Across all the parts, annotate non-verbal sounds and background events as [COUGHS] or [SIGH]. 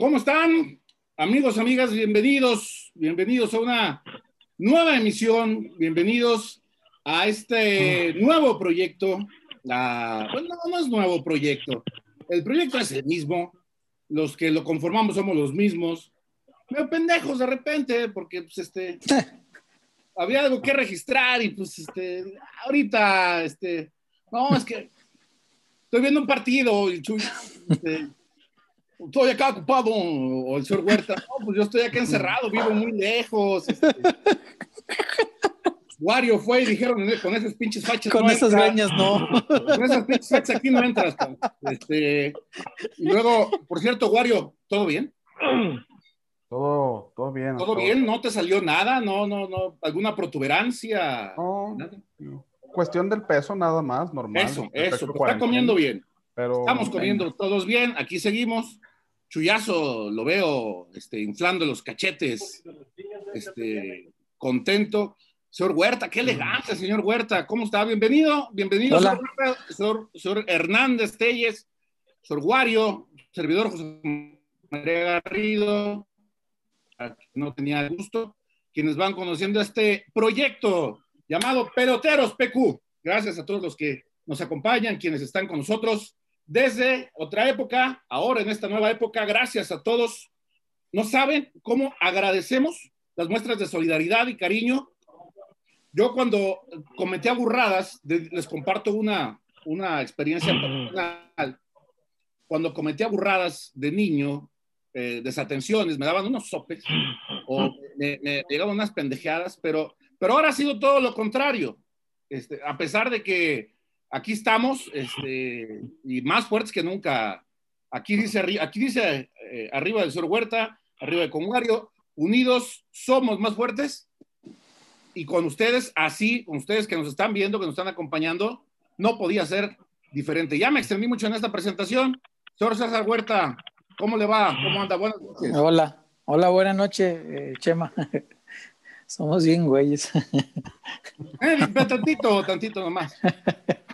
¿Cómo están? Amigos, amigas, bienvenidos, bienvenidos a una nueva emisión, bienvenidos a este nuevo proyecto. bueno, no, es nuevo proyecto, el proyecto es el mismo, los que lo conformamos somos los mismos, medio pendejos de repente, porque pues este, [LAUGHS] había algo que registrar y pues este, ahorita, este, no, es que estoy viendo un partido y Chuy, este, estoy acá ocupado, o el señor Huerta, no, pues yo estoy acá encerrado, vivo muy lejos. Este. [LAUGHS] Wario fue y dijeron, con esas pinches fachas. Con esas greñas no. Con esas pinches fachas aquí no entras. Este, y luego, por cierto, Wario, ¿todo bien? Todo, todo bien. ¿Todo, bien? ¿No te salió nada? ¿No, no, no? ¿Alguna protuberancia? No, cuestión del peso nada más, normal. Eso, eso, está comiendo bien. Pero, Estamos comiendo todos bien, aquí seguimos. Chuyazo, lo veo este, inflando los cachetes, este, contento. Señor Huerta, qué elegancia, señor Huerta. ¿Cómo está? Bienvenido, bienvenido, señor, Huerta, señor, Hernández Telles, señor Guario, servidor José María Garrido, no tenía gusto, quienes van conociendo este proyecto llamado Peloteros PQ. Gracias a todos los que nos acompañan, quienes están con nosotros desde otra época, ahora en esta nueva época, gracias a todos. No saben cómo agradecemos las muestras de solidaridad y cariño. Yo cuando cometí aburradas, les comparto una, una experiencia personal. Cuando cometí aburradas de niño, eh, desatenciones, me daban unos sopes o me, me, llegaban unas pendejadas, pero, pero ahora ha sido todo lo contrario. Este, a pesar de que aquí estamos, este, y más fuertes que nunca. Aquí dice, aquí dice eh, arriba del Sur Huerta, arriba de Comunario, unidos somos más fuertes. Y con ustedes, así, con ustedes que nos están viendo, que nos están acompañando, no podía ser diferente. Ya me extendí mucho en esta presentación. Señor César Huerta, ¿cómo le va? ¿Cómo anda? Buenas noches. Hola, hola, buenas noches, eh, Chema. [LAUGHS] Somos bien güeyes. Eh, tantito, tantito nomás. [LAUGHS]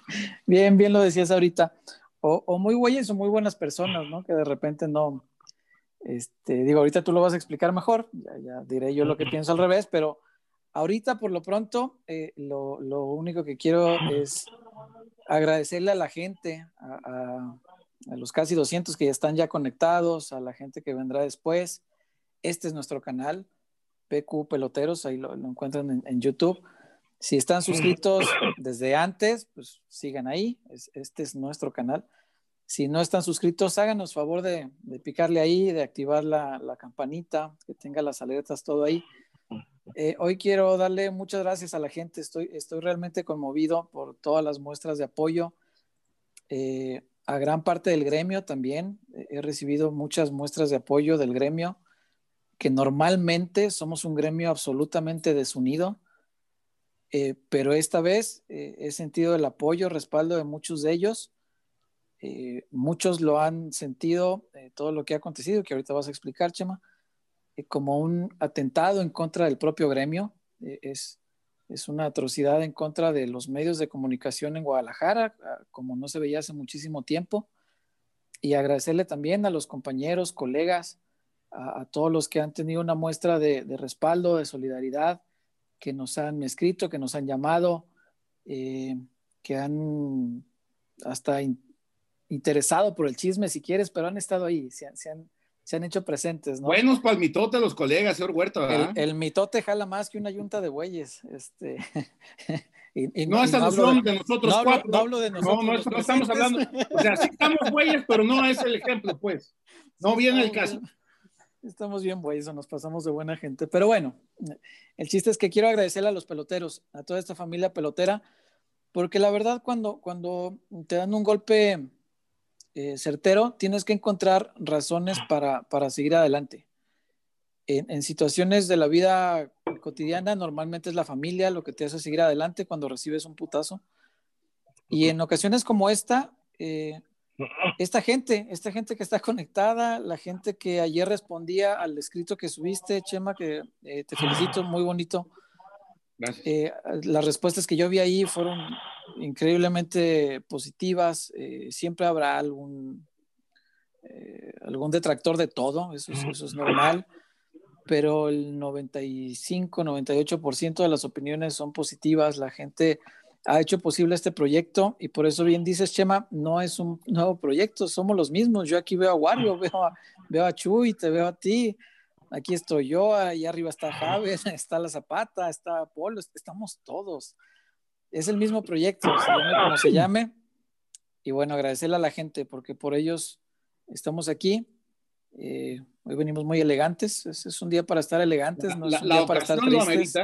Bien, bien lo decías ahorita. O, muy güeyes o muy buenas personas, ¿no? Que de repente no. Este, digo, ahorita tú lo vas a explicar mejor, ya, diré yo lo que pienso al revés, pero ahorita por lo pronto eh, lo, único que quiero es agradecerle a la gente, a, los casi 200 que ya están ya conectados, a la gente que vendrá después. Este es nuestro canal, PQ Peloteros, ahí lo, encuentran en YouTube. Si están suscritos desde antes, pues sigan ahí. este es nuestro canal. Si no están suscritos, háganos favor de, picarle ahí, de activar la, campanita, que tenga las alertas, todo ahí. Eh, hoy quiero darle muchas gracias a la gente. Estoy, estoy realmente conmovido por todas las muestras de apoyo. Eh, a gran parte del gremio también. He recibido muchas muestras de apoyo del gremio, que normalmente somos un gremio absolutamente desunido. Eh, pero esta vez eh, he sentido el apoyo, respaldo de muchos de ellos. Eh, muchos lo han sentido, todo lo que ha acontecido, que ahorita vas a explicar, Chema, como un atentado en contra del propio gremio. es, es una atrocidad en contra de los medios de comunicación en Guadalajara, ah, como no se veía hace muchísimo tiempo. Y agradecerle también a los compañeros, colegas, a, todos los que han tenido una muestra de respaldo, de solidaridad, que nos han escrito, que nos han llamado, eh, que han hasta interesado por el chisme, si quieres, pero han estado ahí, se, han, se han, hecho presentes. ¿no? Buenos para el mitote los colegas, señor Huerta. El, mitote jala más que una yunta de bueyes. Este, [LAUGHS] no, es alusión de, nosotros no cuatro. no hablo de nosotros. No, no, estamos hablando. O sea, sí estamos bueyes, pero no es el ejemplo, pues. No viene el caso. Estamos bien, bueyes, nos pasamos de buena gente. Pero bueno, el chiste es que quiero agradecerle a los peloteros, a toda esta familia pelotera, porque la verdad cuando, cuando te dan un golpe eh, certero, tienes que encontrar razones para, para seguir adelante. En, en, situaciones de la vida cotidiana, normalmente es la familia lo que te hace seguir adelante cuando recibes un putazo. Y en ocasiones como esta, eh, esta gente, esta gente que está conectada, la gente que ayer respondía al escrito que subiste, Chema, que eh, te felicito, muy bonito. Eh, las respuestas que yo vi ahí fueron increíblemente positivas. Eh, siempre habrá algún, algún detractor de todo, eso, eso es normal, pero el 95, 98% de las opiniones son positivas, la gente ha hecho posible este proyecto y por eso bien dices, Chema, no es un nuevo proyecto, somos los mismos. Yo aquí veo a Wario, veo a, veo a Chuy, te veo a ti, aquí estoy yo, ahí arriba está Javes, [LAUGHS] está La Zapata, está Polo, estamos todos. Es el mismo proyecto, se llame como se llame. Y bueno, agradecerle a la gente porque por ellos estamos aquí. Eh, hoy venimos muy elegantes, es, es, un día para estar elegantes, no es un día para estar tristes.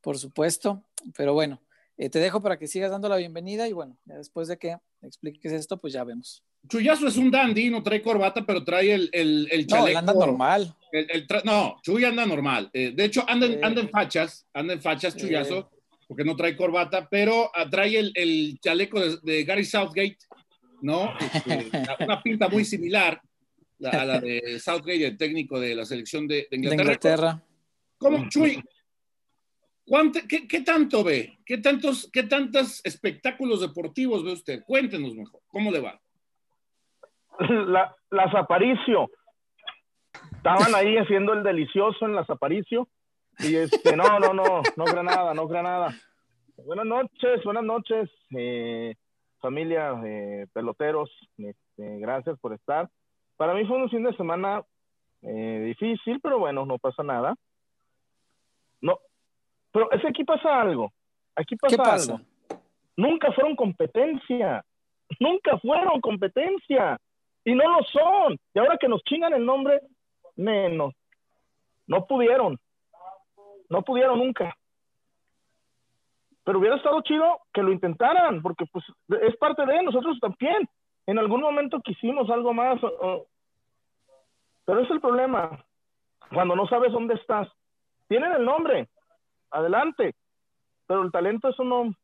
Por supuesto, pero bueno, eh, te dejo para que sigas dando la bienvenida y bueno, después de que expliques esto, pues ya vemos. Chuyazo es un dandy, no trae corbata, pero trae el, el, el chaleco. No, anda normal. El, no, Chuy anda normal. Eh, de hecho, anda, anda, en fachas, anda en fachas, Chuyazo, porque no trae corbata, pero ah, trae el, chaleco de, Gary Southgate, ¿no? Este, una pinta muy similar a la de [LAUGHS] Southgate, el técnico de la selección de, Inglaterra. De Inglaterra. ¿Cómo, Chuy? Qué, tanto ve? ¿Qué tantos, ¿Qué tantos espectáculos deportivos ve usted? Cuéntenos mejor, ¿cómo le va? [LAUGHS] La, las Aparicio. Estaban ahí haciendo el delicioso en las Aparicio. Y este, no, no, no, no creo nada, no creo nada. Buenas noches, buenas noches, eh, familia, eh, peloteros. Este, gracias por estar. Para mí fue un fin de semana eh, difícil, pero bueno, no pasa nada. No, pero es que aquí pasa algo. Aquí pasa, algo. Nunca fueron competencia. Nunca fueron competencia. Y no lo son. Y ahora que nos chingan el nombre, menos. No pudieron. No pudieron nunca. Pero hubiera estado chido que lo intentaran, porque pues es parte de nosotros también. En algún momento quisimos algo más. Pero es el problema. Cuando no sabes dónde estás. Tienen el nombre, adelante. Pero el talento eso no,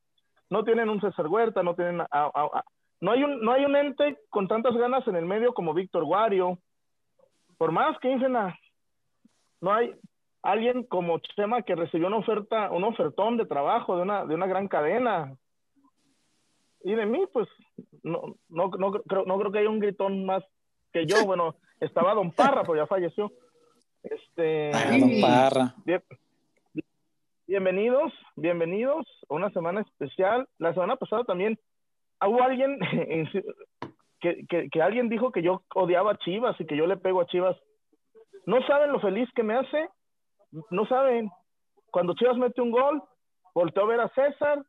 no tienen un César Huerta, no tienen no hay un no hay un ente con tantas ganas en el medio como Víctor Guario. Por más que dicen no hay alguien como Chema que recibió una oferta, un ofertón de trabajo de una de una gran cadena. Y de mí pues no no no creo no creo que haya un gritón más que yo, [LAUGHS] bueno, estaba Don Parra, pero ya falleció. Este Don Parra. Bienvenidos, bienvenidos a una semana especial. La semana pasada también hubo alguien [LAUGHS] que, que, alguien dijo que yo odiaba a Chivas y que yo le pego a Chivas. No saben lo feliz que me hace, no saben. Cuando Chivas mete un gol, volteo a ver a César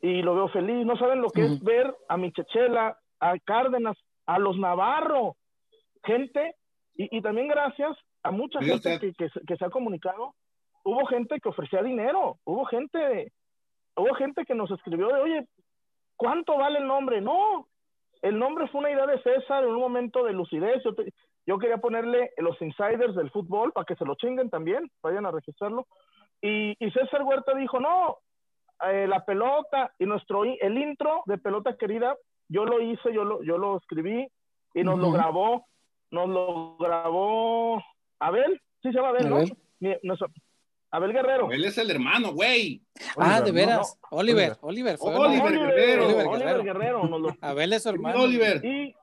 y lo veo feliz. No saben lo que es ver a Michechela, a Cárdenas, a los Navarro, gente, y, también gracias a mucha gente que, que se ha comunicado hubo gente que ofrecía dinero, hubo gente, hubo gente que nos escribió de, oye, ¿cuánto vale el nombre? No, el nombre fue una idea de César en un momento de lucidez. Yo, quería ponerle los insiders del fútbol para que se lo chinguen también, vayan a registrarlo. Y, César Huerta dijo, no, eh, la pelota y nuestro, el intro de Pelota Querida, yo lo hice, yo lo, yo lo escribí y nos lo grabó, nos lo grabó Abel, sí se llama Abel, ¿no? Abel Guerrero. Él es el hermano, güey. Ah, de veras. Oliver, Oliver, fue Oliver, Guerrero. Oliver Guerrero. Abel es su hermano. Oliver. Y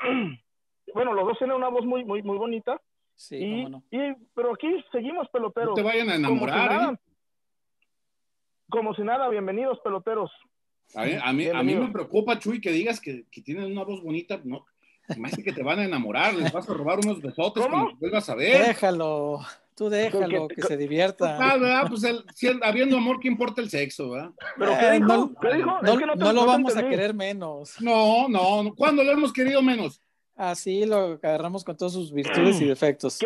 [CLEARS THROAT] bueno, los dos tienen una voz muy, muy, muy bonita. Sí, y, cómo no. y, pero aquí seguimos peloteros. No te vayan a enamorar, como si, nada, ¿eh? como si nada, bienvenidos peloteros. A mí, a mí, me preocupa, Chuy, que digas que, que tienen una voz bonita. No, más que te van a enamorar, les vas a robar unos besotes cuando vuelvas a ver. Déjalo. Tú déjalo, que, se divierta. Ah, Pues habiendo amor, ¿qué importa el sexo, verdad? ¿Pero qué dijo? No, ¿Qué dijo? no, no lo vamos a querer menos. No, no, ¿cuándo lo hemos querido menos? Así lo agarramos con todas sus virtudes y [CLEARS THROAT] defectos.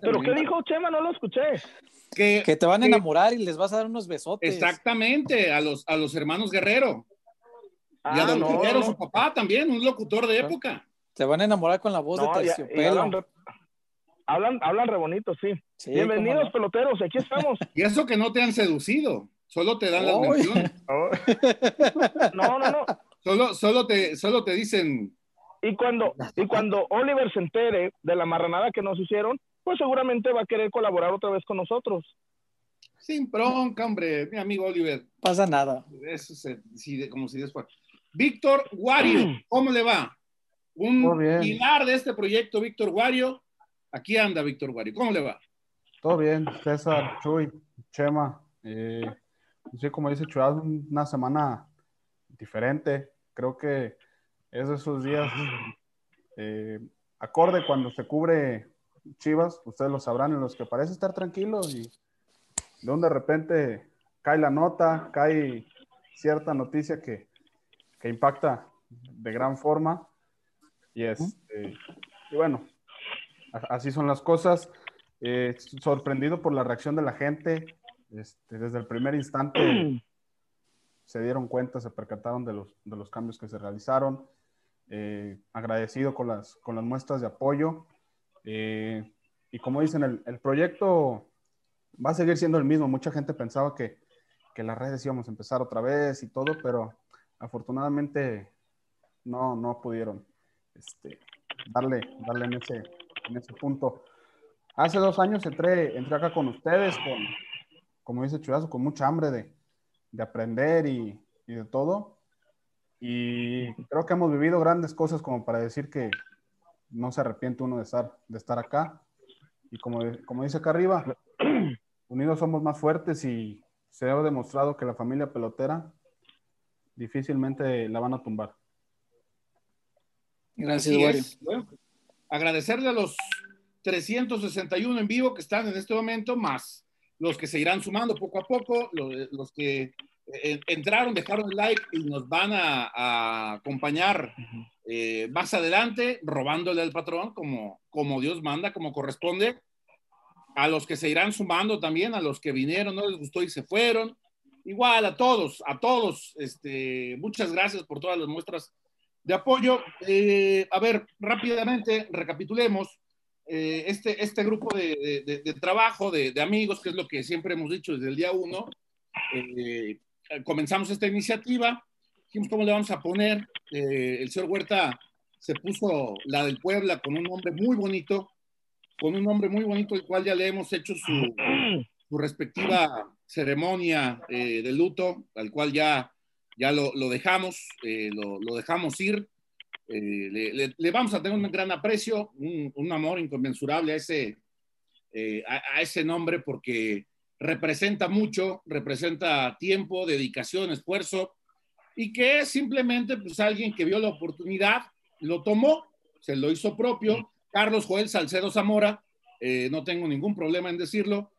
¿Pero qué dijo Chema? No lo escuché. Que, que te van a enamorar y les vas a dar unos besotes. Exactamente, a los, a los hermanos Guerrero. y a ah, Don Guerrero, su papá también, un locutor de época. Te van a enamorar con la voz de terciopelo. Hablan, hablan re bonito, sí. Bienvenidos, peloteros, aquí estamos. [LAUGHS] Y eso que no te han seducido, solo te dan las menciones. [LAUGHS] no, no, no. Solo, solo, te, solo te dicen. Y cuando, y cuando Oliver se entere de la marranada que nos hicieron, pues seguramente va a querer colaborar otra vez con nosotros. Sin bronca, hombre, mi amigo Oliver. Pasa nada. Eso sí, como si después. Víctor Wario, [CLEARS THROAT] ¿cómo le va? un pilar de este proyecto, Víctor Guario. Aquí anda Víctor Guario. ¿Cómo le va? Todo bien, César, Chuy, Chema. Eh, sí, como dice Chuy, una semana diferente. Creo que es de esos días eh, acorde cuando se cubre Chivas, ustedes lo sabrán, en los que parece estar tranquilo y de donde de repente cae la nota, cae cierta noticia que, que impacta de gran forma. Y, este, y bueno, así son las cosas. Eh, sorprendido por la reacción de la gente. Este, desde el primer instante [CLEARS THROAT] se dieron cuenta, se percataron de los, de los cambios que se realizaron. Eh, agradecido con las, con las muestras de apoyo. Eh, y como dicen, el, el, proyecto va a seguir siendo el mismo. Mucha gente pensaba que, que las redes íbamos a empezar otra vez y todo, pero afortunadamente no, no pudieron este, darle, darle en, ese, en ese punto. Hace dos años entré, entré acá con ustedes, con, como dice Chuyazo, con mucha hambre de, de aprender y, y, de todo. Y creo que hemos vivido grandes cosas como para decir que no se arrepiente uno de estar, de estar acá. Y como, como dice acá arriba, [CLEARS THROAT] unidos somos más fuertes y se ha demostrado que la familia pelotera difícilmente la van a tumbar. Gracias, Bueno, agradecerle a los 361 en vivo que están en este momento, más los que se irán sumando poco a poco, los, que eh, entraron, dejaron el like y nos van a, acompañar eh, más adelante, robándole al patrón como, como Dios manda, como corresponde. A los que se irán sumando también, a los que vinieron, no les gustó y se fueron. Igual a todos, a todos, este, muchas gracias por todas las muestras de apoyo. Eh, a ver, rápidamente recapitulemos eh, este, este grupo de, de, trabajo, de, amigos, que es lo que siempre hemos dicho desde el día uno. Eh, comenzamos esta iniciativa, dijimos cómo le vamos a poner. el señor Huerta se puso la del Puebla con un nombre muy bonito, con un nombre muy bonito, el cual ya le hemos hecho su, su respectiva ceremonia de luto, al cual ya ya lo, lo dejamos, eh, lo, lo, dejamos ir. Eh, le, vamos a tener un gran aprecio, un, un amor inconmensurable a ese, eh, a, ese nombre porque representa mucho, representa tiempo, dedicación, esfuerzo y que es simplemente pues, alguien que vio la oportunidad, lo tomó, se lo hizo propio. Carlos Joel Salcedo Zamora, no tengo ningún problema en decirlo,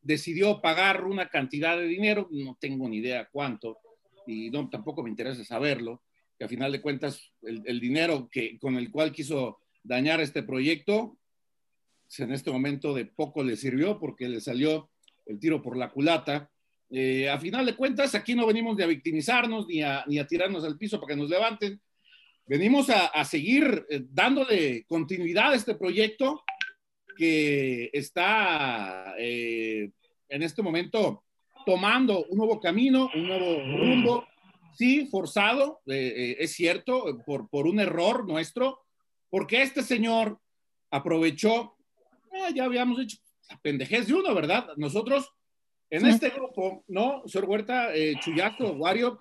decidió pagar una cantidad de dinero, no tengo ni idea cuánto, y no, tampoco me interesa saberlo, que a final de cuentas el, dinero que, con el cual quiso dañar este proyecto, pues, en este momento de poco le sirvió porque le salió el tiro por la culata. Eh, a final de cuentas, aquí no venimos ni a victimizarnos ni a, ni a tirarnos al piso para que nos levanten. Venimos a, a seguir eh, dándole continuidad a este proyecto que está eh, en este momento tomando un nuevo camino, un nuevo rumbo, sí, forzado, eh, eh, es cierto, por, por un error nuestro, porque este señor aprovechó, eh, ya habíamos dicho, la pendejez de uno, ¿verdad? Nosotros, en este grupo, ¿no? Señor Huerta, Chuyazo, Wario,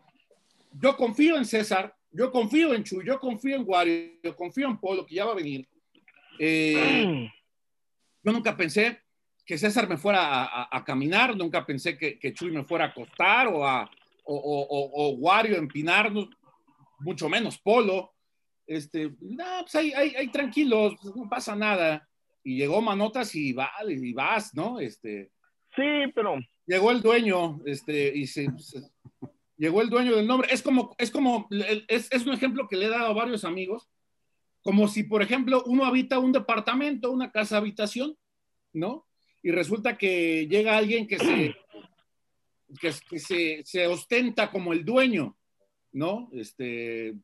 yo confío en César, yo confío en Chuy, yo confío en Wario, yo confío en Polo, que ya va a venir. Mm. yo nunca pensé que César me fuera a, caminar, nunca pensé que, que, Chuy me fuera a acostar o a o, o, o Wario empinarnos, mucho menos Polo. Este, no, pues ahí, ahí, tranquilos, pues no pasa nada. Y llegó Manotas y, vale, y vas, ¿no? Este, sí, pero... Llegó el dueño, este, y se, llegó el dueño del nombre. Es como, es como, es, es un ejemplo que le he dado a varios amigos, como si, por ejemplo, uno habita un departamento, una casa habitación, ¿no? Y resulta que llega alguien que se, que, se, se, ostenta como el dueño, ¿no? Este,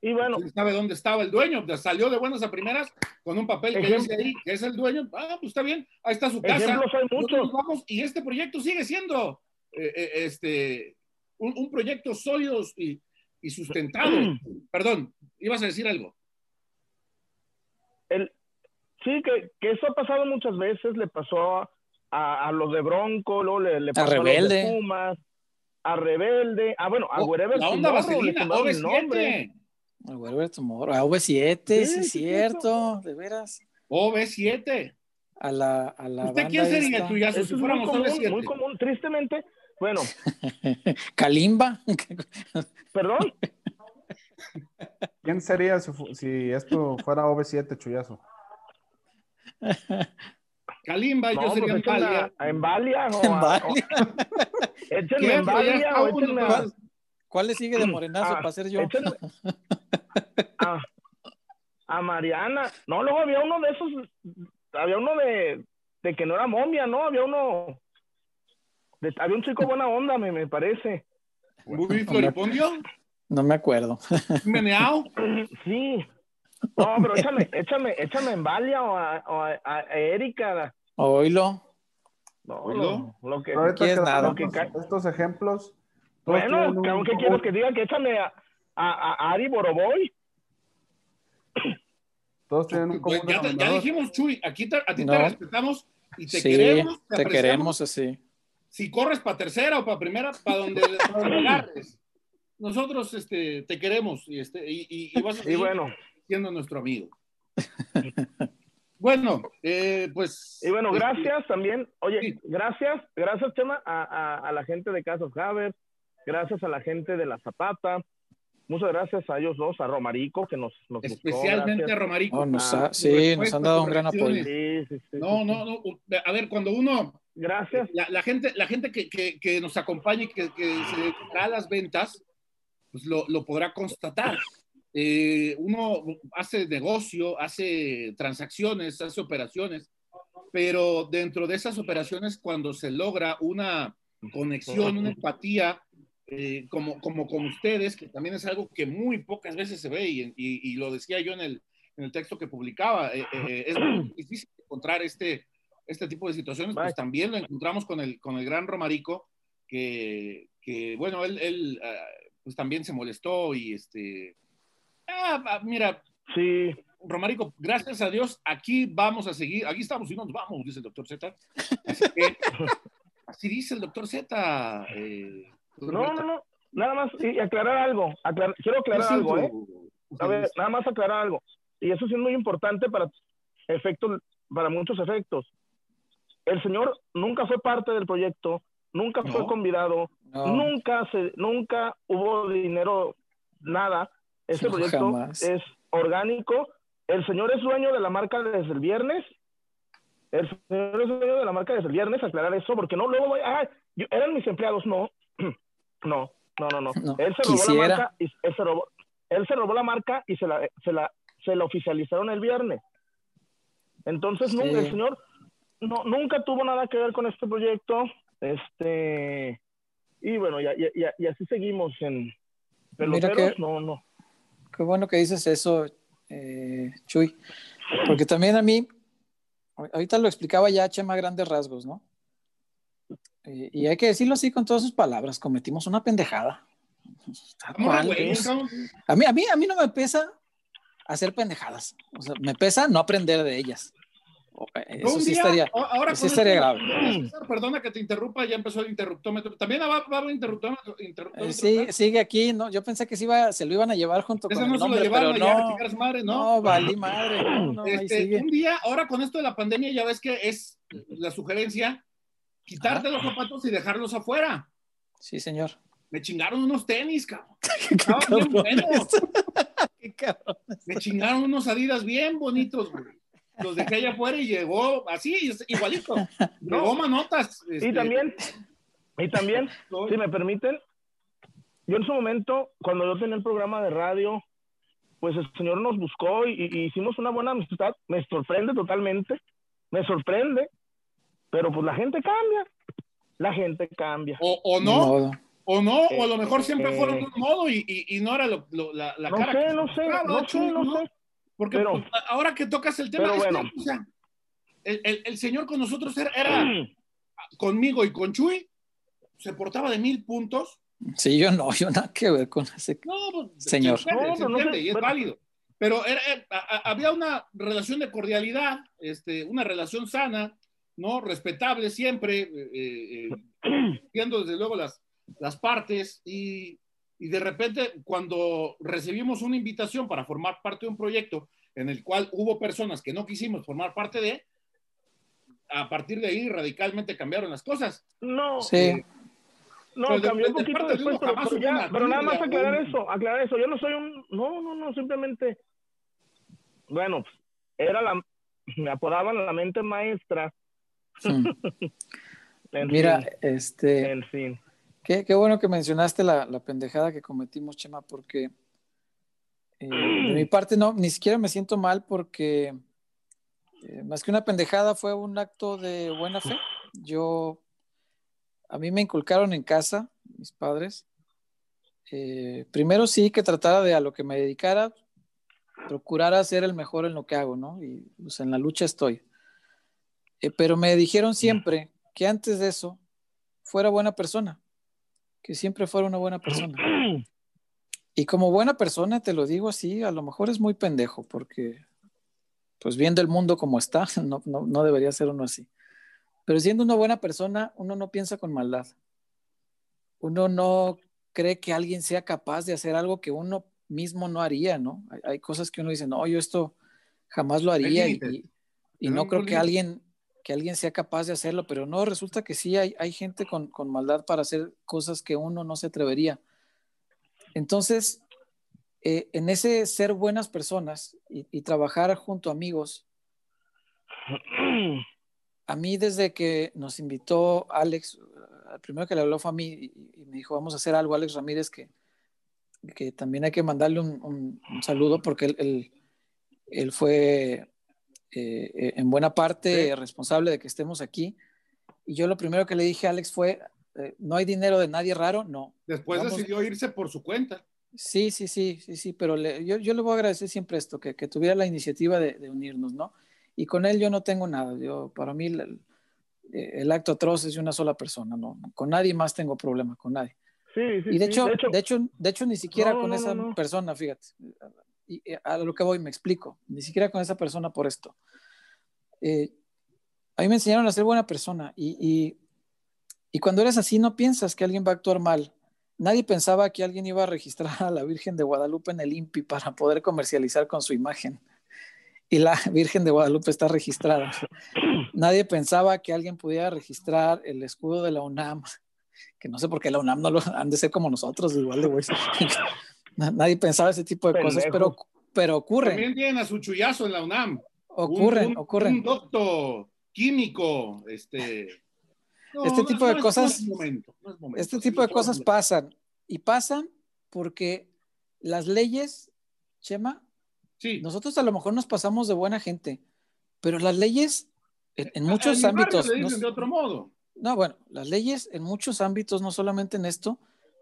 y bueno, sabe dónde estaba el dueño, salió de buenas a primeras con un papel que dice ahí que es el dueño, ah, pues está bien, ahí está su casa. Vamos, y este proyecto sigue siendo eh, eh, este, un, un, proyecto sólido y, y sustentado. [CLEARS THROAT] Perdón, ibas a decir algo. El, Sí, que, que, eso ha pasado muchas veces, le pasó a, a, los de Bronco, luego le, le pasó a, Rebelde. los de Pumas, a Rebelde, ah, bueno, a oh, La onda vaselina, OV7. Wherever Tomorrow. A V7, sí, es cierto, de veras. OV7. A la, a la ¿Usted quién sería esta. tuyazo Eso si es muy fuéramos común, OV7? muy común. Tristemente, bueno, [LAUGHS] Kalimba. perdón, [LAUGHS] ¿Quién sería si, si esto fuera OV7, Chuyazo? [LAUGHS] Kalimba, yo no, sería pues Empalia. a, a Embalia o [LAUGHS] En a- Embalia o uno, échenme a, ¿cuál? ¿Cuál le sigue de [CLEARS THROAT] morenazo Ah, para ser yo? échenme [LAUGHS] a, a Mariana. No, luego había uno de esos, había uno de, de que no era momia, ¿no? Había uno, de- había un chico buena onda, me, me parece. Bubi Floripondio, No me acuerdo. Meneao. Sí. No, pero échame, échame, échame a Embalia o a, o a, a Erika. Oílo. No, Oílo. lo, lo que, nada. Lo ca- estos ejemplos. Bueno, un ¿qué quieres que diga? Que échame a, a, a Ari Boroboy. Todos tienen un Pues común ya, te- dijimos, Chuy, aquí te- a ti No. te respetamos y te sí, queremos. te apreciamos. queremos así. Si corres para tercera o para primera, para donde, pa' donde [CLEARS THROAT] agarres. Nosotros este, te queremos y, este, y, y- y vas a Y seguir nuestro amigo. [LAUGHS] bueno, eh, pues. y bueno, este, gracias también. Oye, Sí. gracias, gracias, Chema, a, a, a la gente de Casas Haber, gracias a la gente de La Zapata, muchas gracias a ellos dos, a Romarico, que nos, nos buscó, Especialmente a. Romarico. Oh, nos ha- su sí, nos han dado un gran apoyo. Sí, sí, sí, No, no, no. A ver, cuando uno Gracias. la, la gente, la gente que, que- que nos acompaña y que, que se dedicará a las ventas, pues lo, lo podrá constatar. Eh, uno hace negocio, hace transacciones, hace operaciones, pero dentro de esas operaciones, cuando se logra una conexión, una empatía, eh, como, como con ustedes, que también es algo que muy pocas veces se ve, y, y- y lo decía yo en el, en el texto que publicaba, eh, eh, es muy [CLEARS THROAT] difícil encontrar este, este tipo de situaciones, pues también lo encontramos con el, con el gran Romarico, que, que, bueno, él, él, ah, pues también se molestó y este, ah, ah, mira, Sí, Romarico, gracias a Dios, aquí vamos a seguir, aquí estamos y nos vamos, dice el doctor Z. Así, que, [LAUGHS] así dice el doctor Z. eh, no, no, no, nada más, y, aclarar algo, aclar- quiero aclarar Sí, algo, ¿eh? A ver, nada más aclarar algo. Y eso sí es muy importante para efectos, para muchos efectos. El señor nunca fue parte del proyecto, nunca fue convidado, No, nunca se, nunca hubo dinero, nada. No, proyecto jamás. es orgánico. El señor es dueño de la marca desde el viernes. El señor es dueño de la marca desde el viernes, aclarar eso, porque no, luego voy, ah, yo- eran mis empleados, no, [CLEARS THROAT] no, no, no, no. No, Él se robó quisiera. la marca y él se robó, él se robó la marca y se la, se la, se la oficializaron el viernes. Entonces, Sí. el señor no, nunca tuvo nada que ver con este proyecto. Este, y bueno, y, y- y- y así seguimos en Mira peloteros, que- no, no. Qué bueno que dices eso, eh, Chuy. Porque también a mí, ahorita lo explicaba ya Chema a grandes rasgos, ¿no? Y, y hay que decirlo así con todas sus palabras, cometimos una pendejada. Cual, güey, a, mí, a, mí, a mí no me pesa hacer pendejadas. O sea, me pesa no aprender de ellas. O, eh, Eso sí día- estaría. ahora sí estaría grave. Perdona que te interrumpa, ya empezó el interruptómetro. También va, va a haber interruptómetro. interruptómetro, Eh, sí, sigue aquí, ¿no? Yo pensé que se, iba, se lo iban a llevar junto Ese con no el se lo nombre, llevaron pero no. chingar a su madre, ¿no? No, valí madre. No, Este, un día, ahora con esto de la pandemia, ya ves que es la sugerencia quitarte los zapatos y dejarlos afuera. Sí, señor. Me chingaron unos tenis, cabrón. [LAUGHS] Qué Estaban bien buenos. [LAUGHS] Qué cabrón. Me chingaron unos adidas bien bonitos, güey. Los dejé allá afuera y llegó así, igualito. [LAUGHS] Llegó manotas. Y este, también, y también, si me permiten, yo en su momento, cuando yo tenía el programa de radio, pues el señor nos buscó y, y hicimos una buena amistad. Me sorprende totalmente, me sorprende, pero pues la gente cambia, la gente cambia. O, o no, o no, o a lo mejor siempre Eh, fueron de un modo y, y- y no era lo- lo- la, la No cara. que sé, se no sé, no sé, no sé. Porque Pero- pues, ahora que tocas el tema, pero es que, bueno. o sea, el, el- el señor con nosotros era, era conmigo y con Chuy, se portaba de mil puntos. Sí, yo no, yo nada que ver con ese. No, pues, Señor. Se entiende, No, se no entiende sé, y es pero- válido. Pero era- era- a- a- había una relación de cordialidad, este, una relación sana, ¿no? Respetable siempre, eh, eh, eh, viendo desde luego las, las partes y, y de repente cuando recibimos una invitación para formar parte de un proyecto en el cual hubo personas que no quisimos formar parte de, a partir de ahí radicalmente cambiaron las cosas. No. Sí. Eh, no, cambió un poquito después, pero, pero, nada más aclarar eso, aclarar eso. Yo no soy un, no, no, no, simplemente, bueno, era la, me apodaban la mente maestra. [LAUGHS] Mira, este, en fin. Qué, qué, bueno que mencionaste la, la, pendejada que cometimos, Chema, porque eh, de mi parte no, ni siquiera me siento mal porque eh, más que una pendejada fue un acto de buena fe. Yo, a mí me inculcaron en casa, mis padres, eh, primero sí que tratara de a lo que me dedicara, procurar ser el mejor en lo que hago, ¿no? Y pues, en la lucha estoy. Eh, pero me dijeron siempre que antes de eso fuera buena persona, que siempre fuera una buena persona. [CLEARS THROAT] Y como buena persona, te lo digo así, a lo mejor es muy pendejo, porque pues viendo el mundo como está, [LAUGHS] no, no, no debería ser uno así. Pero siendo una buena persona, uno no piensa con maldad. Uno no cree que alguien sea capaz de hacer algo que uno mismo no haría, ¿no? Hay, hay cosas que uno dice, no, yo esto jamás lo haría y, y, no creo que alguien, que alguien sea capaz de hacerlo, pero no, resulta que sí hay, hay gente con, con, maldad para hacer cosas que uno no se atrevería. Entonces, eh, en ese ser buenas personas y, y, trabajar junto a amigos, [CLEARS THROAT] a mí desde que nos invitó Alex, el primero que le habló fue a mí y, y me dijo, vamos a hacer algo, Alex Ramírez, que, que también hay que mandarle un, un, un saludo porque él, él, él fue eh, en buena parte sí. responsable de que estemos aquí. Y yo lo primero que le dije a Alex fue, eh, no hay dinero de nadie raro, no. Después Vamos, decidió irse por su cuenta. Sí, sí, sí, sí, sí, pero le, yo, yo, le voy a agradecer siempre esto, que, que tuviera la iniciativa de, de, unirnos, ¿no? Y con él yo no tengo nada, yo, para mí el, el, acto atroz es de una sola persona, ¿no? Con nadie más tengo problema, con nadie. Sí, sí, y de, sí, hecho, de, hecho, de, hecho, de hecho, ni siquiera no, con no, esa no, persona, fíjate, y a lo que voy me explico, ni siquiera con esa persona por esto. Eh, a mí me enseñaron a ser buena persona y, y, y, cuando eres así no piensas que alguien va a actuar mal. Nadie pensaba que alguien iba a registrar a la Virgen de Guadalupe en el INPI para poder comercializar con su imagen. Y la [LAUGHS] Virgen de Guadalupe está registrada. Nadie pensaba que alguien pudiera registrar el escudo de la UNAM, que no sé por qué la UNAM no lo han de ser como nosotros, igual de güey. Nadie pensaba ese tipo de Pendejo. cosas, pero, pero ocurre. También tienen a su chullazo en la UNAM. Ocurren, un, un, ocurren. Un doctor químico, este. No, este tipo no, de cosas. Es momento, es momento, este tipo de cosas pasan. Y pasan porque las leyes, Chema, sí. nosotros a lo mejor nos pasamos de buena gente, pero las leyes en, en muchos ámbitos. Le dicen de otro modo. No, bueno, las leyes en muchos ámbitos, no solamente en esto,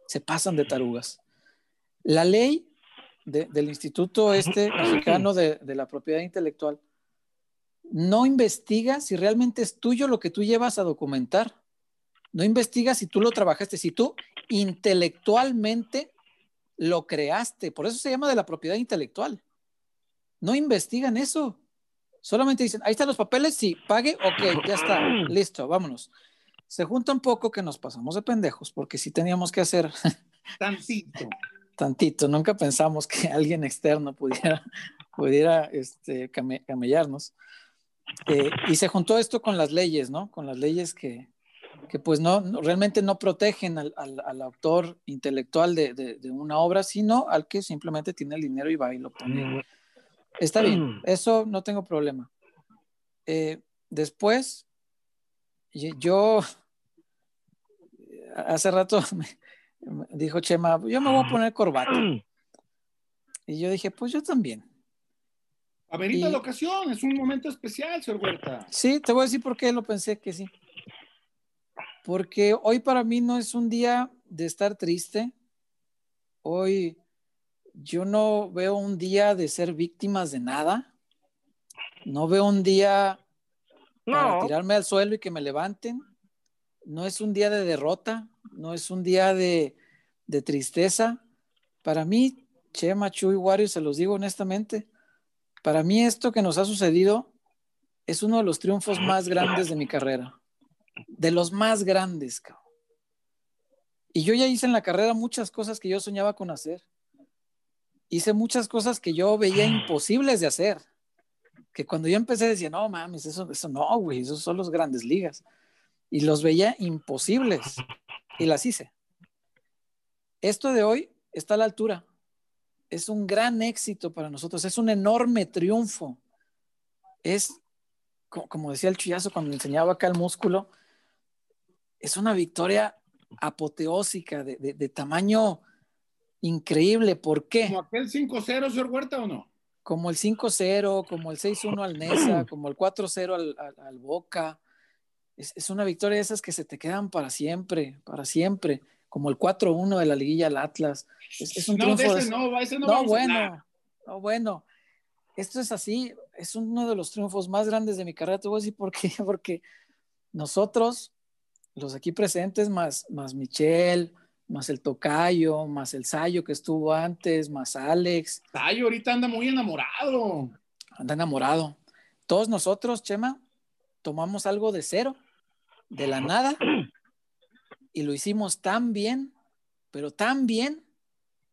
se pasan de tarugas. La ley de, del Instituto Este [CLEARS THROAT] Mexicano de, de la Propiedad Intelectual no investiga si realmente es tuyo lo que tú llevas a documentar. No investiga si tú lo trabajaste, si tú intelectualmente lo creaste. Por eso se llama de la propiedad intelectual. No investigan eso. Solamente dicen, ahí están los papeles, sí, pague, ok, ya está, [CLEARS THROAT] listo, vámonos. Se junta un poco que nos pasamos de pendejos, porque sí teníamos que hacer... Tantito. Tantito, nunca pensamos que [LAUGHS] alguien externo pudiera, pudiera este, came, camellarnos. Eh, y se juntó esto con las leyes, ¿no? Con las leyes que, que pues no, no, realmente no protegen al, al, al autor intelectual de, de, de, una obra, sino al que simplemente tiene el dinero y va y lo pone. Está bien, eso no tengo problema. Eh, después, yo, [LAUGHS] hace rato [LAUGHS] me dijo Chema, yo me voy a poner corbata. [CLEARS THROAT] Y yo dije, pues yo también. Amerita y... la ocasión, es un momento especial, señor Huerta. Sí, te voy a decir por qué lo pensé que sí. Porque hoy para mí no es un día de estar triste. Hoy yo no veo un día de ser víctimas de nada. No veo un día no. para tirarme al suelo y que me levanten. No es un día de derrota, no es un día de, tristeza. Para mí, Chema, Chuy, Wario, se los digo honestamente, para mí esto que nos ha sucedido es uno de los triunfos más grandes de mi carrera. De los más grandes, cabrón. Y yo ya hice en la carrera muchas cosas que yo soñaba con hacer. Hice muchas cosas que yo veía imposibles de hacer. Que cuando yo empecé decía, no mames, eso, eso no, güey, esos son los grandes ligas. Y los veía imposibles. Y las hice. Esto de hoy está a la altura. Es un gran éxito para nosotros. Es un enorme triunfo. Es, como decía el chullazo cuando enseñaba acá el músculo, es una victoria apoteósica, de, tamaño increíble. ¿Por qué? ¿Como aquel 5-0, señor Huerta, o no? Como el 5-0, como el 6-1 al Nesa, como el 4-0 al, Boca. Es, una victoria de esas que se te quedan para siempre, para siempre. Como el 4-1 de la liguilla al Atlas. Es, un no, triunfo. Ese no, ese no, no bueno, no, bueno. Esto es así, es uno de los triunfos más grandes de mi carrera. Te voy a decir por qué. [LAUGHS] Porque nosotros los aquí presentes, más, más Michelle, más el Tocayo, más el Sayo que estuvo antes, más Alex. Sayo ahorita anda muy enamorado. Anda enamorado. Todos nosotros, Chema, tomamos algo de cero, de la nada, [CLEARS THROAT] y lo hicimos tan bien, pero tan bien,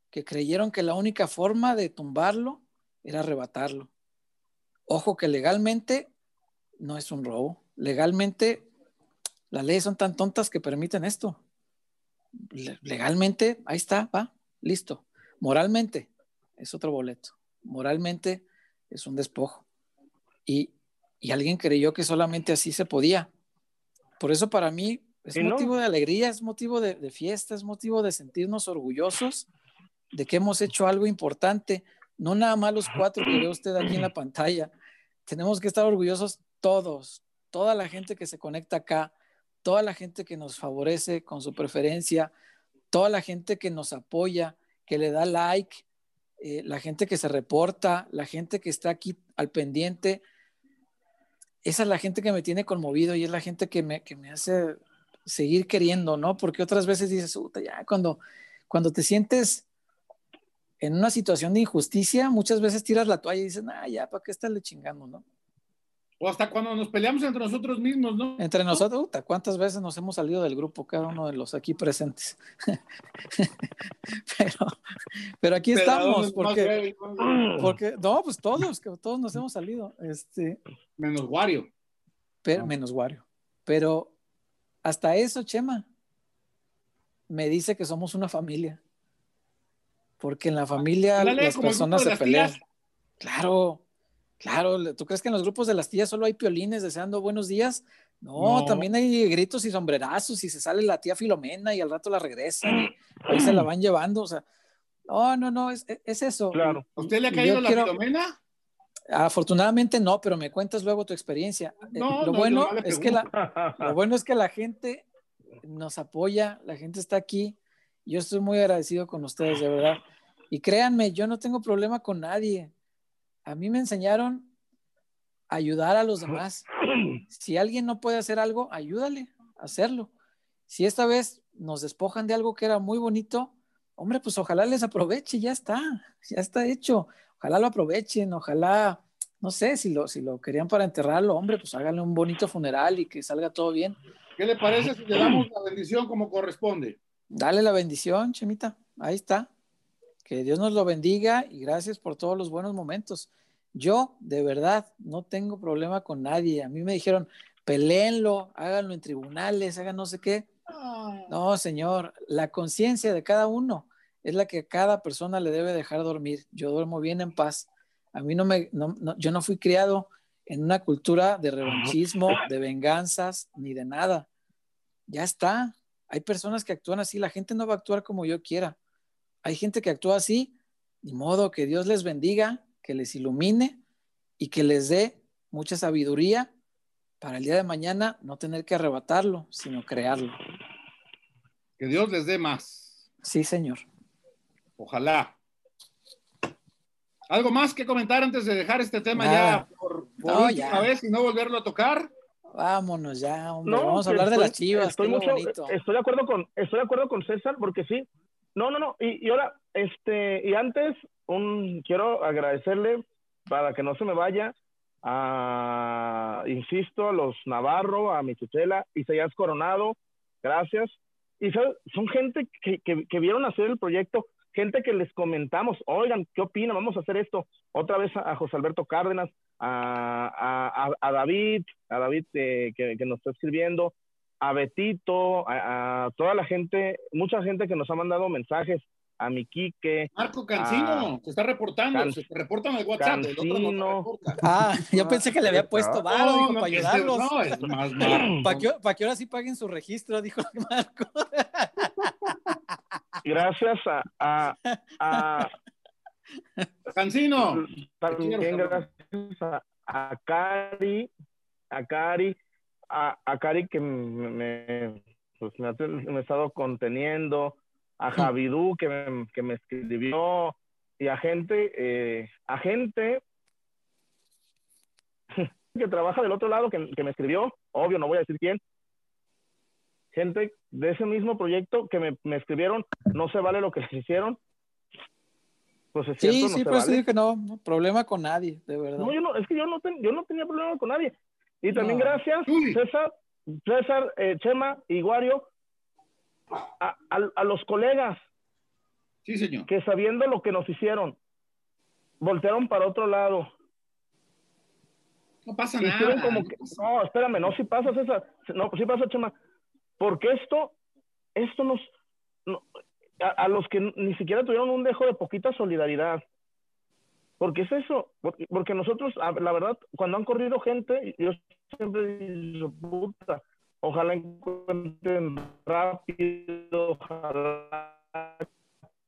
que creyeron que la única forma de tumbarlo era arrebatarlo. Ojo que legalmente no es un robo. Legalmente las leyes son tan tontas que permiten esto. Legalmente, ahí está, va, listo. Moralmente, es otro boleto. Moralmente, es un despojo. Y, alguien creyó que solamente así se podía. Por eso para mí es motivo de alegría, es motivo de, de, fiesta, es motivo de sentirnos orgullosos de que hemos hecho algo importante. No nada más los cuatro que ve usted aquí en la pantalla. Tenemos que estar orgullosos todos, toda la gente que se conecta acá, toda la gente que nos favorece con su preferencia, toda la gente que nos apoya, que le da like, eh, la gente que se reporta, la gente que está aquí al pendiente. Esa es la gente que me tiene conmovido y es la gente que me, que me hace seguir queriendo, ¿no? Porque otras veces dices, ya cuando, cuando te sientes en una situación de injusticia, muchas veces tiras la toalla y dices, ah, ya, ¿para qué estarle chingando, no? O hasta cuando nos peleamos entre nosotros mismos, ¿no? Entre nosotros, ¿cuántas veces nos hemos salido del grupo, cada uno de los aquí presentes? [LAUGHS] pero, pero aquí estamos, porque, porque, no, pues todos, todos nos hemos salido. Este, menos Wario. Pero, Menos Wario. Pero hasta eso, Chema, me dice que somos una familia. Porque en la familia las personas se pelean. Claro, Claro, ¿tú crees que en los grupos de las tías solo hay piolines deseando buenos días? No, también hay gritos y sombrerazos y se sale la tía Filomena y al rato la regresan y ahí se la [CLEARS THROAT] van llevando, o sea, no, no, no, es, eso. Claro. usted le ha caído la Filomena? Afortunadamente no, pero me cuentas luego tu experiencia. Eh, lo, bueno es que la, lo bueno es que la gente nos apoya, la gente está aquí. Yo estoy muy agradecido con ustedes, de verdad. Y créanme, yo no tengo problema con nadie a mí me enseñaron a ayudar a los demás. Si alguien no puede hacer algo, ayúdale a hacerlo. Si esta vez nos despojan de algo que era muy bonito, hombre, pues ojalá les aproveche, ya está, ya está hecho. Ojalá lo aprovechen, ojalá, no sé, si lo, si lo querían para enterrarlo, hombre, pues háganle un bonito funeral y que salga todo bien. ¿Qué le parece si le damos la bendición como corresponde? Dale la bendición, Chemita, ahí está. Que Dios nos lo bendiga y gracias por todos los buenos momentos. Yo, de verdad, no tengo problema con nadie. A mí me dijeron, peleenlo, háganlo en tribunales, hagan no sé qué. Ah. No, señor, la conciencia de cada uno es la que cada persona le debe dejar dormir. Yo duermo bien en paz. A mí no me, yo no fui criado en una cultura de revanchismo, de venganzas, ni de nada. Ya está. Hay personas que actúan así. La gente no va a actuar como yo quiera. Hay gente que actúa así, ni modo, que Dios les bendiga, que les ilumine y que les dé mucha sabiduría para el día de mañana no tener que arrebatarlo, sino crearlo. Que Dios les dé más. Sí, Señor. Ojalá. ¿Algo más que comentar antes de dejar este tema ya por, última vez y no volverlo a tocar? Vámonos ya, hombre. Vamos a hablar de las chivas. Estoy, estoy de acuerdo con, estoy de acuerdo con César, porque sí, no, no, no. Y, ahora, este, y antes, un, quiero agradecerle, para que no se me vaya, a, insisto, a los Navarro, a mi tutela, Isaías Coronado, gracias. y son gente que, que, vieron hacer el proyecto, gente que les comentamos, oigan, ¿qué opinan? Vamos a hacer esto. Otra vez a, José Alberto Cárdenas, a, a, David, a David eh, que, que, nos está escribiendo, a Betito, a, toda la gente, mucha gente que nos ha mandado mensajes, a mi Quique. Marco Cancino, se está reportando, se reportan al WhatsApp. Cancino. ah, yo pensé que le había pusto varo, para ayudarlos. No, es más [LAUGHS] Para que, que, ahora sí paguen su registro, [LAUGHS] dijo Marco. Gracias a, a, a Cancino. También gracias a, a Cari, a Cari, a, a Cari que me, pues me, ha, me ha estado conteniendo, a Javidú que me, que me escribió y a gente, eh, a gente [LAUGHS] que trabaja del otro lado que, que, me escribió, obvio, no voy a decir quién, gente de ese mismo proyecto que me, me escribieron, no se vale lo que les hicieron. Pues es cierto, sí, sí, pues vale. que no, no, problema con nadie, de verdad. No, yo no, es que yo no, yo no tenía problema con nadie. Y también gracias, César, César, eh, Chema y Guario, a, a, los colegas. Sí, señor. Que sabiendo lo que nos hicieron, voltearon para otro lado. No pasa nada. Como que, no, espérame, no, si pasa, César. No, si pasa, Chema. Porque esto, esto nos. a, los que ni siquiera tuvieron un dejo de poquita solidaridad. Porque es eso. Porque, nosotros, la verdad, cuando han corrido gente, yo siempre digo, puta, Ojalá encuentren rápido, ojalá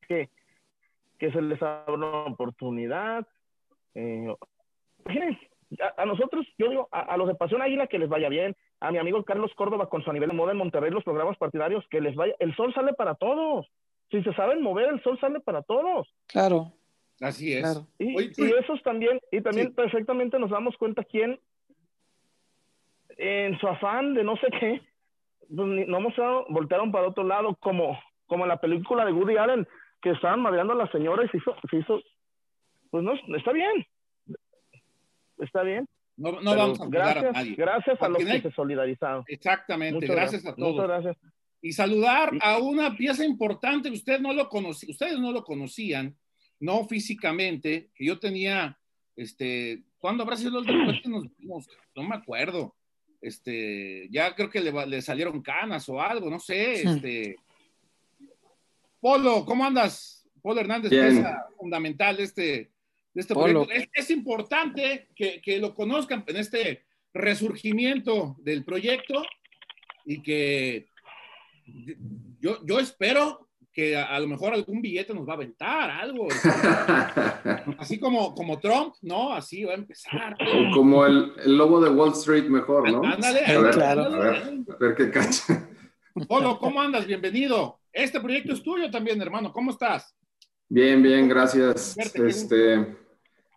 que, que se les abra una oportunidad. Eh, a, nosotros, yo digo, a, los de Pasión Águila que les vaya bien, a mi amigo Carlos Córdoba con su nivel de moda en Monterrey, los programas partidarios, que les vaya, el sol sale para todos. Si se saben mover, el sol sale para todos. Claro. Así es. Y, esos también, y también perfectamente nos damos cuenta quién en su afán de no sé qué, pues, no voltearon para otro lado, como, como en la película de Woody Allen, que estaban madreando a la señora y se hizo, se hizo pues no, está bien, está bien. No, no vamos a gracias, a nadie. Gracias a los que se solidarizaron. Exactamente, gracias, a todos. Muchas gracias. Y saludar a una pieza importante, usted no lo conocí, ustedes no lo conocían, no físicamente, que yo tenía, este, ¿cuándo habrá sido el que nos vimos? No me acuerdo este, ya creo que le, salieron canas o algo, no sé, este. Polo, ¿cómo andas? Polo Hernández, pieza fundamental de este, de este proyecto. Es, importante que, que, lo conozcan en este resurgimiento del proyecto y que yo, yo espero que a, lo mejor algún billete nos va a aventar, algo. [LAUGHS] Así como, como Trump, ¿no? Así va a empezar. Como el, el lobo de Wall Street mejor, ¿no? Ándale, a ver, claro. a ver, a ver qué cacha. Polo, ¿cómo andas? Bienvenido. Este proyecto es tuyo también, hermano. ¿Cómo estás? Bien, bien, gracias. Este,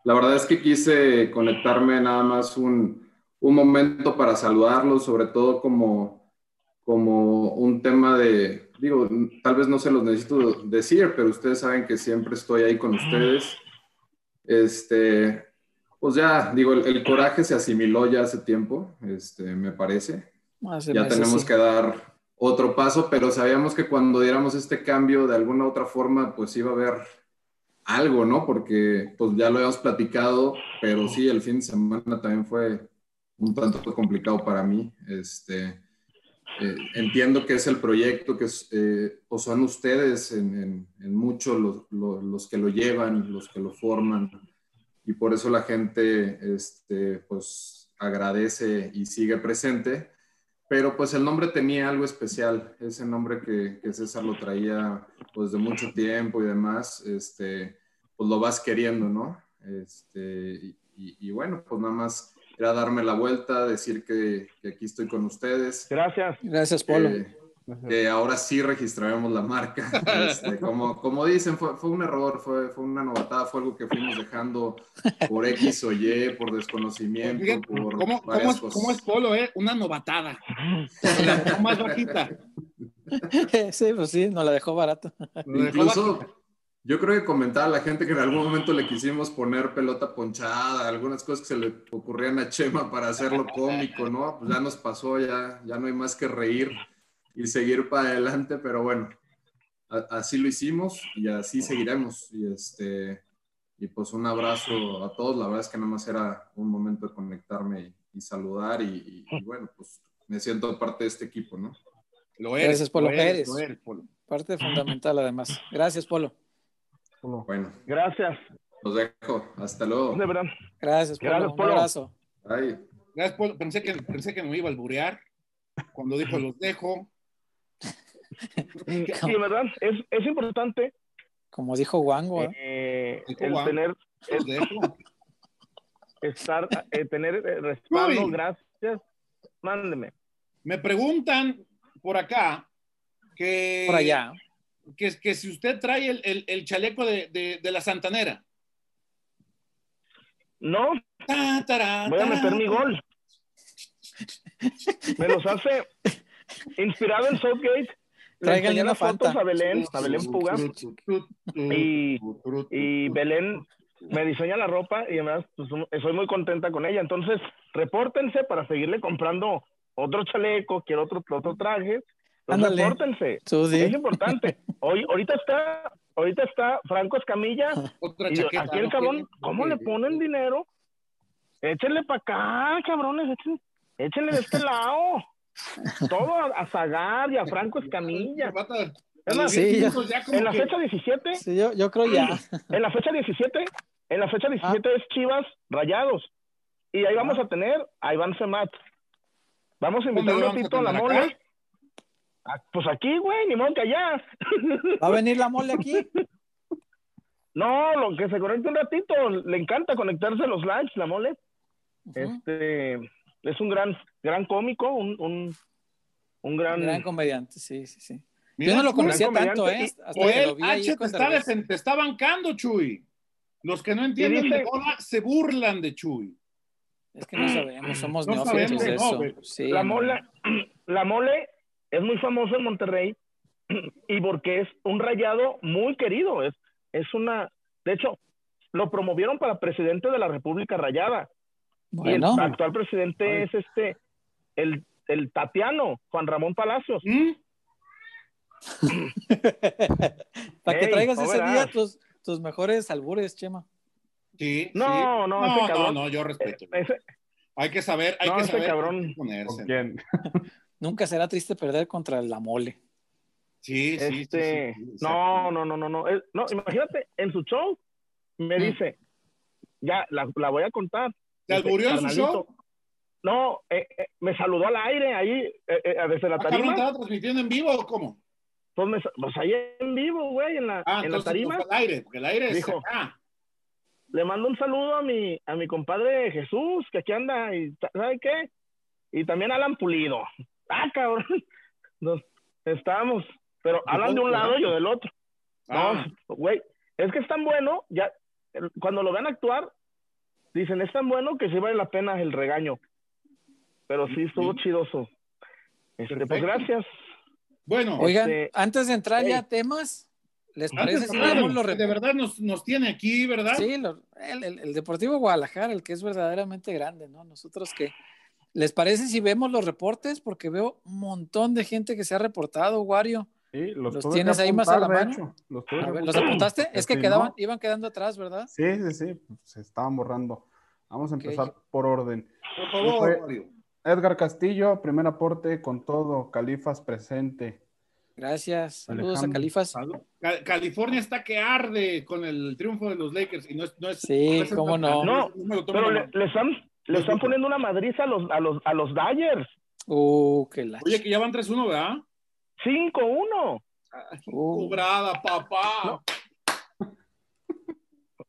la verdad es que quise conectarme nada más un, un momento para saludarlos, sobre todo como, como un tema de, digo, tal vez no se los necesito decir, pero ustedes saben que siempre estoy ahí con ustedes. Este, pues ya, digo, el, coraje se asimiló ya hace tiempo, este, me parece. ya tenemos que dar otro paso, pero sabíamos que cuando diéramos este cambio de alguna otra forma, pues iba a haber algo, ¿no? Porque pues ya lo habíamos platicado, pero sí, el fin de semana también fue un tanto complicado para mí. Este, eh, entiendo que es el proyecto que eh, o son ustedes en, en, mucho los, los, que lo llevan, los que lo forman, y por eso la gente este, pues agradece y sigue presente. Pero pues el nombre tenía algo especial, ese nombre que, que César lo traía pues de mucho tiempo y demás, este, pues lo vas queriendo, ¿no? Este, y, y bueno, pues nada más era darme la vuelta, decir que, aquí estoy con ustedes. Gracias. Gracias, Polo. que ahora sí registraremos la marca. [LAUGHS] Este, como, como dicen, fue, fue un error, fue, fue, una novatada, fue algo que fuimos dejando por X o Y, por desconocimiento, por ¿Cómo, cómo, es, ¿Cómo es Polo, eh? Una novatada. [LAUGHS] La más bajita. [LAUGHS] Sí, pues sí, nos la dejó barato. Incluso yo creo que comentaba a la gente que en algún momento le quisimos poner pelota ponchada, algunas cosas que se le ocurrían a Chema para hacerlo cómico, ¿no? Pues ya nos pasó, ya, ya no hay más que reír. y seguir para adelante, pero bueno, así lo hicimos y así seguiremos. Y, este, y pues un abrazo a todos, la verdad es que nada más era un momento de conectarme y, saludar y, bueno, pues me siento parte de este equipo, ¿no? Lo eres, Gracias, Polo. Lo eres, Parte fundamental, además. Gracias, Polo. Bueno. Gracias. Los dejo. Hasta luego. De verdad. Gracias, Polo. Un abrazo. Gracias, Polo. Pensé que, pensé que me iba a alburear cuando dijo los dejo. [LAUGHS] Sí, ¿verdad? Es, es importante. Como dijo Wango. ¿eh? eh el tener. [LAUGHS] estar, eh, tener eh, respaldo, gracias. Mándeme. Me preguntan por acá que. Por allá. Que, que si usted trae el, el, el chaleco de, de, de, la Santanera. No. Voy a meter mi gol. Me los hace inspirado en Southgate Traigan las fotos a Belén, a Belén Puga. Y, y Belén me diseña la ropa y además pues, estoy muy contenta con ella. Entonces, repórtense para seguirle comprando otro chaleco, quiero otro, otro traje. Entonces, repórtense. Es importante. Hoy, ahorita está, ahorita está Franco Escamilla. y aquí el cabrón, ¿cómo le ponen dinero? Échenle para acá, cabrones, échenle, échenle de este lado. Todo a, Zagar y a Franco Escamilla. [LAUGHS] en la fecha 17. Sí, yo, yo, creo ya. En la fecha 17, en la fecha 17 ah. es Chivas Rayados. Y ahí vamos a tener a Iván Semat. Vamos a invitar un ratito a, la mole. Ah, pues aquí, güey, ni modo que allá. ¿Va a venir la mole aquí? [LAUGHS] No, lo que se conecte un ratito. Le encanta conectarse los lives, la mole. Este es un gran, gran cómico, un, un, un gran... gran comediante, sí, sí, sí. Yo no lo conocía tanto, ¿eh? Hasta que lo vi H te, está, te está bancando, Chuy. Los que no entienden de moda se burlan de Chuy. Es que no sabemos, somos no neófitos de eso. Sí, la, mole, [CLEARS THROAT] la mole es muy famoso en Monterrey [CLEARS THROAT] y porque es un rayado muy querido. Es, es una, de hecho, lo promovieron para presidente de la República Rayada. Bueno. el actual presidente es este, el, el, Tatiano, Juan Ramón Palacios. ¿Mm? [LAUGHS] Para que traigas ese día tus, tus, mejores albures, Chema. Sí. No, sí. no, no, no, no, yo respeto. hay que saber, hay que saber cabrón. ponerse. [LAUGHS] Nunca será triste perder contra la mole. Sí, sí, este, no, no, no, no, no, no. Imagínate, en su show me mm. dice, ya, la, la voy a contar ¿Te alburió en su show? No, eh, eh, me saludó al aire ahí, eh, desde la ah, tarima. ¿Estaba transmitiendo en vivo o cómo? Pues, me, pues ahí en vivo, güey, en la, ah, en la tarima. al aire, porque el aire dijo, Le mando un saludo a mi, a mi compadre Jesús, que aquí anda, y ¿sabe qué? Y también Alan Pulido. Ah, cabrón. [LAUGHS] Nos estábamos, pero Alan de un lado, y yo del otro. Ah. No, güey, es que es tan bueno, ya, cuando lo vean actuar, Dicen, es tan bueno que sí vale la pena el regaño. Pero sí, estuvo chidoso. Este, pues gracias. Bueno, oigan, este, antes de entrar ya a temas, ¿les parece si De verdad nos, nos, tiene aquí, ¿verdad? Sí, el, el, Deportivo Guadalajara, el que es verdaderamente grande, ¿no? Nosotros que. ¿Les parece si vemos los reportes? Porque veo un montón de gente que se ha reportado, Wario. Sí, los, tienes ahí más a la mano. los, ¿Los, apuntaste? Es que quedaban, iban quedando atrás, ¿verdad? Sí, sí, sí, se estaban borrando. Vamos a empezar por orden. Por favor, Edgar Castillo, primer aporte con todo, Califas presente. Gracias, saludos a Califas. California está que arde con el triunfo de los Lakers y no es, no es Sí, cómo no. No, pero le, están, le están poniendo una madriza a los, a los, a los Dyers. Uh, qué la... Oye, que ya van 3-1, ¿verdad? 5-1. Cobrada, papá.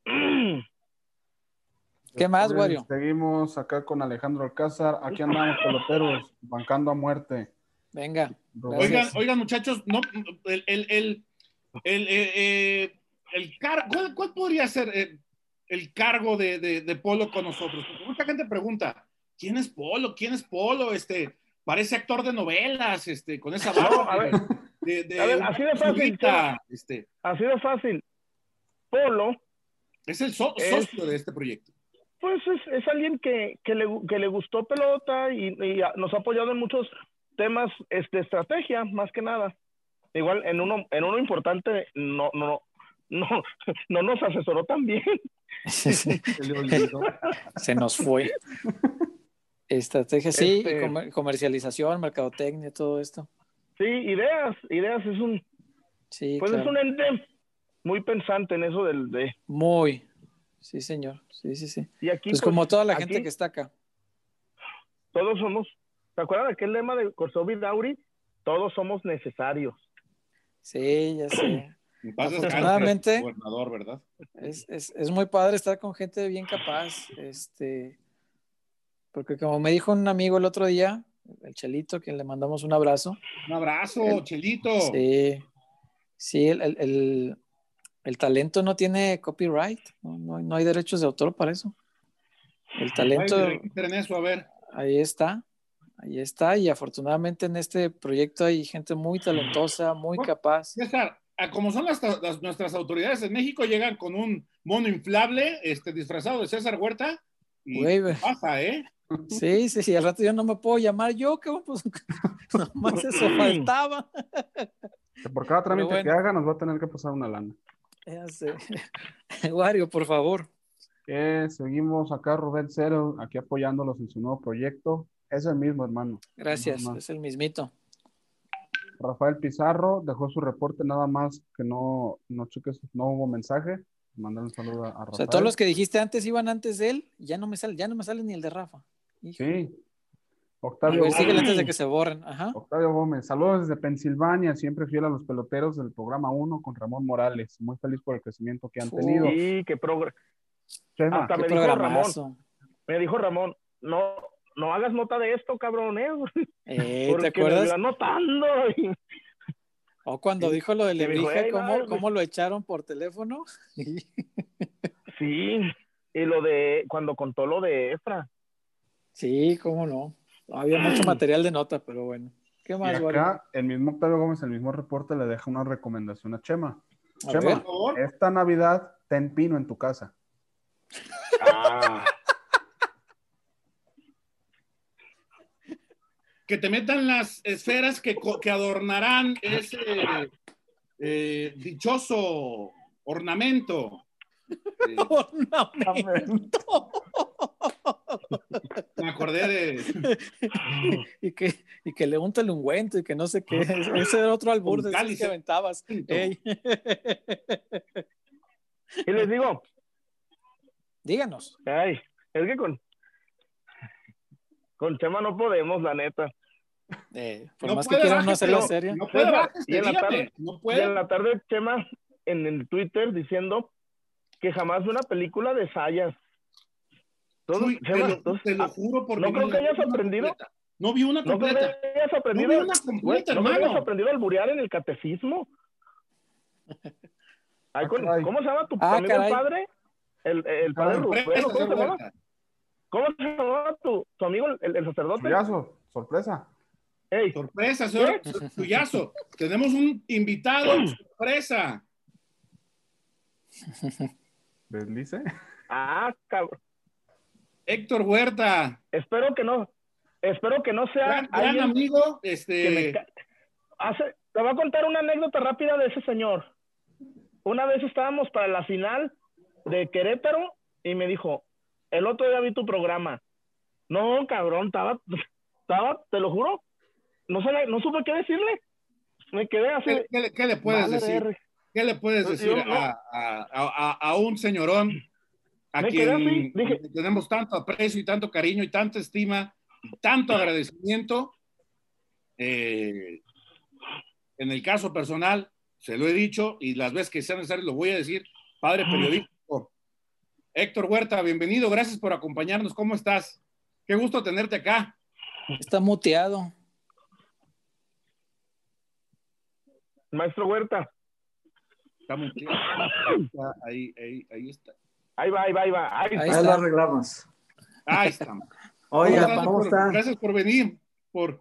[CLEARS THROAT] ¿Qué más, Wario? Seguimos acá con Alejandro Alcázar. Aquí andamos peloteros, bancando a muerte. Venga. Oigan, oigan, muchachos, no, el, el, el, el, eh, eh, cargo, ¿cuál, podría ser eh, el cargo de, de, Polo con nosotros? Porque mucha gente pregunta, ¿quién es Polo? ¿Quién es Polo? Este, parece actor de novelas, este, con esa barba. a ver, así de fácil. este. Así de fácil. Polo. Es el socio de este proyecto. Pues es, es alguien que, que, le, que, le, gustó pelota y, nos ha apoyado en muchos temas este estrategia más que nada. Igual en uno en uno importante no no no [LAUGHS] no nos asesoró tan bien. [LAUGHS] Se nos fue. Estrategia, sí, este comercialización, mercadotecnia, todo esto. Sí, ideas, ideas es un Sí, pues es un ente muy pensante en eso del de muy sí señor sí sí sí y aquí pues, como toda la gente que está acá todos somos ¿te acuerdas de aquel lema de Corsovi Dauri? todos somos necesarios sí ya sé afortunadamente gobernador verdad es, es, es muy padre estar con gente bien capaz este porque como me dijo un amigo el otro día el Chelito, quien le mandamos un abrazo. Un abrazo, Chelito. Sí, sí, el, talento no tiene copyright, no, hay derechos de autor para eso. El talento... En eso, a ver. Ahí está, ahí está, y afortunadamente en este proyecto hay gente muy talentosa, muy capaz. César, como son las, nuestras autoridades en México, llegan con un mono inflable este, disfrazado de César Huerta y pasa, ¿eh? Sí, sí, sí, al rato yo no me puedo llamar yo, [LAUGHS] que pues nomás eso faltaba. por cada trámite que haga nos va a tener que pasar una lana. Ya sé. [LAUGHS] Wario, por favor. seguimos acá, Rubén Cero, aquí apoyándolos en su nuevo proyecto. Es el mismo, hermano. Gracias, es el mismito. Rafael Pizarro dejó su reporte nada más que no, no cheques, no hubo mensaje. Mandar un saludo a Rafael. O sea, todos los que dijiste antes iban antes de él, ya no me sale, ya no me sale ni el de Rafa. Sí. Octavio Gómez. antes de que se borren. Ajá. Octavio Gómez, saludos desde Pensilvania, siempre fiel a los peloteros del programa 1 con Ramón Morales. Muy feliz por el crecimiento que han tenido. Sí, qué programa. Hasta me dijo Ramón, me dijo Ramón, no, no hagas nota de esto, cabrón, ¿eh? [LAUGHS] eh ¿Te acuerdas? Me anotando. [LAUGHS] O cuando dijo lo de Lebrija, ¿cómo, ¿cómo, lo echaron por teléfono? [LAUGHS] sí, y lo de, cuando contó lo de Efra. Sí, cómo no. Había mucho [CLEARS THROAT] material de nota, pero bueno. ¿Qué más, y acá, el mismo Octavio Gómez, el mismo reporte, le deja una recomendación a Chema. Chema, esta Navidad ten pino en tu casa. Ah. Que te metan las esferas que, que adornarán ese eh, dichoso ornamento. ornamento. Me acordé de. y, que, y que le unta el ungüento y que no sé qué. Ese era otro albur de que aventabas. y les digo? Díganos. Ay, es que con, con Chema no podemos, la neta. Eh, por más que quieran no hacer la serie. No puede, y, en la tarde, no puede. y en la tarde, Chema, en el Twitter diciendo que jamás ve una película de Sayas. Uy, te, lo, juro por No creo que hayas aprendido. No vi una completa. No creo que hayas aprendido. No vi una completa, ¿No hermano. hayas aprendido a alburear en el catecismo? Ay, ¿Cómo se llama tu ah, amigo el padre? El, el padre Rubén. ¿Cómo se llama? ¿Cómo se llama tu, tu amigo, el, el sacerdote? Suyazo, sorpresa. Hey. Sorpresa, señor Suyazo. Tenemos un invitado sorpresa. ¿Deslice? Ah, cabrón. Héctor Huerta. Espero que no, espero que no sea. Gran, amigo, este. Hace, te voy a contar una anécdota rápida de ese señor. Una vez estábamos para la final de Querétaro y me dijo, el otro día vi tu programa. No, cabrón, estaba, estaba, te lo juro, no, sé, no supe qué decirle. Me quedé así. ¿Qué, le puedes decir? ¿Qué le puedes decir a, a, a, un señorón a quien tenemos tanto aprecio y tanto cariño y tanta estima y tanto [LAUGHS] agradecimiento? Eh, en el caso personal, se lo he dicho y las veces que sea necesario lo voy a decir, padre periodista Héctor Huerta, bienvenido, gracias por acompañarnos. ¿Cómo estás? Qué gusto tenerte acá. Está muteado. Maestro Huerta. Está muteado. [COUGHS] Ahí, ahí, ahí está. Ahí va, ahí va, ahí va. Ahí, ahí lo arreglamos. Ahí estamos. [LAUGHS] Oiga, ¿cómo, están? Gracias por venir, por,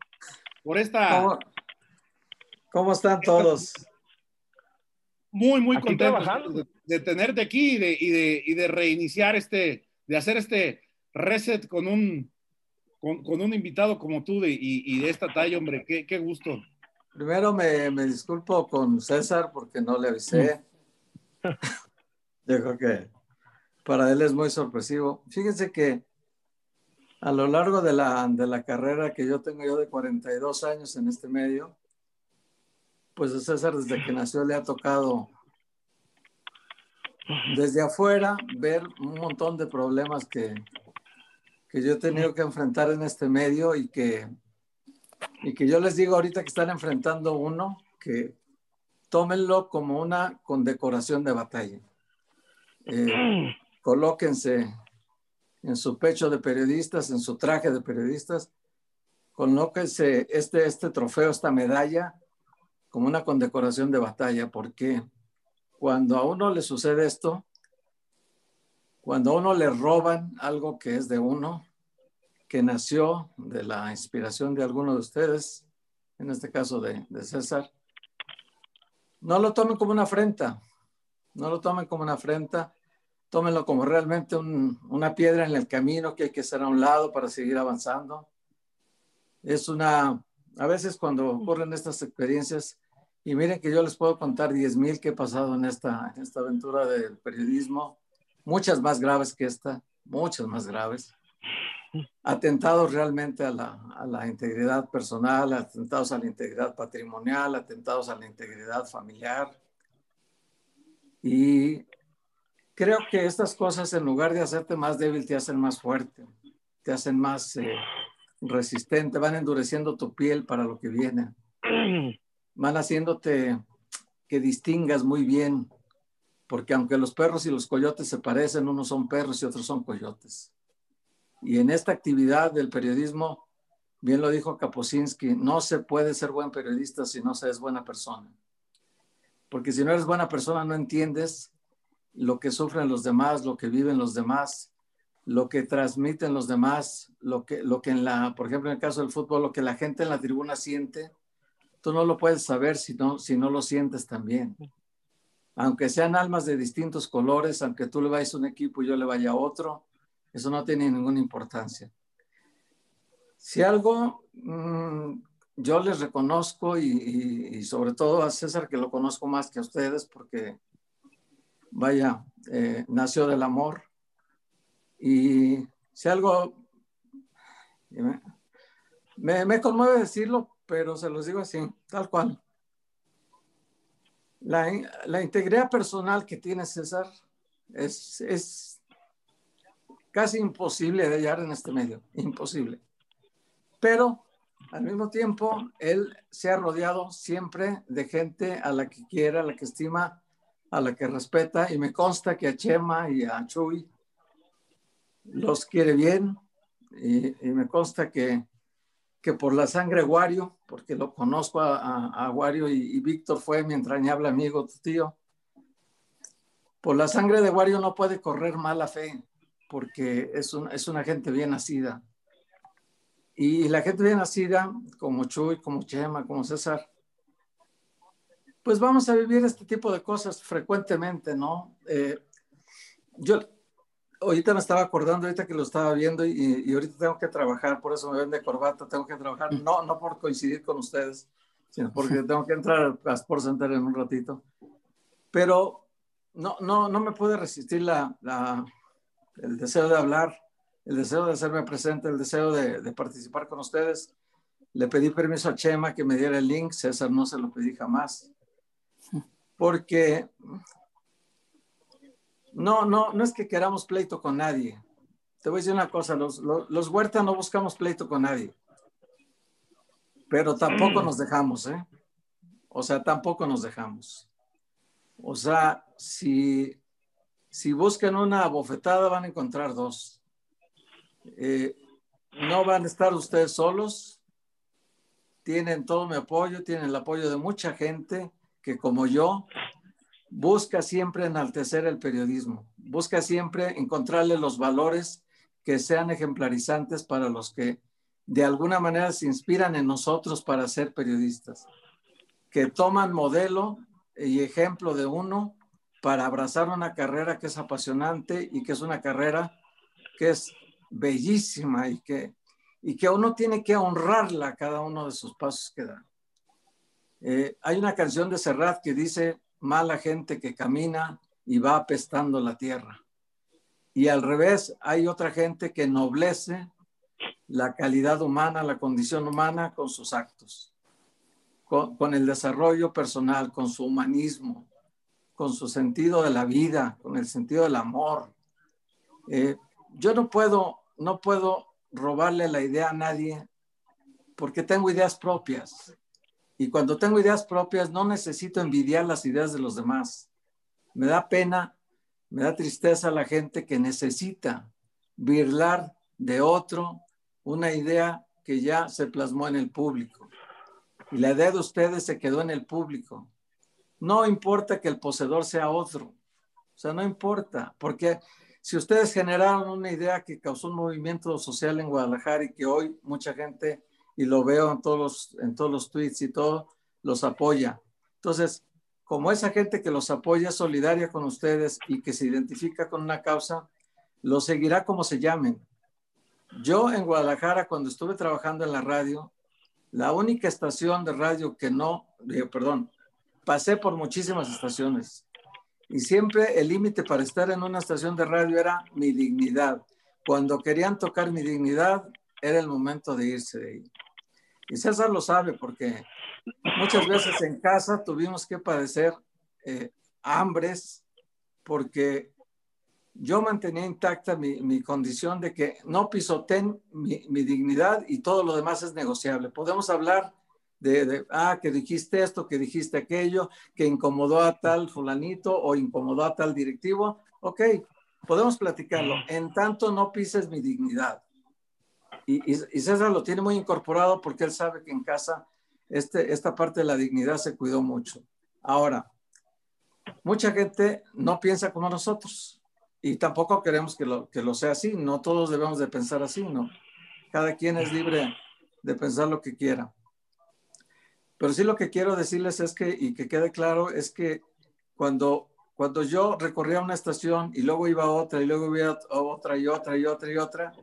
por esta. ¿Cómo, están todos? Muy, muy contentos de tenerte aquí y de, y de, y de reiniciar este, de hacer este reset con un, con, un invitado como tú de, y, de esta talla, hombre, qué, qué gusto. Primero me, me, disculpo con César porque no le avisé. [LAUGHS] Yo creo que para él es muy sorpresivo. Fíjense que a lo largo de la, de la carrera que yo tengo yo de 42 años en este medio, pues a César desde que nació le ha tocado desde afuera ver un montón de problemas que, que yo he tenido que enfrentar en este medio y que, y que yo les digo ahorita que están enfrentando uno, que tómenlo como una condecoración de batalla. Eh, colóquense en su pecho de periodistas, en su traje de periodistas, colóquense este, este trofeo, esta medalla, como una condecoración de batalla, porque cuando a uno le sucede esto, cuando a uno le roban algo que es de uno, que nació de la inspiración de alguno de ustedes, en este caso de, César, no lo tomen como una afrenta, no lo tomen como una afrenta, tómenlo como realmente una piedra en el camino que hay que hacer a un lado para seguir avanzando. Es una, a veces cuando ocurren estas experiencias, y miren que yo les puedo contar 10 mil que he pasado en esta, esta aventura del periodismo, muchas más graves que esta, muchas más graves. Atentados realmente a la, a la integridad personal, atentados a la integridad patrimonial, atentados a la integridad familiar. Y creo que estas cosas, en lugar de hacerte más débil, te hacen más fuerte, te hacen más eh, resistente, van endureciendo tu piel para lo que viene, [CLEARS THROAT] van haciéndote que distingas muy bien, porque aunque los perros y los coyotes se parecen, unos son perros y otros son coyotes. Y en esta actividad del periodismo, bien lo dijo Kaposinski, no se puede ser buen periodista si no se es buena persona. Porque si no eres buena persona, no entiendes lo que sufren los demás, lo que viven los demás, lo que transmiten los demás, lo que, lo que en la, por ejemplo, en el caso del fútbol, lo que la gente en la tribuna siente, tú no lo puedes saber si no, si no lo sientes también. Aunque sean almas de distintos colores, aunque tú le vayas a un equipo y yo le vaya a otro, eso no tiene ninguna importancia. Si algo mm, yo les reconozco y, y, sobre todo a César, que lo conozco más que a ustedes, porque vaya, eh, nació del amor. Y si algo, me, me, conmueve decirlo, pero se los digo así, tal cual. La, la integridad personal que tiene César es, es casi imposible de hallar en este medio, imposible. Pero al mismo tiempo, él se ha rodeado siempre de gente a la que quiere, a la que estima a la que respeta y me consta que a Chema y a Chuy los quiere bien y, me consta que, que, por la sangre Wario, porque lo conozco a, a, Wario y, Víctor fue mi entrañable amigo, tu tío, por la sangre de Wario no puede correr mala fe, porque es, es una gente bien nacida. Y la gente bien nacida, como Chuy, como Chema, como César, pues vamos a vivir este tipo de cosas frecuentemente, ¿no? Eh, yo ahorita me estaba acordando, ahorita que lo estaba viendo y, y, ahorita tengo que trabajar, por eso me ven de corbata, tengo que trabajar, no, no por coincidir con ustedes, sino porque [LAUGHS] tengo que entrar al Sport Center en un ratito. Pero no, no, no me puede resistir la, la, el deseo de hablar, el deseo de hacerme presente, el deseo de, de participar con ustedes. Le pedí permiso a Chema que me diera el link, César no se lo pedí jamás porque no, no, no es que queramos pleito con nadie. Te voy a decir una cosa, los, los, Huerta no buscamos pleito con nadie, pero tampoco nos dejamos, ¿eh? O sea, tampoco nos dejamos. O sea, si, si buscan una bofetada van a encontrar dos. Eh, no van a estar ustedes solos, tienen todo mi apoyo, tienen el apoyo de mucha gente que como yo busca siempre enaltecer el periodismo, busca siempre encontrarle los valores que sean ejemplarizantes para los que de alguna manera se inspiran en nosotros para ser periodistas, que toman modelo y ejemplo de uno para abrazar una carrera que es apasionante y que es una carrera que es bellísima y que, y que uno tiene que honrarla cada uno de sus pasos que da. Eh, hay una canción de Serrat que dice, mala gente que camina y va apestando la tierra. Y al revés, hay otra gente que noblece la calidad humana, la condición humana con sus actos, con, el desarrollo personal, con su humanismo, con su sentido de la vida, con el sentido del amor. Eh, yo no puedo, no puedo robarle la idea a nadie porque tengo ideas propias. Y cuando tengo ideas propias no necesito envidiar las ideas de los demás. Me da pena, me da tristeza la gente que necesita birlar de otro una idea que ya se plasmó en el público. Y la idea de ustedes se quedó en el público. No importa que el poseedor sea otro. O sea, no importa, porque si ustedes generaron una idea que causó un movimiento social en Guadalajara y que hoy mucha gente, y lo veo en todos los, en todos los tweets y todo, los apoya. Entonces, como esa gente que los apoya solidaria con ustedes y que se identifica con una causa, lo seguirá como se llamen. Yo en Guadalajara, cuando estuve trabajando en la radio, la única estación de radio que no, perdón, pasé por muchísimas estaciones y siempre el límite para estar en una estación de radio era mi dignidad. Cuando querían tocar mi dignidad, era el momento de irse de ahí. Y César lo sabe porque muchas veces en casa tuvimos que padecer eh, hambres porque yo mantenía intacta mi, condición de que no pisoteen mi, mi, dignidad y todo lo demás es negociable. Podemos hablar de, ah, que dijiste esto, que dijiste aquello, que incomodó a tal fulanito o incomodó a tal directivo. Ok, podemos platicarlo. En tanto no pises mi dignidad. Y, y, César lo tiene muy incorporado porque él sabe que en casa este, esta parte de la dignidad se cuidó mucho. Ahora, mucha gente no piensa como nosotros y tampoco queremos que lo, que lo sea así. No todos debemos de pensar así, ¿no? Cada quien es libre de pensar lo que quiera. Pero sí lo que quiero decirles es que, y que quede claro, es que cuando, cuando yo recorría una estación y luego iba a otra y luego iba a otra y otra y otra y otra,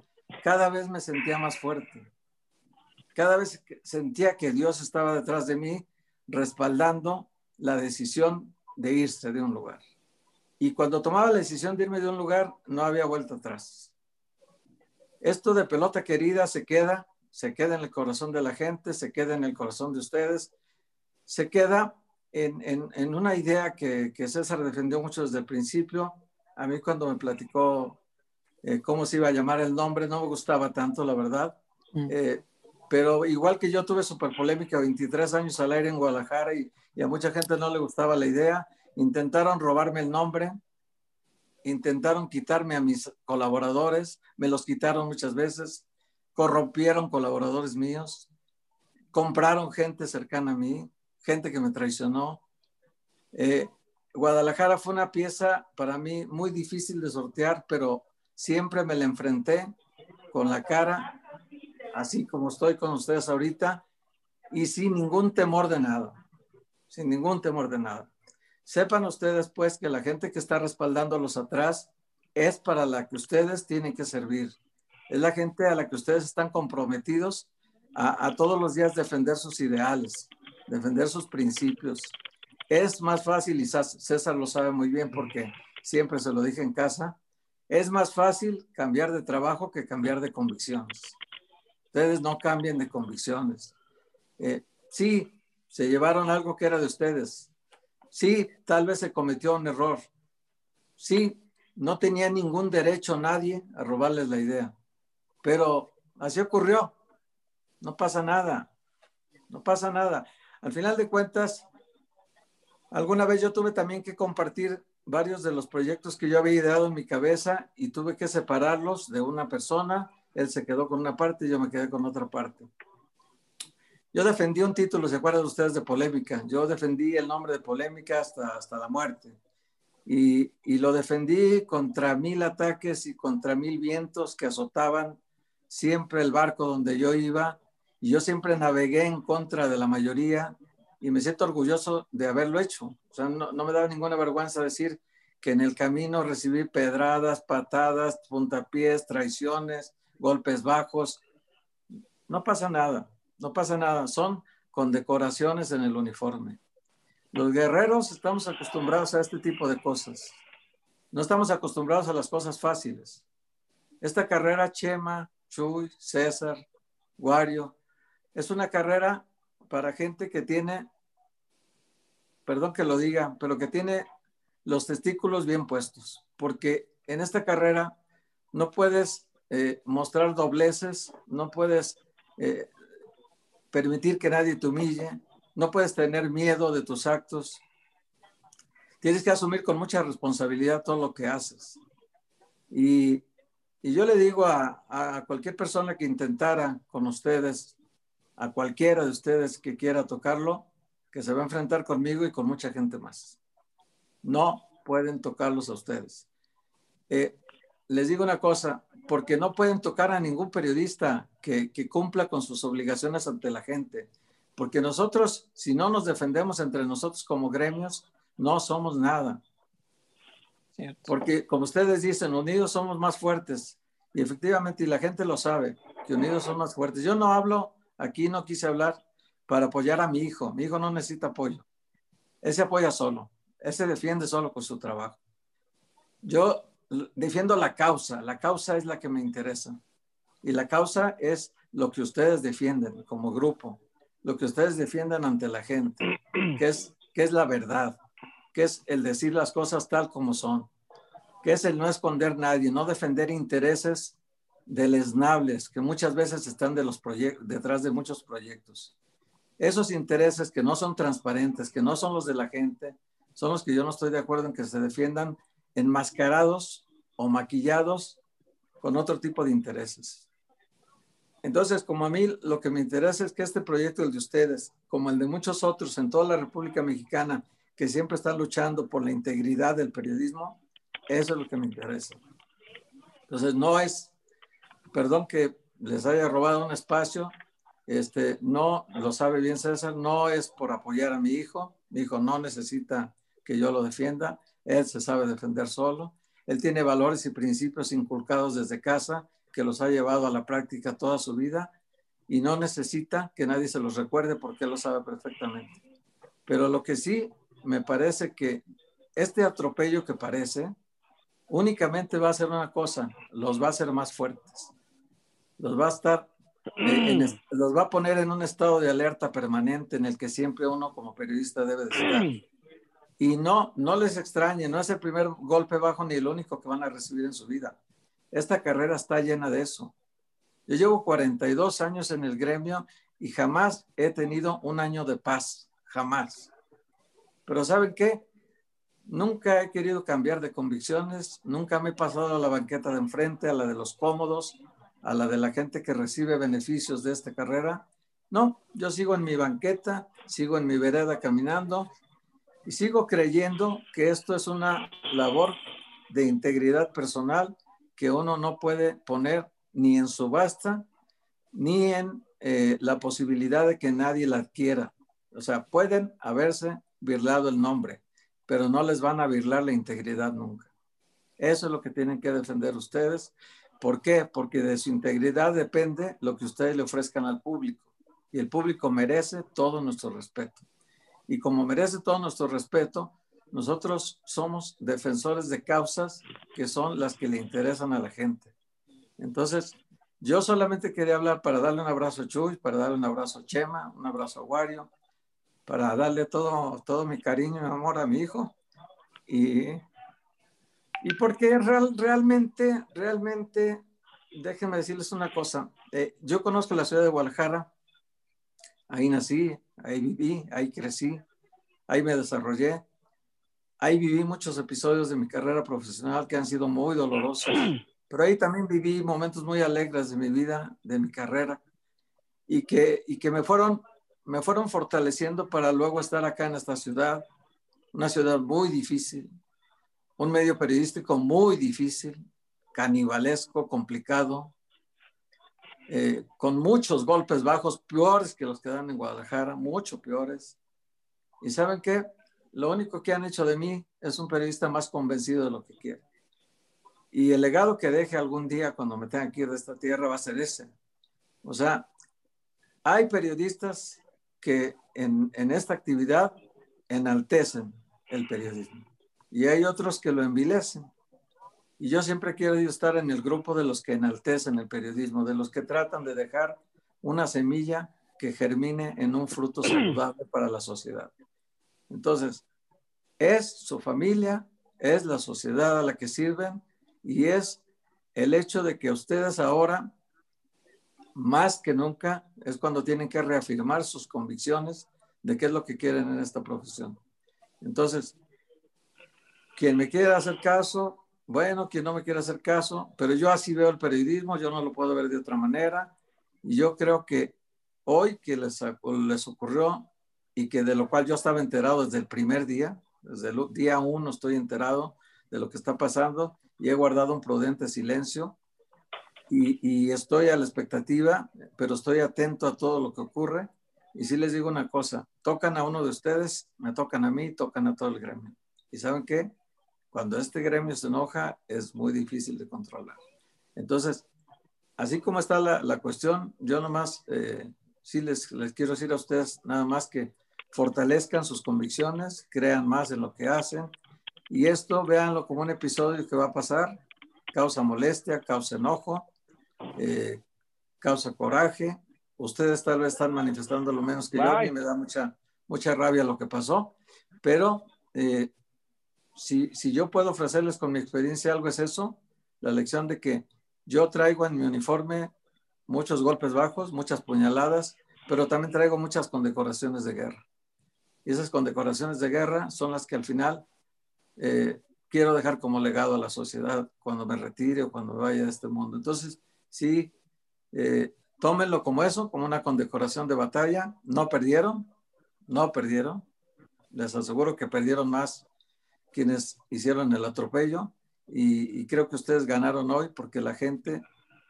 cada vez me sentía más fuerte. Cada vez sentía que Dios estaba detrás de mí respaldando la decisión de irse de un lugar. Y cuando tomaba la decisión de irme de un lugar, no había vuelta atrás. Esto de pelota querida se queda, se queda en el corazón de la gente, se queda en el corazón de ustedes, se queda en, en, una idea que, que, César defendió mucho desde el principio. A mí cuando me platicó eh, cómo se iba a llamar el nombre, no me gustaba tanto, la verdad. Mm. Eh, pero igual que yo tuve super polémica 23 años al aire en Guadalajara y, y a mucha gente no le gustaba la idea, Intentaron robarme el nombre, intentaron quitarme a mis colaboradores, me los quitaron muchas veces, corrompieron colaboradores míos, compraron gente cercana a mí, gente que me traicionó. Eh, Guadalajara fue una pieza para mí muy difícil de sortear, pero siempre me la enfrenté con la cara, así como estoy con ustedes ahorita, y sin ningún temor de nada, sin ningún temor de nada. Sepan ustedes, pues, que la gente que está respaldándolos atrás es para la que ustedes tienen que servir. Es la gente a la que ustedes están comprometidos a, todos los días defender sus ideales, defender sus principios. Es más fácil, y César lo sabe muy bien porque siempre se lo dije en casa, es más fácil cambiar de trabajo que cambiar de convicciones. Ustedes no cambien de convicciones. Eh, sí, se llevaron algo que era de ustedes, Sí, tal vez se cometió un error. Sí, no tenía ningún derecho nadie a robarles la idea. Pero así ocurrió. No pasa nada. No pasa nada. Al final de cuentas, alguna vez yo tuve también que compartir varios de los proyectos que yo había ideado en mi cabeza y tuve que separarlos de una persona. Él se quedó con una parte y yo me quedé con otra parte. Yo defendí un título, ¿se acuerdan ustedes de polémica? Yo defendí el nombre de polémica hasta, hasta la muerte. Y, y, lo defendí contra mil ataques y contra mil vientos que azotaban siempre el barco donde yo iba. Y yo siempre navegué en contra de la mayoría y me siento orgulloso de haberlo hecho. O sea, no, no me da ninguna vergüenza decir que en el camino recibí pedradas, patadas, puntapiés, traiciones, golpes bajos, No pasa nada, no pasa nada. Son condecoraciones en el uniforme. Los guerreros estamos acostumbrados a este tipo de cosas. No estamos acostumbrados a las cosas fáciles. Esta carrera, Chema, Chuy, César, Wario, es una carrera para gente que tiene, perdón que lo diga, pero que tiene los testículos bien puestos, porque en esta carrera no puedes eh, mostrar dobleces, no puedes eh, permitir que nadie te humille, no puedes tener miedo de tus actos. Tienes que asumir con mucha responsabilidad todo lo que haces. Y, yo le digo a, a cualquier persona que intentara con ustedes, a cualquiera de ustedes que quiera tocarlo, que se va a enfrentar conmigo y con mucha gente más. No pueden tocarlos a ustedes. Eh, les digo una cosa, porque no pueden tocar a ningún periodista que, cumpla con sus obligaciones ante la gente. Porque nosotros, si no nos defendemos entre nosotros como gremios, no somos nada. Porque, como ustedes dicen, unidos somos más fuertes. Y efectivamente, y la gente lo sabe, que unidos son más fuertes. Yo no hablo, aquí no quise hablar para apoyar a mi hijo. Mi hijo no necesita apoyo. Él se apoya solo. Él se defiende solo con su trabajo. Yo defiendo la causa, la causa es la que me interesa. Y la causa es lo que ustedes defienden como grupo, lo que ustedes defienden ante la gente, que es, que es la verdad, que es el decir las cosas tal como son, que es el no esconder nadie, no defender intereses deleznables que muchas veces están detrás de muchos proyectos. Esos intereses que no son transparentes, que no son los de la gente, son los que yo no estoy de acuerdo en que se defiendan enmascarados o maquillados con otro tipo de intereses. Entonces, como a mí lo que me interesa es que este proyecto, el de ustedes, como el de muchos otros en toda la República Mexicana, que siempre están luchando por la integridad del periodismo, eso es lo que me interesa. Entonces, no es, perdón que les haya robado un espacio, este, no, lo sabe bien César, no es por apoyar a mi hijo, mi hijo no necesita que yo lo defienda, él se sabe defender solo. Él tiene valores y principios inculcados desde casa que los ha llevado a la práctica toda su vida y no necesita que nadie se los recuerde porque él lo sabe perfectamente. Pero lo que sí me parece que este atropello que parece únicamente va a hacer una cosa, los va a hacer más fuertes. Los va a estar eh, [CLEARS THROAT] los va a poner en un estado de alerta permanente en el que siempre uno como periodista debe de estar. [CLEARS THROAT] Y no, no les extrañe, no es el primer golpe bajo ni el único que van a recibir en su vida. Esta carrera está llena de eso. Yo llevo 42 años en el gremio y jamás he tenido un año de paz, jamás. Pero ¿saben qué? Nunca he querido cambiar de convicciones, nunca me he pasado a la banqueta de enfrente, a la de los cómodos, a la de la gente que recibe beneficios de esta carrera. No, yo sigo en mi banqueta, sigo en mi vereda caminando y sigo creyendo que esto es una labor de integridad personal que uno no puede poner ni en subasta ni en eh, la posibilidad de que nadie la adquiera. O sea, pueden haberse birlado el nombre, pero no les van a birlar la integridad nunca. Eso es lo que tienen que defender ustedes. ¿Por qué? Porque de su integridad depende lo que ustedes le ofrezcan al público. Y el público merece todo nuestro respeto y como merece todo nuestro respeto, nosotros somos defensores de causas que son las que le interesan a la gente. Entonces, yo solamente quería hablar para darle un abrazo a Chuy, para darle un abrazo a Chema, un abrazo a Wario, para darle todo, todo mi cariño y amor a mi hijo. Y, y porque real, realmente, realmente, déjenme decirles una cosa. Eh, yo conozco la ciudad de Guadalajara, ahí nací, ahí viví, ahí crecí, ahí me desarrollé. Ahí viví muchos episodios de mi carrera profesional que han sido muy dolorosos, [CLEARS THROAT] pero ahí también viví momentos muy alegres de mi vida, de mi carrera, y que, y que me, fueron, me fueron fortaleciendo para luego estar acá en esta ciudad, una ciudad muy difícil, un medio periodístico muy difícil, canibalesco, complicado, eh, con muchos golpes bajos, peores que los que dan en Guadalajara, mucho peores. Y saben qué, lo único que han hecho de mí es un periodista más convencido de lo que quiere. Y el legado que deje algún día cuando me tenga que ir de esta tierra va a ser ese. O sea, hay periodistas que en, en esta actividad enaltecen el periodismo y hay otros que lo envilecen. Y yo siempre quiero estar en el grupo de los que enaltecen el periodismo, de los que tratan de dejar una semilla que germine en un fruto [CLEARS THROAT] saludable para la sociedad. Entonces, es su familia, es la sociedad a la que sirven y es el hecho de que ustedes ahora, más que nunca, es cuando tienen que reafirmar sus convicciones de qué es lo que quieren en esta profesión. Entonces, quien me quiera hacer caso, bueno, quien no me quiera hacer caso, pero yo así veo el periodismo, yo no lo puedo ver de otra manera. Y yo creo que hoy que les, les ocurrió y que de lo cual yo estaba enterado desde el primer día, desde el día uno estoy enterado de lo que está pasando y he guardado un prudente silencio y, y, estoy a la expectativa, pero estoy atento a todo lo que ocurre. Y si les digo una cosa, tocan a uno de ustedes, me tocan a mí, tocan a todo el gremio. ¿Y saben qué? Cuando este gremio se enoja, es muy difícil de controlar. Entonces, así como está la, la cuestión, yo nomás eh, sí les, les quiero decir a ustedes nada más que fortalezcan sus convicciones, crean más en lo que hacen y esto véanlo como un episodio que va a pasar, causa molestia, causa enojo, eh, causa coraje. Ustedes tal vez están manifestando lo menos que yo, a mí me da mucha, mucha rabia lo que pasó, pero eh, si, si yo puedo ofrecerles con mi experiencia algo es eso, la lección de que yo traigo en mi uniforme muchos golpes bajos, muchas puñaladas, pero también traigo muchas condecoraciones de guerra. Y esas condecoraciones de guerra son las que al final eh, quiero dejar como legado a la sociedad cuando me retire o cuando vaya de este mundo. Entonces, sí, eh, tómenlo como eso, como una condecoración de batalla. No perdieron, no perdieron. Les aseguro que perdieron más quienes hicieron el atropello y, y creo que ustedes ganaron hoy porque la gente,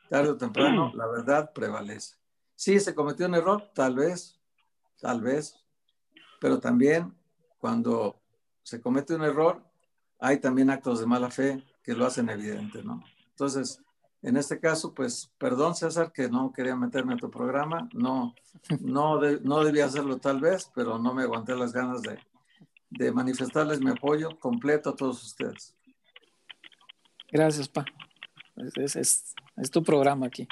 tarde o temprano, la verdad prevalece. Sí, se cometió un error, tal vez, tal vez, pero también cuando se comete un error, hay también actos de mala fe que lo hacen evidente, ¿no? Entonces, en este caso, pues, perdón César que no quería meterme a tu programa, no, no, no debía hacerlo tal vez, pero no me aguanté las ganas de, de manifestarles mi apoyo completo a todos ustedes. Gracias, Pa. Es, es, es, tu programa aquí,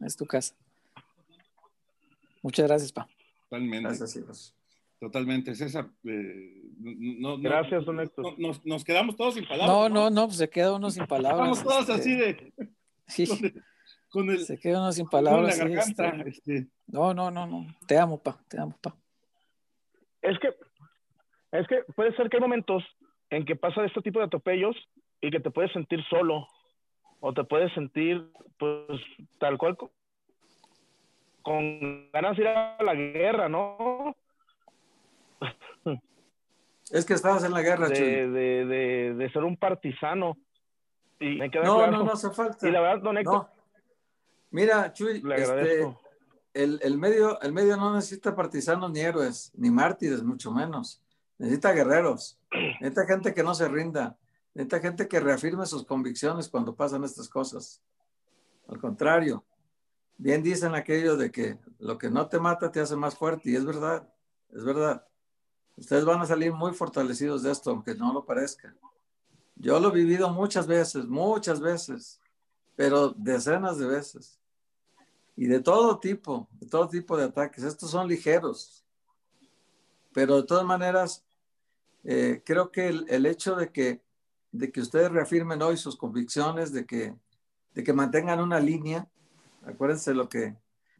es tu casa. Muchas gracias, Pa. Totalmente. Gracias, hijos. Totalmente, César. Eh, no, Gracias, don Héctor. Nos, nos, quedamos todos sin palabras. No, no, no, pues se queda uno sin palabras. Estamos todos este, así de. Sí. Con el, con el, se queda uno sin palabras. con la sí, garganta, este. este. No, no, no, no. Te amo, pa. Te amo, pa. Es que, es que puede ser que hay momentos en que pasa este tipo de atropellos y que te puedes sentir solo o te puedes sentir, pues, tal cual, con, ganas de ir a la guerra, ¿no? Es que estabas en la guerra, Chuy. de, de, de, de ser un partisano. Y me queda No, claro. no, no hace falta. Y la verdad, don Héctor, No. Mira, Chuy, le este, el, el medio, el medio no necesita partisanos ni héroes, ni mártires, mucho menos. Necesita guerreros. Necesita gente que no se rinda. Necesita gente que reafirme sus convicciones cuando pasan estas cosas. Al contrario, bien dicen aquello de que lo que no te mata te hace más fuerte, y es verdad, es verdad. Ustedes van a salir muy fortalecidos de esto, aunque no lo parezca. Yo lo he vivido muchas veces, muchas veces, pero decenas de veces. Y de todo tipo, de todo tipo de ataques. Estos son ligeros. Pero de todas maneras, eh, creo que el, el, hecho de que, de que ustedes reafirmen hoy sus convicciones, de que, de que mantengan una línea, acuérdense lo que,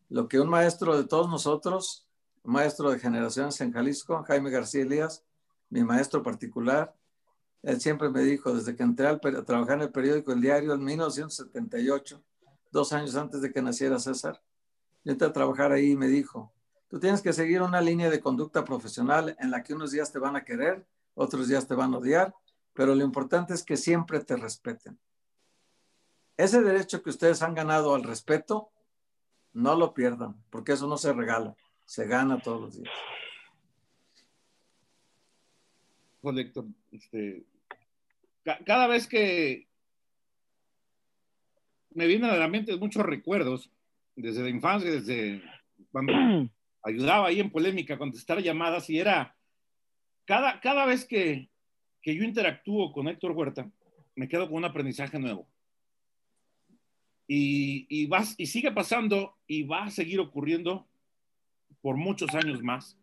lo que un maestro de todos nosotros, un maestro de generaciones en Jalisco, Jaime García Elías, mi maestro particular, él siempre me dijo, desde que entré a trabajar en el periódico El Diario en 1978, dos años antes de que naciera César, yo entré a trabajar ahí y me dijo, tú tienes que seguir una línea de conducta profesional en la que unos días te van a querer, otros días te van a odiar, pero lo importante es que siempre te respeten. Ese derecho que ustedes han ganado al respeto, no lo pierdan, porque eso no se regala, se gana todos los días. Juan Héctor, este, ca cada vez que me vienen a la mente muchos recuerdos, desde la infancia, desde cuando [CLEARS THROAT] ayudaba ahí en polémica a contestar llamadas y era, cada, cada vez que, que yo interactúo con Héctor Huerta, me quedo con un aprendizaje nuevo. Y, y, vas, y sigue pasando y va a seguir ocurriendo por muchos años más.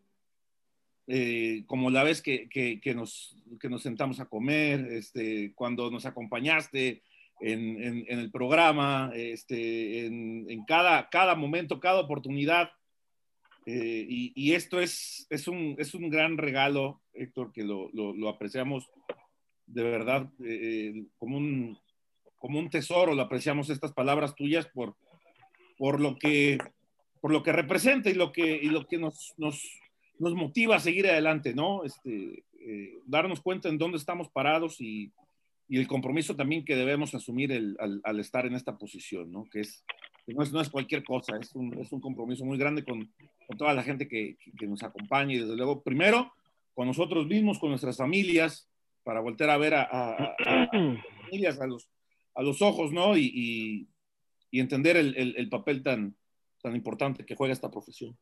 Eh, como la vez que, que, nos, que nos sentamos a comer, este, cuando nos acompañaste en, en, en el programa, este, en, en, cada, cada momento, cada oportunidad. Eh, y, esto es, es, un, es un gran regalo, Héctor, que lo, lo, apreciamos de verdad eh, como, un, como un tesoro, lo apreciamos estas palabras tuyas por, por, lo, que, por lo que representa y lo que, y lo que nos, nos, nos motiva a seguir adelante, ¿no? Este, eh, darnos cuenta en dónde estamos parados y, y, el compromiso también que debemos asumir el, al, estar en esta posición, ¿no? Que es, que no, es no es cualquier cosa, es un, es un compromiso muy grande con, con toda la gente que, que, nos acompaña y desde luego, primero, con nosotros mismos, con nuestras familias, para volver a ver a, a, familias a los, a los ojos, ¿no? Y, y, entender el, el, el, papel tan, tan importante que juega esta profesión.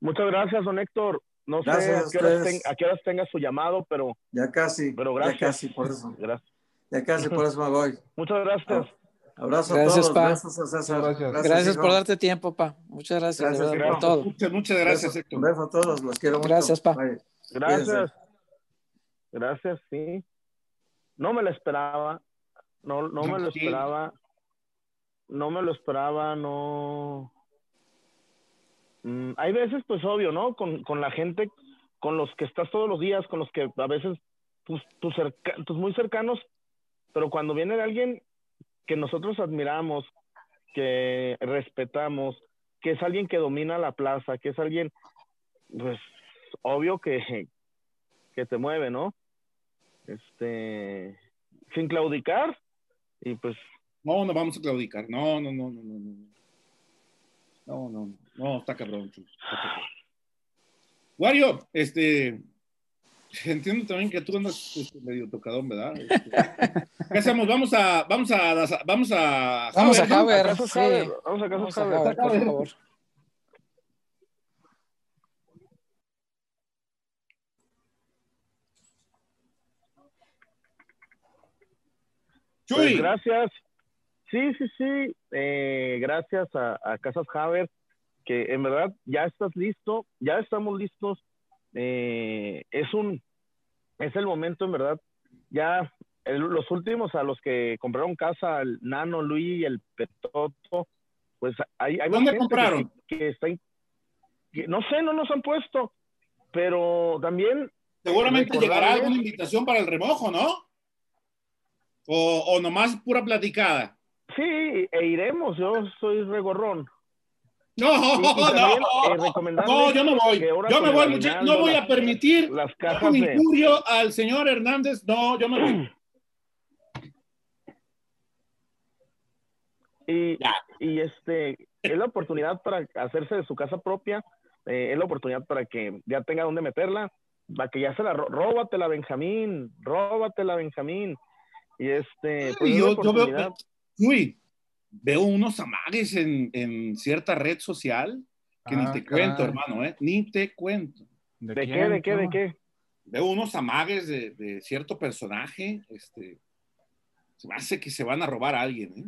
Muchas gracias, don Héctor. No gracias sé a qué, horas ten, a qué, horas tenga su llamado, pero... Ya casi, pero gracias. ya casi, por eso. Gracias. Ya casi, por eso me voy. [LAUGHS] Muchas gracias. Abrazo gracias, a todos. Pa. Gracias, a César. Gracias, gracias, gracias por darte tiempo, Pa. Muchas gracias, gracias verdad, por todo. Muchas, muchas gracias, Héctor. Un beso a todos, los quiero mucho. Gracias, Pa. Bye. Gracias. Gracias, sí. No me lo esperaba. No, no me lo esperaba. No me lo esperaba, no. Mm, hay veces, pues obvio, ¿no? Con, con, la gente con los que estás todos los días, con los que a veces tus, tus, cerca, tus muy cercanos, pero cuando viene alguien que nosotros admiramos, que respetamos, que es alguien que domina la plaza, que es alguien, pues, obvio que, que te mueve, ¿no? Este, sin claudicar, y pues... No, no vamos a claudicar, no, no, no, no, no, no. No, no, no, está cabrón. Está cabrón. Wario, este, entiendo también que tú andas este, medio tocadón, ¿verdad? Este, ¿Qué hacemos? Vamos a, vamos a, vamos a, vamos a Javier, ¿no? sí. vamos a casa Javier, por favor. Chuy. Pues gracias. Sí, sí, sí. Eh, gracias a, a Casas Haber, que en verdad ya estás listo, ya estamos listos. Eh, es un, es el momento, en verdad. Ya el, los últimos a los que compraron casa, el Nano, Luis y el Petoto, pues hay, hay ¿Dónde compraron? Que, que está in, que, no sé, no nos han puesto, pero también. Seguramente llegará alguna invitación para el remojo, ¿no? O, o nomás pura platicada. Sí, e iremos, yo soy regorrón. No, y también, [LAUGHS] no, eh, no, yo no voy. Yo me voy, muchachos. No voy a permitir las un injurio de... al señor Hernández. No, yo me voy. Y, y este, es la oportunidad para hacerse de su casa propia, eh, es la oportunidad para que ya tenga dónde meterla, para que ya se la róbatela, Benjamín, róbatela, Benjamín. Y este, pues yo, yo veo, uy, veo unos amagues en, en, cierta red social que ah, ni te caray. cuento, hermano, ¿eh? Ni te cuento. ¿De, ¿De qué? ¿De qué? ¿De qué? Veo unos amagues de, de, cierto personaje, este, se me hace que se van a robar a alguien, ¿eh?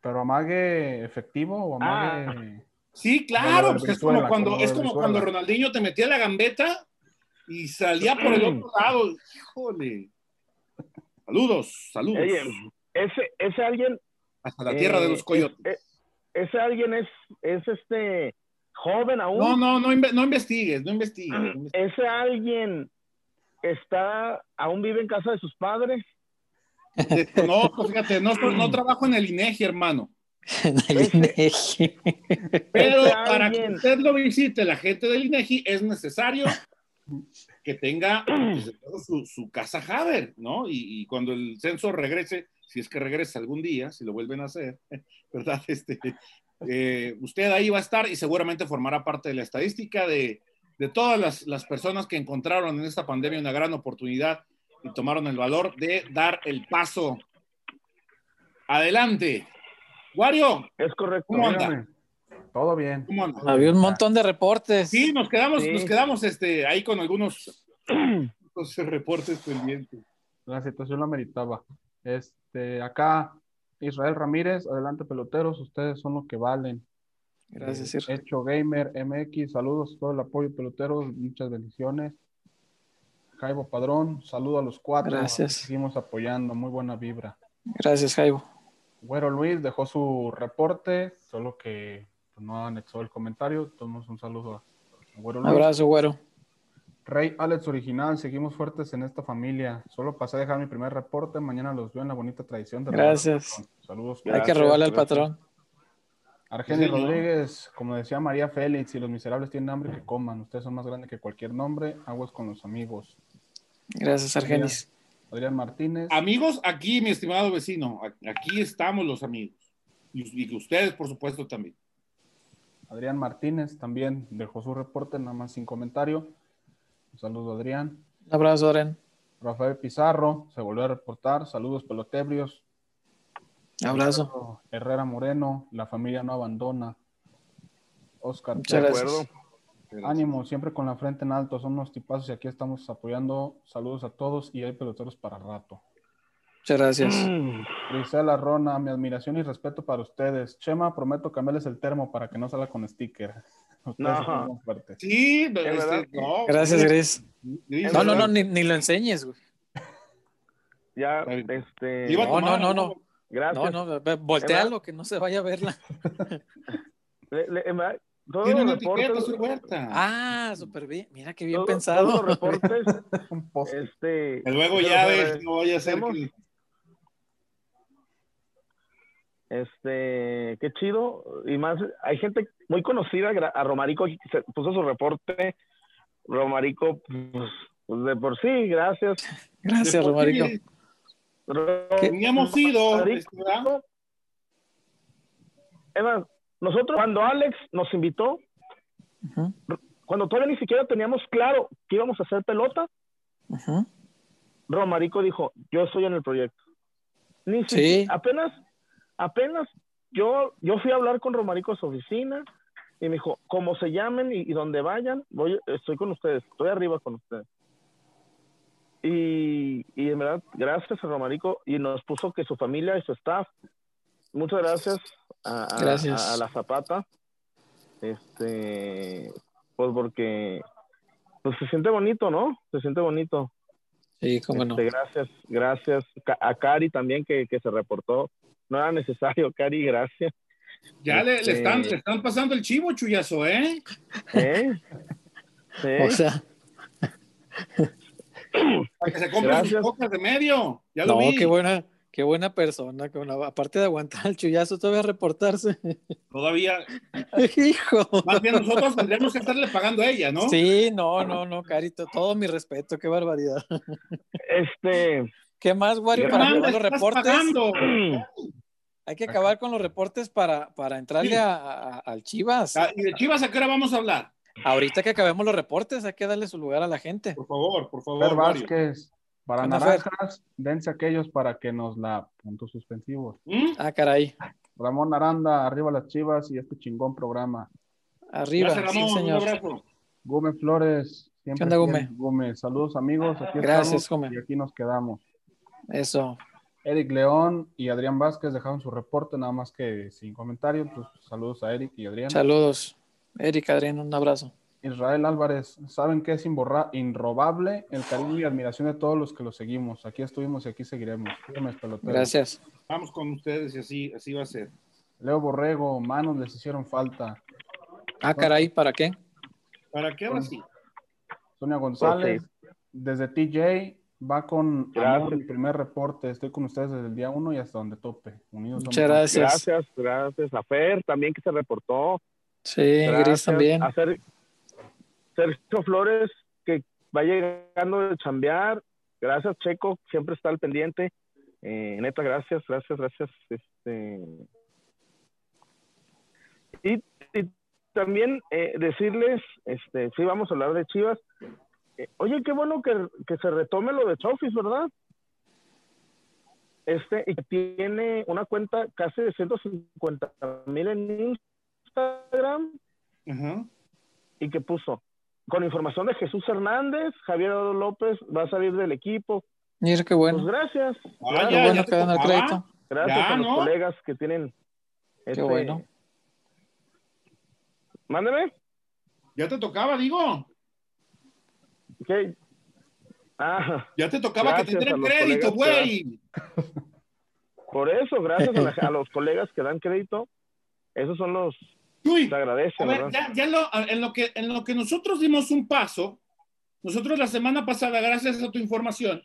¿Pero amague efectivo o amague...? Ah. Sí, claro, pues es como, cuando, como es como cuando Ronaldinho te metía la gambeta y salía por el otro lado. Híjole. Saludos, saludos. Ese, ese alguien hasta la tierra eh, de los coyotes. Es, es, ese alguien es, es este joven aún. No, no, no, no investigues, no investigues, no investigues. Ese alguien está, aún vive en casa de sus padres. No, pues fíjate, no, no trabajo en el INEGI, hermano. el INEGI. Pero para alguien... que usted lo visite, la gente del INEGI, es necesario que tenga pues, su, su, casa Haber, ¿no? Y, y, cuando el censo regrese, si es que regresa algún día, si lo vuelven a hacer, [LAUGHS] ¿verdad? Este, eh, usted ahí va a estar y seguramente formará parte de la estadística de, de todas las, las, personas que encontraron en esta pandemia una gran oportunidad y tomaron el valor de dar el paso adelante. Wario. Es correcto. ¿Cómo anda? Todo bien. Había un montón de reportes. Sí, nos quedamos, Sí. nos quedamos este, ahí con algunos [CLEARS THROAT] los reportes pendientes. La situación lo meritaba. Este, acá, Israel Ramírez, adelante peloteros, ustedes son los que valen. Gracias, Eh, Sir. Hecho Gamer MX, saludos, todo el apoyo peloteros, muchas bendiciones. Jaibo Padrón, saludo a los cuatro. Gracias. Seguimos apoyando, muy buena vibra. Gracias, Jaibo. Güero Luis dejó su reporte, solo que pues, no anexó el comentario. Tomamos un saludo a Güero Luis. abrazo, güero. Rey Alex Original, seguimos fuertes en esta familia. Solo pasé a dejar mi primer reporte. Mañana los veo en la bonita tradición de Gracias. Saludos. Hay que robarle al patrón. Argenis Sí. Rodríguez, como decía María Félix, si los miserables tienen hambre, que coman. Ustedes son más grandes que cualquier nombre. Aguas con los amigos. Gracias, Argenis. Adrián Martínez. Amigos, aquí, mi estimado vecino, aquí estamos los amigos. Y, y ustedes, por supuesto, también. Adrián Martínez también dejó su reporte, nada más sin comentario. Un saludo, Adrián. Un abrazo, Aren. Rafael Pizarro se volvió a reportar. Saludos, pelotebrios. Abrazo. Herrera Moreno, la familia no abandona. Oscar Muchas De acuerdo. Ánimo, siempre con la frente en alto, son unos tipazos y aquí estamos apoyando. Saludos a todos y hay peloteros para rato. Muchas gracias. Mm, Grisela Rona, mi admiración y respeto para ustedes. Chema, prometo cambiarles el termo para que no salga con sticker. [LAUGHS] Ustedes No. Sí, este, no, Gracias, Gris. No, no, no, ni, ni lo enseñes, güey. [LAUGHS] Ya, este. No, tomar, no, no, no. Gracias. No, no, voltealo, que no se vaya a verla. [LAUGHS] Le- le- todos Tiene los reportes- etiqueta, su huerta. Ah, súper bien. Mira qué bien todos- pensado. Todos los reportes, este. Luego ya ves, no vaya a ser agradecemos. que... Este, qué chido. Y más, hay gente muy conocida, a Romarico que se puso su reporte. Romarico, pues, pues, de por sí, gracias. Gracias, de Romarico. sí, Teníamos ido, este, ¿verdad? es más, nosotros, cuando Alex nos invitó, cuando todavía ni siquiera teníamos claro que íbamos a hacer pelota. Romarico dijo, yo estoy en el proyecto. Ni si- Sí. apenas, apenas yo, yo fui a hablar con Romarico a su oficina y me dijo, como se llamen y, y donde vayan, voy, estoy con ustedes, estoy arriba con ustedes. Y, y en verdad, gracias a Romarico y nos puso que su familia y su staff, muchas gracias a, a- Gracias. a- a la Zapata, este, pues porque pues se siente bonito, ¿no? Se siente bonito. Sí, cómo no. Este, gracias, gracias. A Cari también que, que se reportó. No era necesario, Cari, gracias. Ya le, le Este- están, le están pasando el chivo, chuyazo, ¿eh? ¿Eh? Sí. O sea, Para que se compre sus cocas de medio. Ya lo no, vi. qué buena, qué buena persona. qué buena- aparte de aguantar el chullazo, todavía reportarse. Todavía, [LAUGHS] Hijo. más bien nosotros tendríamos que estarle pagando a ella, ¿no? Sí, no, no, no, Carito, todo mi respeto, qué barbaridad. Este, ¿Qué más, Wario, para acabar los reportes? pagando. Hay que acabar con los reportes para, para entrarle Sí. a- a- al Chivas. Ah, ¿Y de Chivas a qué hora vamos a hablar? Ahorita que acabemos los reportes, hay que darle su lugar a la gente. Por favor, por favor. Fer. Vázquez, para naranjas, dense aquellos para que nos la puntos suspensivos. ¿Mm? Ah, caray. Ramón Aranda, arriba las chivas y este chingón programa. Arriba, Gracias, sí. Un señor. abrazo. Gómez Flores, siempre ¿Qué onda, Gómez? Gómez. Saludos amigos, aquí Gracias, Gómez. y aquí nos quedamos. Eso. Eric León y Adrián Vázquez dejaron su reporte, nada más que sin comentario. Pues, saludos a Eric y Adrián. Saludos. Erika, Adrián, un abrazo. Israel Álvarez, ¿saben qué es inrobable? El cariño y admiración de todos los que lo seguimos. Aquí estuvimos y aquí seguiremos. Gracias. Vamos con ustedes y así, así va a ser. Leo Borrego, manos les hicieron falta. Ah, caray, ¿para qué? ¿Para qué ahora sí? Sonia González, desde TJ, va con Gracias. amor mi primer reporte. Estoy con ustedes desde el día uno y hasta donde tope. Unidos Muchas gracias. gracias, gracias. A Fer también que se reportó. Sí, Gris Gracias. también. A Ser- Sergio Flores que va llegando de chambear. Gracias, Checo, siempre está al pendiente. Eh, neta, gracias, gracias, gracias. Este... Y, y también eh, decirles, este, sí, vamos a hablar de Chivas. Eh, oye, qué bueno que, que se retome lo de Chofis, ¿verdad? este, y tiene una cuenta casi de 150 mil en Instagram. Y que puso, con información de Jesús Hernández, Javier López va a salir del equipo. Mira qué bueno. Pues gracias. Ah, ya, bueno que dan el crédito. Gracias a los colegas que tienen. Qué este, bueno. Mándeme. Ya te tocaba, digo. ¿Qué? Ah, ya te tocaba que te den crédito, güey. Por eso, gracias [LAUGHS] a, los colegas que dan crédito, esos son los Uy, te agradece. ya, ya en, lo que, en lo que nosotros dimos un paso, nosotros la semana pasada, gracias a tu información,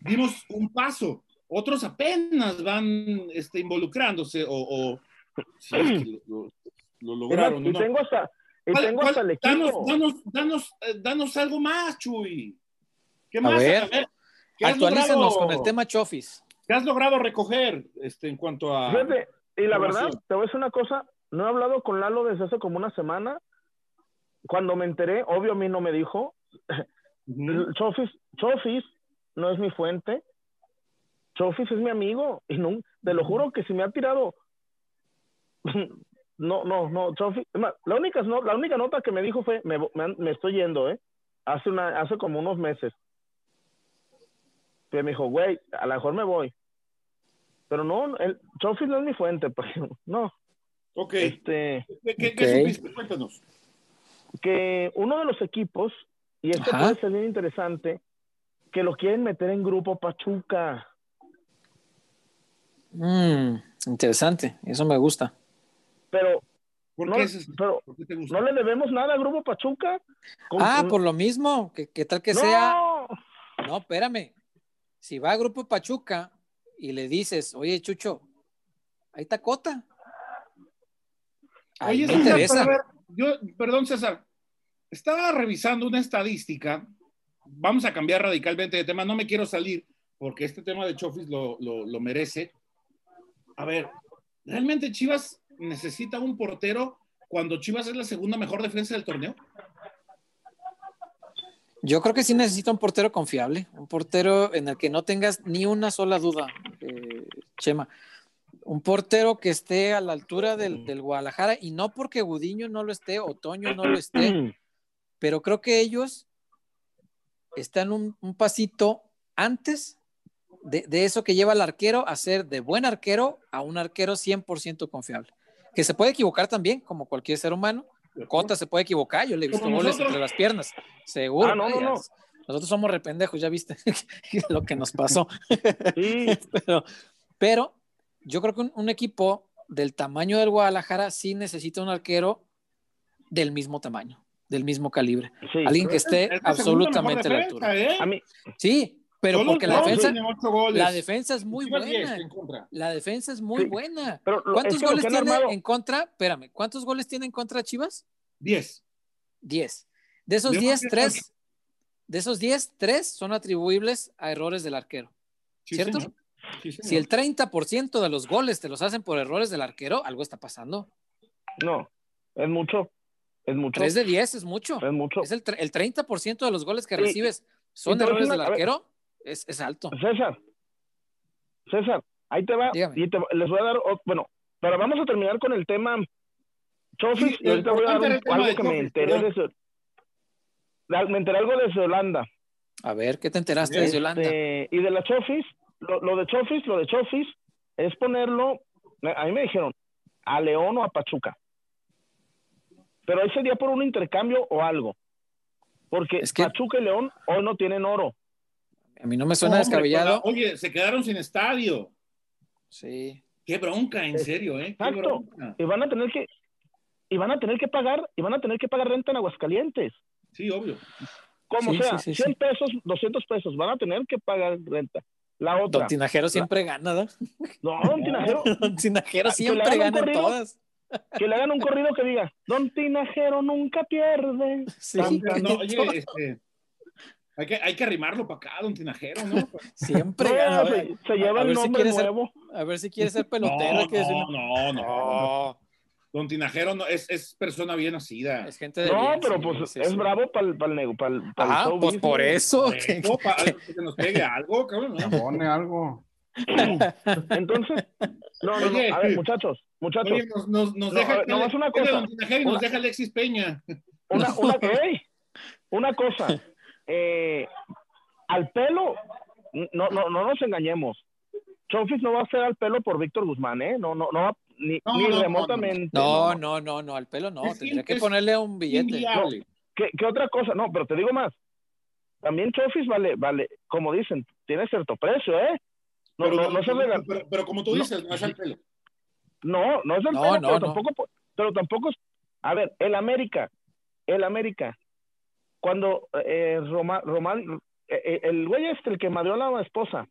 dimos un paso. Otros apenas van este, involucrándose o, lo, lograron. Y, tengo hasta, y tengo hasta el equipo. Danos, danos, eh, danos, algo más, Chuy. ¿Qué más? A ver, actualízanos con el tema Chofis. ¿Qué has logrado recoger este, en cuanto a... y la verdad, te voy a decir una cosa, no he hablado con Lalo desde hace como una semana. Cuando me enteré, obvio a mí no me dijo. Chofis, Chofis no es mi fuente. Chofis es mi amigo. Y no, te lo juro que si me ha tirado. No, no, no, Chofis. La única, no, la única nota que me dijo fue: me, me, estoy yendo, ¿eh? Hace, una, hace como unos meses. Que me dijo, güey, a lo mejor me voy. Pero no, el Chofis no es mi fuente, pues, [LAUGHS] no. Ok. Este, ¿Qué, qué, Cuéntanos. Que uno de los equipos, y esto puede ser bien interesante, que lo quieren meter en grupo Pachuca. Mm, interesante, eso me gusta. Pero, no, pero no le debemos nada al grupo Pachuca. ah, por lo mismo, ¿qué, tal que sea? No, espérame. Si va a grupo Pachuca y le dices, oye, Chucho, ahí está Cota. Oye, César, yo, perdón, César, estaba revisando una estadística vamos a cambiar radicalmente de tema. No me quiero salir porque este tema de Chofis lo, lo, merece. A ver, ¿realmente Chivas necesita un portero cuando Chivas es la segunda mejor defensa del torneo? Yo creo que sí necesita un portero confiable, un portero en el que no tengas ni una sola duda, eh, Chema. Un portero que esté a la altura del, del, Guadalajara y no porque Gudiño no lo esté, Otoño no lo esté, [CLEARS THROAT] pero creo que ellos están un, un pasito antes de, de, eso que lleva al arquero a ser de buen arquero a un arquero 100% confiable. Que se puede equivocar también, como cualquier ser humano. Cota se puede equivocar, yo le he visto goles entre las piernas, seguro. Ah, nosotros somos rependejos, ya viste [LAUGHS] lo que nos pasó. [LAUGHS] pero, pero yo creo que un, un, equipo del tamaño del Guadalajara sí necesita un arquero del mismo tamaño del mismo calibre. Alguien que esté absolutamente a la altura. ¿eh? Sí, pero porque la defensa, la defensa es muy buena. La defensa es muy buena. ¿Cuántos goles tiene en contra? Espérame, ¿cuántos goles tiene en contra Chivas? Diez. Diez. De esos diez, tres. De esos diez, tres son atribuibles a errores del arquero. ¿Cierto? si el 30% de los goles te los hacen por errores del arquero, algo está pasando. No, es mucho. Es mucho. 3 de 10 es mucho. Es mucho. Es el, el 30% de los goles que recibes son errores del arquero. Es, es, alto. César, César, ahí te va. Y te, les voy a dar, bueno, pero vamos a terminar con el tema Chofis y ahorita voy a dar algo que me enteré de eso. Me enteré algo de Holanda. A ver, ¿qué te enteraste de Holanda? Este, y de la Chofis, lo, lo, de Chofis, lo de Chofis es ponerlo, a mí me dijeron, a León o a Pachuca pero ese día por un intercambio o algo. Porque es que... Pachuca y León hoy no tienen oro. A mí no me suena descabellado. Oye, se quedaron sin estadio. Sí. Qué bronca, en serio, ¿eh? Exacto. Y van a tener que y van a tener que pagar y van a tener que pagar renta en Aguascalientes. Sí, obvio. Como sea, 100 pesos, 200 pesos, van a tener que pagar renta. La otra. Don Tinajero siempre gana, ¿no? No, Don Tinajero. [LAUGHS] Don Tinajero siempre gana en todas que le hagan un corrido que diga, Don Tinajero nunca pierde. [LAUGHS] Sí, no, oye, este, hay que, hay que arrimarlo para acá, Don Tinajero, ¿no? [LAUGHS] Siempre se, lleva el nombre si nuevo. a ver si quiere ser pelotero. No, no, no, Don Tinajero no, es, es persona bien nacida. Es gente de No, pero pues es bravo para el, para el, para el, ah, pues por eso. Que, que, nos pegue algo, cabrón. Pone algo. [LAUGHS] Entonces, no, no, no, a ver, muchachos, muchachos. Oye, nos, nos, nos no, deja, no, una cosa. Nos deja Alexis Peña. Una, una, [LAUGHS] una cosa, eh, al pelo, no, no, no nos engañemos. Chofis no va a ser al pelo por Víctor Guzmán, ¿eh? No, no, no, ni, ni remotamente. No, no, no, no, al pelo no. Tendría que ponerle un billete. ¿qué, ¿qué, otra cosa? No, pero te digo más. También Chofis vale, vale, como dicen, tiene cierto precio, ¿eh? No, pero, no, se pero, pero, como tú dices, no, es al pelo. No, no es al pelo, pero tampoco, pero tampoco, a ver, el América, el América, cuando eh, Roma, Román, eh, eh, el güey este, el que madrió a la esposa,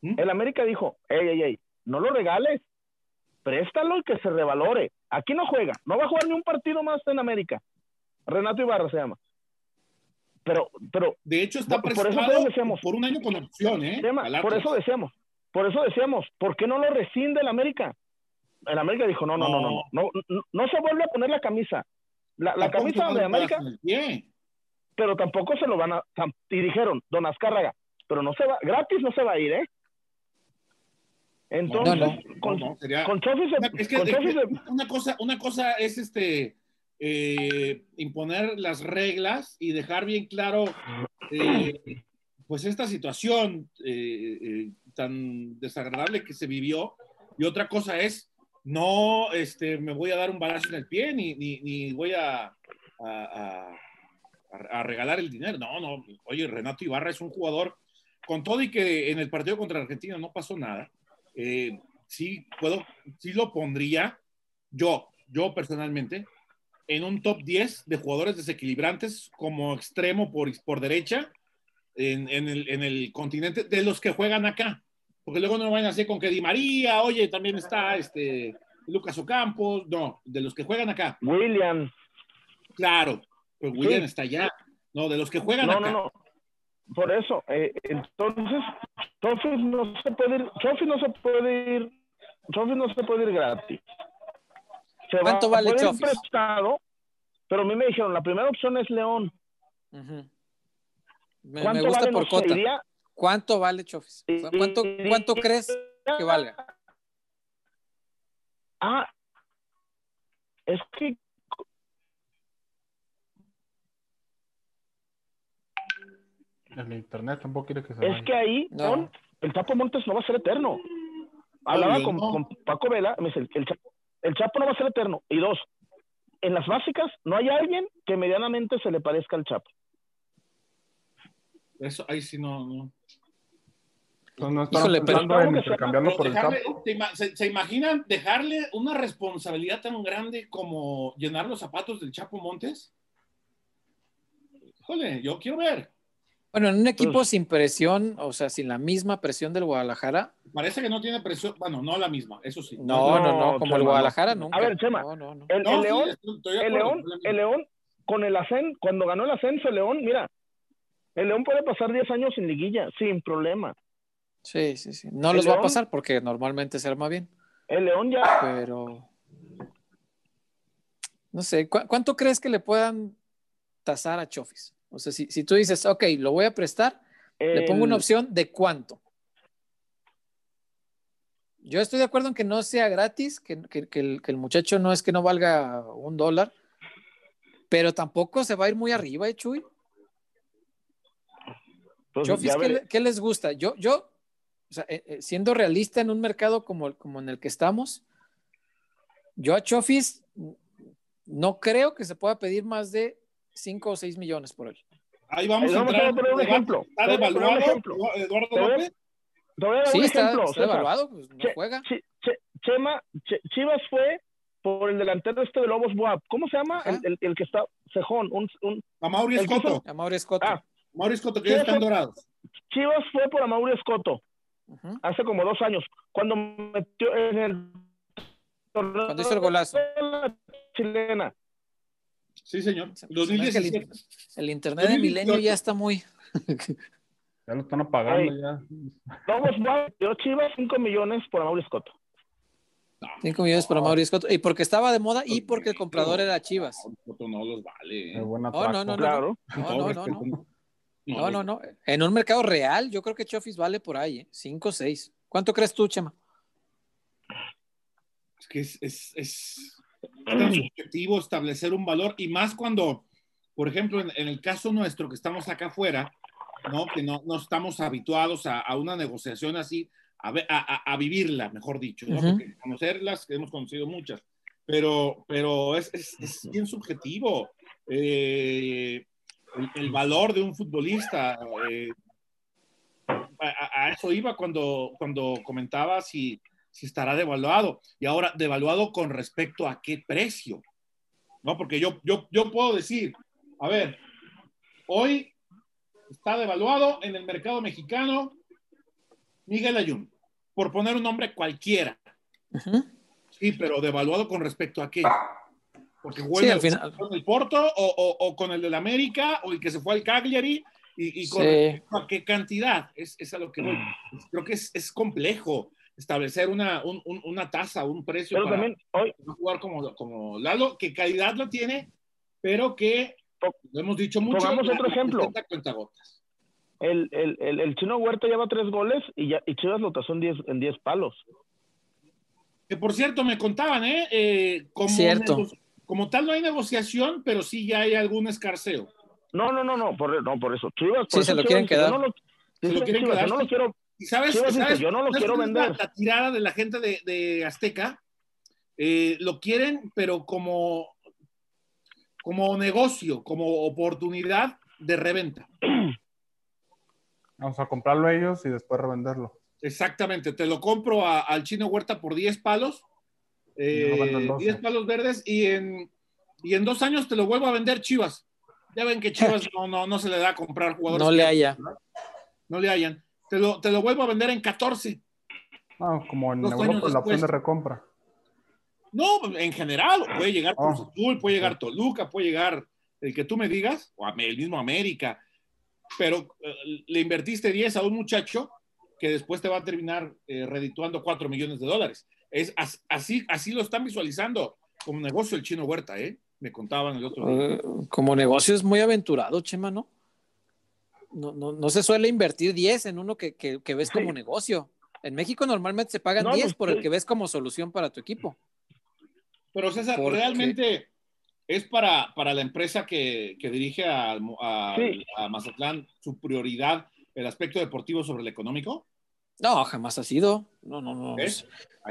¿Mm? el América dijo, ey, ey, ey, no lo regales, préstalo y que se revalore. Aquí no juega, no va a jugar ni un partido más en América. Renato Ibarra se llama. Pero, pero. De hecho, está por, eso decíamos, por un año con opción, ¿eh? por eso decíamos, por eso decíamos, ¿por qué no lo rescinde el América? El América dijo, no, no, no, no, no, no, no, se vuelve a poner la camisa. La, la camisa de América. Pero tampoco se lo van a. Y dijeron, don Azcárraga, pero no se va, gratis no se va a ir, ¿eh? Entonces, con, con es que, una cosa, una cosa es este eh, imponer las reglas y dejar bien claro eh, pues esta situación eh, tan desagradable que se vivió y otra cosa es no este, me voy a dar un balazo en el pie ni, ni, voy a, a, a, regalar el dinero. No, no, oye, Renato Ibarra es un jugador con todo y que en el partido contra Argentina no pasó nada eh, sí puedo, sí lo pondría yo, yo personalmente, en un top 10 de jugadores desequilibrantes como extremo por, por derecha en, el, en el continente de los que juegan acá. Porque luego no vayan a hacer con que Di María, oye, también está este Lucas Ocampos, no, de los que juegan acá. William. Claro, pues William está allá. No, de los que juegan acá. No, no. Por eso, eh, entonces, entonces no se puede ir, no se puede ir, no se puede ir gratis. Se ¿Cuánto va, vale puede prestado, pero a mí me dijeron, la primera opción es León. me, gusta por cota. ¿Cuánto vale Chofis? ¿Cuánto, ¿Cuánto crees que valga? Ah, es que El internet tampoco quiere que se Es que ahí, el Chapo Montes no va a ser eterno. Hablaba con, Paco Vela, me dice, el, Chapo, el Chapo no va a ser eterno. Y dos, en las básicas no hay alguien que medianamente se le parezca al Chapo. Eso ahí sí no. no. no Híjole, pero, por el ¿se, ¿se, imaginan dejarle una responsabilidad tan grande como llenar los zapatos del Chapo Montes? Híjole, yo quiero ver. Bueno, en un equipo sin presión, o sea, sin la misma presión del Guadalajara. Parece que no tiene presión, bueno, no la misma, eso sí. No, no, no, como el Guadalajara nunca. A ver, Chema, el, León, el, León, el León, con el Ascen, cuando ganó el ascenso el León, mira, el León puede pasar 10 años sin liguilla, sin problema. Sí, sí, sí. No los va a pasar porque normalmente se arma bien. El León ya. Pero. No sé, ¿cuánto crees que le puedan tasar a Chofis? O sea, si, si tú dices, ok, lo voy a prestar, le pongo una opción de cuánto. Yo estoy de acuerdo en que no sea gratis, que, que, el, muchacho no es que no valga un dólar, pero tampoco se va a ir muy arriba, ¿eh, Chuy? Pues, ¿qué, les gusta? Yo, yo o sea, eh, eh, siendo realista en un mercado como, como en el que estamos, yo a Chofis no creo que se pueda pedir más de 5 o 6 millones por él. Ahí vamos, a, poner un ejemplo. ¿Está devaluado Eduardo López? sí, está, devaluado, pues no juega. Chema, Chivas fue por el delantero este de Lobos Buap. ¿Cómo se llama? El, el, que está, Cejón. Un, un, Amaury Escoto. Amaury Escoto. Ah, Amaury Escoto, que ya están dorados. Chivas fue por Amaury Escoto. Hace como dos años. Cuando metió en el... Cuando hizo el golazo. Chilena. Sí, señor. El, internet de Milenio ya está muy. [LAUGHS] ya lo están apagando ya. Vamos, yo Chivas 5 millones por Mauricio Scotto. 5 millones por Mauricio Scotto. Y porque estaba de moda y porque el comprador era Chivas. No los vale. no, no, no, claro. no, no, no, no, no, En un mercado real, yo creo que Chofis vale por ahí, 5 ¿eh? 6. ¿Cuánto crees tú, Chema? Es que es, es, es tan subjetivo establecer un valor y más cuando, por ejemplo, en, el caso nuestro que estamos acá afuera, ¿no? que no, no estamos habituados a, a, una negociación así, a, a, a vivirla, mejor dicho, ¿no? Porque conocerlas, que hemos conocido muchas, pero, pero es, es, es bien subjetivo. Eh, el, el, valor de un futbolista. Eh, a, a, eso iba cuando, cuando comentaba si, si estará devaluado. Y ahora, devaluado con respecto a qué precio. ¿No? Porque yo, yo, yo puedo decir, a ver, hoy está devaluado en el mercado mexicano Miguel Ayun, por poner un nombre cualquiera. Uh -huh. Sí, pero devaluado con respecto a qué. Porque juega sí, al final. con el Porto o, o, o, con el del América o el que se fue al Cagliari y, y con sí. a qué cantidad. Es, es, a lo que voy. Creo que es, es complejo establecer una, un, un, una tasa, un precio pero para, también, hoy, jugar como, como Lalo, que calidad lo tiene, pero que lo hemos dicho mucho. Pongamos otro ejemplo. El, el, el, el, chino Huerta lleva tres goles y, ya, y Chivas lo tasó en diez, en diez palos. Que por cierto, me contaban, ¿eh? eh como, Cierto. como tal no hay negociación, pero sí ya hay algún escarceo. No, no, no, no, por, no, por eso. Chivas, sí, por se eso lo quieren quedar. No lo, se lo quieren Chivas, quedar. Yo no lo quiero. ¿Y sabes, yo no lo quiero vender. La, la, tirada de la gente de, de Azteca eh, lo quieren, pero como, como negocio, como oportunidad de reventa. [CLEARS THROAT] Vamos a comprarlo ellos y después revenderlo. Exactamente, te lo compro a, al chino Huerta por 10 palos, eh, 10 palos verdes y en, y en dos años te lo vuelvo a vender Chivas. Ya ven que Chivas [LAUGHS] no, no, no se le da a comprar jugadores. No le haya. ¿no? no le hayan. Te lo, te lo vuelvo a vender en 14. Ah, como en Europa la opción de recompra. No, en general, puede llegar Cruz oh. Azul, puede llegar Toluca, puede llegar el que tú me digas, o el mismo América, pero eh, le invertiste 10 a un muchacho que después te va a terminar eh, redituando 4 millones de dólares. Es así, así lo están visualizando como negocio el chino Huerta, ¿eh? Me contaban el otro día. Uh, como negocio es muy aventurado, Chema, ¿no? No, no, no se suele invertir 10 en uno que, que, que ves como sí. negocio. En México normalmente se pagan no, 10 pues, por el que ves como solución para tu equipo. Pero César, Porque... realmente es para, para la empresa que, que dirige a, a, sí. a, Mazatlán su prioridad el aspecto deportivo sobre el económico? No, jamás ha sido. No, no, no.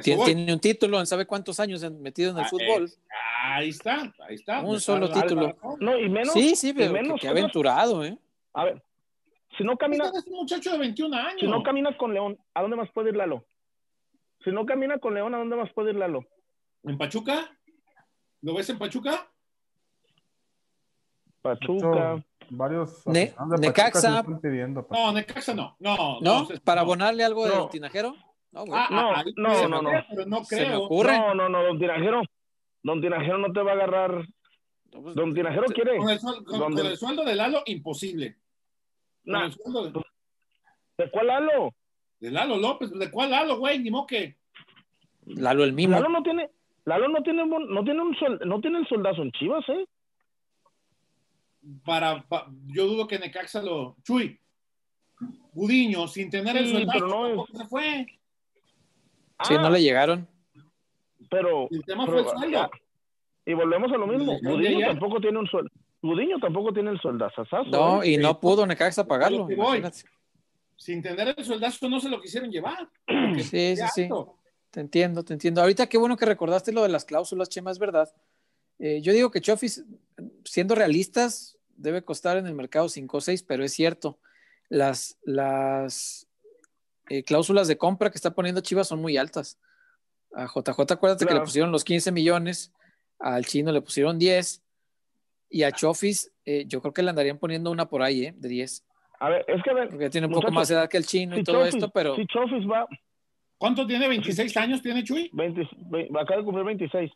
Tiene, tiene, un título, ¿sabe cuántos años metido en el ah, fútbol? Eh, ahí está, ahí está. Un solo está, título. No, y menos. Sí, sí, pero menos, que, que aventurado, ¿eh? A ver, si no caminas. Es un muchacho de 21 años. Si no caminas con León, ¿a dónde más puede ir Lalo? Si no camina con León, ¿a dónde más puede ir Lalo? ¿En Pachuca? ¿Lo ves en Pachuca? Pachuca. Varios. Ne Necaxa. Pidiendo, no, Necaxa no. No, ¿No? no ¿Para abonarle algo no. de Tinajero? No, ah, ah, no, no, no, no. Pero no creo. No, no, no, don Tinajero. Don Tinajero no te va a agarrar. Don Tinajero quiere. Con el, sueldo, con, con el sueldo de Lalo, imposible. No. De... ¿De cuál Lalo? De Lalo López. ¿De cuál Lalo, güey? Ni moque. Lalo el mismo. Lalo no tiene. Lalo no tiene, no tiene un sol, no tiene el soldazo en Chivas, ¿eh? Para, para, yo dudo que Necaxa lo. Chuy, Gudiño, sin tener el soldazo, no es... se fue. Sí, ah, no le llegaron. Pero. El tema pero, fue el sueldo. Y volvemos a lo mismo. Gudiño tampoco tiene un sueldo. Gudiño tampoco tiene el soldazo. No, ¿eh? y no pudo Necaxa pagarlo. Sin tener el soldazo no se lo quisieron llevar. [CLEARS THROAT] Sí, sí, sí. Te entiendo, te entiendo. Ahorita qué bueno que recordaste lo de las cláusulas, Chema, es verdad. Eh, yo digo que Chofis, siendo realistas, debe costar en el mercado 5 o 6, pero es cierto. Las, las eh, cláusulas de compra que está poniendo Chivas son muy altas. A JJ, acuérdate claro. que le pusieron los 15 millones, al chino le pusieron 10, y a Chofis, eh, yo creo que le andarían poniendo una por ahí, ¿eh? De 10. A ver, es que a ver, Porque tiene un poco más de edad que el chino si y todo Chofis, esto, pero. Si Chofis va, ¿Cuánto tiene? ¿26 años tiene Chuy? 20, 20, acaba de cumplir 26.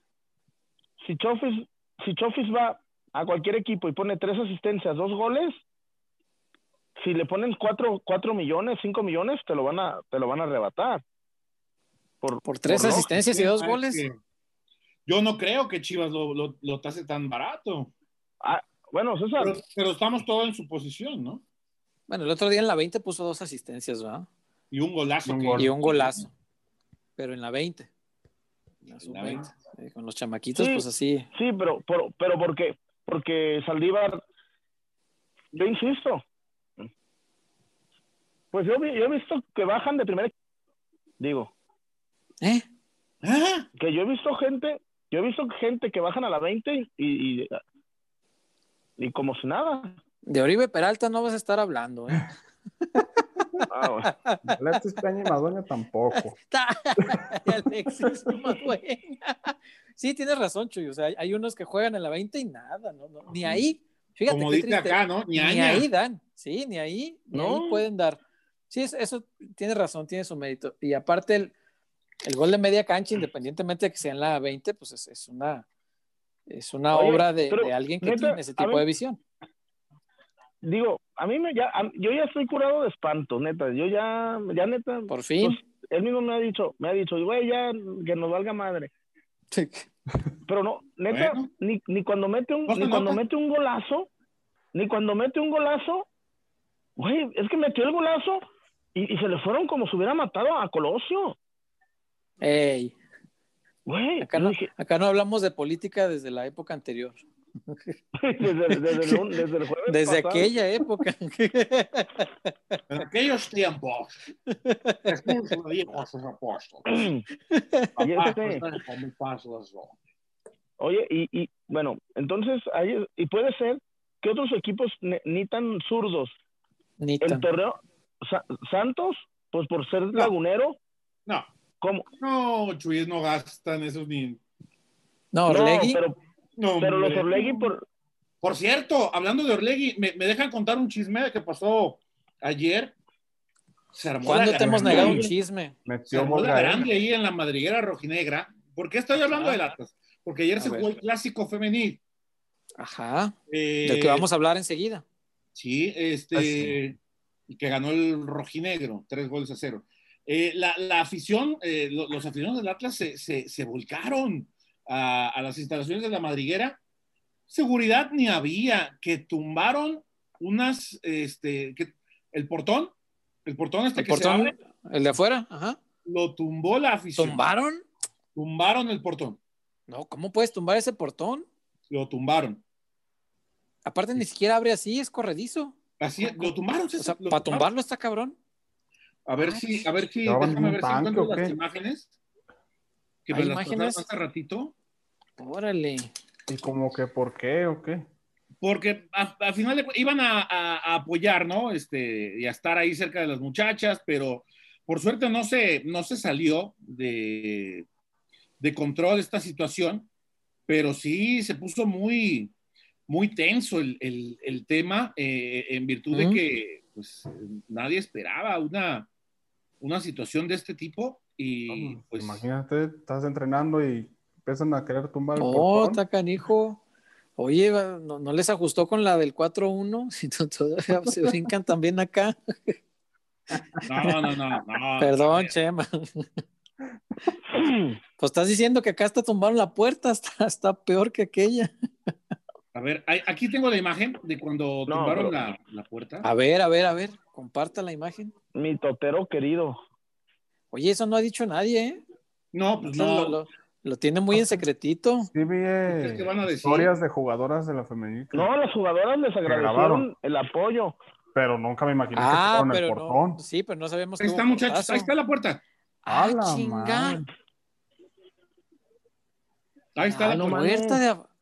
Si Chofis, si Chofis va a cualquier equipo y pone tres asistencias, dos goles, si le ponen cuatro, cuatro millones, cinco millones, te lo van a, te lo van a arrebatar. Por, por tres por asistencias y dos goles. Yo no creo que Chivas lo, lo, lo tase tan barato. Ah, bueno, César. Pero, pero, estamos todos en su posición, ¿no? Bueno, el otro día en la 20 puso dos asistencias, ¿verdad? Y un golazo. Y un golazo. Pero en la 20. Eh, con los chamaquitos, pues así. Sí, pero, pero, pero ¿por qué? Porque Saldívar, yo insisto, pues yo, yo he visto que bajan de primera, digo. ¿Eh? ¿Ah? Que yo he visto gente, yo he visto gente que bajan a la 20 y, y, y como si nada. De Oribe Peralta no vas a estar hablando, ¿eh? Ah, [LAUGHS] [LAUGHS] Alexis Peña y Madueña tampoco. Alexis Madueña. Sí, tienes razón, Chuy. O sea, hay unos que juegan en la 20 y nada, ¿no? no ni ahí. Fíjate Como dice acá, ¿no? Ni, ahí dan. Sí, ni ahí, ni ahí pueden dar. Sí, eso, tiene razón, tiene su mérito. Y aparte, el, el, gol de media cancha, independientemente de que sea en la 20, pues es, es una, es una Oye, obra de, pero, de alguien que neta, tiene ese a tipo mí- de visión. Digo, a mí me ya, a- yo ya estoy curado de espanto, neta. Yo ya, ya neta, Por fin. pues, él mismo me ha dicho, me ha dicho, güey, ya que nos valga madre. Pero no, neta, Bueno. ni, ni cuando mete un, se ni cuando nota. mete un golazo, ni cuando mete un golazo, güey, es que metió el golazo y, y se le fueron como si hubiera matado a Colosio. Ey, Güey, acá, no, dije, acá no hablamos de política desde la época anterior. [LAUGHS] desde, desde el, [LAUGHS] desde el jueves Desde pasado. aquella época. [LAUGHS] En aquellos tiempos, Jesús lo dijo a sus apóstoles. [CLEARS THROAT] Papá, este-. Oye, y, y bueno, entonces, ahí, y puede ser que otros equipos ne- ni tan zurdos. Ni El tan- torneo, Sa- Santos, pues por ser lagunero, No, como no, Chuyes no gastan esos ni. No, no, Orlegui. pero, No, pero los. Orlegui por Por cierto, hablando de Orlegui, me, me dejan contar un chisme que pasó ayer. Se armó ¿Cuándo la te hemos negado un chisme? Se armó la gol grande ahí en la madriguera rojinegra. ¿Por qué estoy hablando Ah. del Atlas? Porque ayer se ver. jugó el clásico femenil. Ajá. Eh, Del que vamos a hablar enseguida. Sí, este, Ah, sí. y que ganó el rojinegro, tres goles a cero. Eh, la, la afición, eh, lo- los aficionados del Atlas se, se- se volcaron a, a las instalaciones de la madriguera. Seguridad ni había, que tumbaron unas, este, que, el portón, el portón este El que se portón, abre, el de afuera, ajá. lo tumbó la afición. ¿Tumbaron? Tumbaron el portón, No, ¿cómo puedes tumbar ese portón? lo tumbaron. Aparte, ni siquiera abre así, es corredizo. Así, lo tumbaron. O sea, lo para tumbaron. tumbarlo está cabrón. A ver si, a ver si, ¿Estaban en déjame ver si encuentro las imágenes. Que ¿Hay me las imágenes? hace ratito. Órale. ¿Y como que por qué o qué? Porque al final de iban a, a- a apoyar, ¿no? Este, y a estar ahí cerca de las muchachas, pero por suerte no se, no se salió de, de control esta situación, pero sí se puso muy, muy tenso el, el- el tema eh, en virtud de que pues, nadie esperaba una, una situación de este tipo y pues Imagínate, estás entrenando y empiezan a querer tumbar el Oh, portón. está canijo. Oye, no, no les ajustó con la del 4-1? [LAUGHS] Si to- todavía se brincan también acá. no, no, no, no. Perdón, Chema. Pues estás diciendo que acá está tumbaron la puerta, está, está peor que aquella. A ver, aquí tengo la imagen de cuando No, tumbaron pero- la, la puerta. A ver, a ver, a ver, comparta la imagen. mi totero querido. Oye, eso no ha dicho nadie, ¿eh? No, pues no. Lo, lo- tiene muy en secretito. Sí vi eh, ¿Qué van a decir? historias de jugadoras de la femenil, que- No, las jugadoras les agradecieron el apoyo. pero nunca me imaginé que Ah, tumbaron el pero portón. no. Sí, pero no sabemos Ahí está, muchachos, portazo. ahí está la puerta. Ah, la. Ahí está Ah, la no puerta. Puerta de...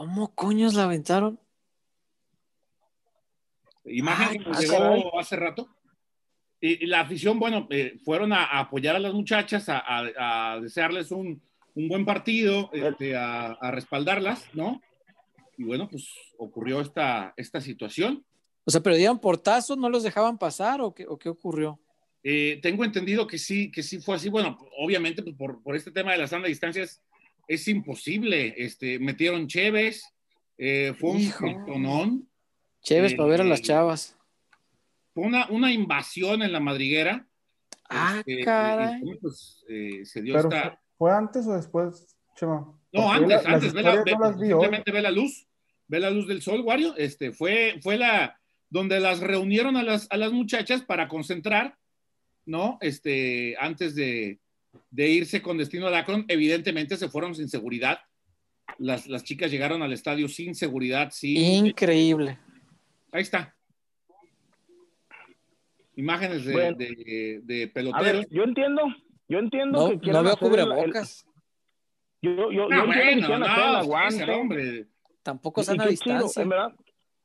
¿Cómo coños la aventaron? Imagen que Ah, nos ah, llegó hace rato. Y, y la afición, bueno, eh, fueron a, a apoyar a las muchachas, a, a- a desearles un, un buen partido, este, a, respaldarlas, ¿no? Y bueno, pues ocurrió esta, esta situación. O sea, pero dieron portazos, no los dejaban pasar o qué, o qué ocurrió? Eh, tengo entendido que sí, que sí fue así. Bueno, obviamente pues, por, por este tema de la sana distancias es imposible. Este, metieron Cheves, eh, fue un tonón, Chéves Eh, para ver a las chavas. fue una, una invasión en la madriguera. Ah, Este, y- caray. y, pues, eh, se dio Pero esta. ¿fue antes o después, Chema? No, Porque antes, la- antes, ve la- ve- no las vi hoy. simplemente ve la luz, ve la luz del sol, Wario. Este, fue, fue la, donde las reunieron a las, a las muchachas para concentrar, ¿no? Este, antes de, de irse con destino a Akron, evidentemente se fueron sin seguridad. Las, las chicas llegaron al estadio sin seguridad, sin... Increíble. Ahí está. Imágenes de, de, de peloteros. A ver, yo entiendo, yo entiendo No, que no veo el- cubrebocas. el- yo, yo, yo No, entiendo que bueno, hacer el no, aguante. ese hombre. Tampoco sana qué chido, distancia. en verdad,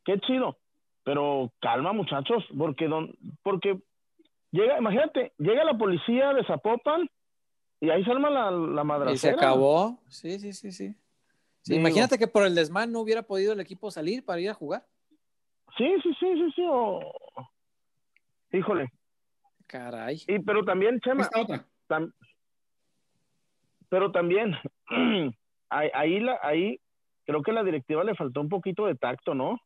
qué chido. Pero calma, muchachos, porque don, porque llega, imagínate, llega la policía de Zapopan y ahí se arma la, la madracera. Y se acabó. Sí, sí, sí, sí. Imagínate que por el desmán no hubiera podido el equipo salir para ir a jugar. Sí, sí, sí, sí, sí. o- Híjole. Caray. Y pero también, Chema, Esta otra. tam- pero también [CLEARS THROAT] ahí, ahí la, ahí creo que a la directiva le faltó un poquito de tacto, ¿no?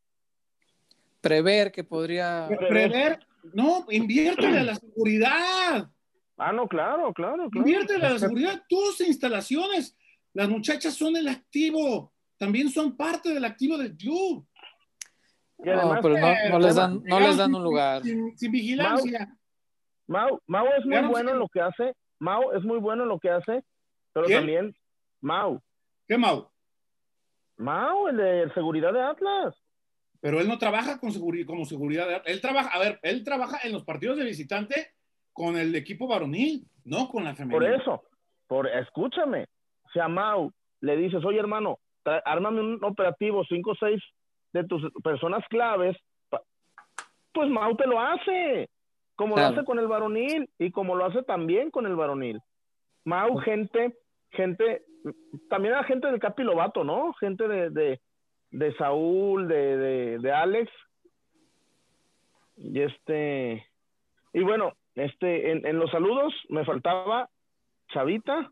Prever que podría. Prever, no, inviértele a la seguridad. Ah, no, claro, claro, claro. Inviértele a la seguridad. Tus instalaciones. Las muchachas son el activo. También son parte del activo del club. Y No, además, pero no, no les dan, no les dan un lugar. Sin, sin vigilancia. Mau, Mau es muy bueno en lo que hace. Mau es muy bueno en lo que hace, pero ¿Quién? también Mau. ¿Qué, Mau? Mau, el de seguridad de Atlas. Pero él no trabaja con seguri- como seguridad. Él trabaja, a ver, él trabaja en los partidos de visitante con el equipo varonil, no con la Por femenina. eso, por escúchame. Si a Mau le dices, oye hermano, ármame un operativo, cinco o seis de tus personas claves, pues Mau te lo hace, como Claro. lo hace con el varonil y como lo hace también con el varonil. Mau, gente, gente, también a gente del Capi Lobato, ¿no? Gente de, de, de Saúl, de, de, de Alex. Y este, y bueno, este, en, en los saludos me faltaba Chavita.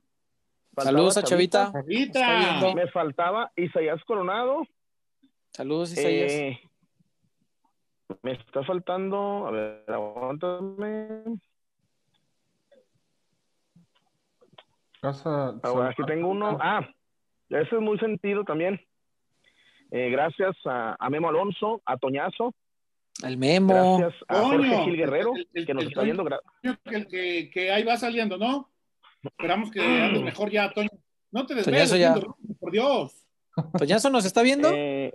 faltaba Saludos a Chavita. Chavita. Viendo. Me faltaba Isaías Coronado. Saludos, Isaías. Eh, me está faltando, a ver, aguántame. Casa, Ahora, aquí tengo uno. Ah, ese es muy sentido también. Eh, gracias a, a Memo Alonso, a Toñazo, el Memo. gracias a Coño, Jorge Gil Guerrero, el- el- que nos el está viendo. Que, que- que ahí va saliendo, ¿no? Esperamos que andes mejor ya, Toño. No te desveles, Toñazo ya. por Dios. ¿Toñazo nos está viendo? Eh,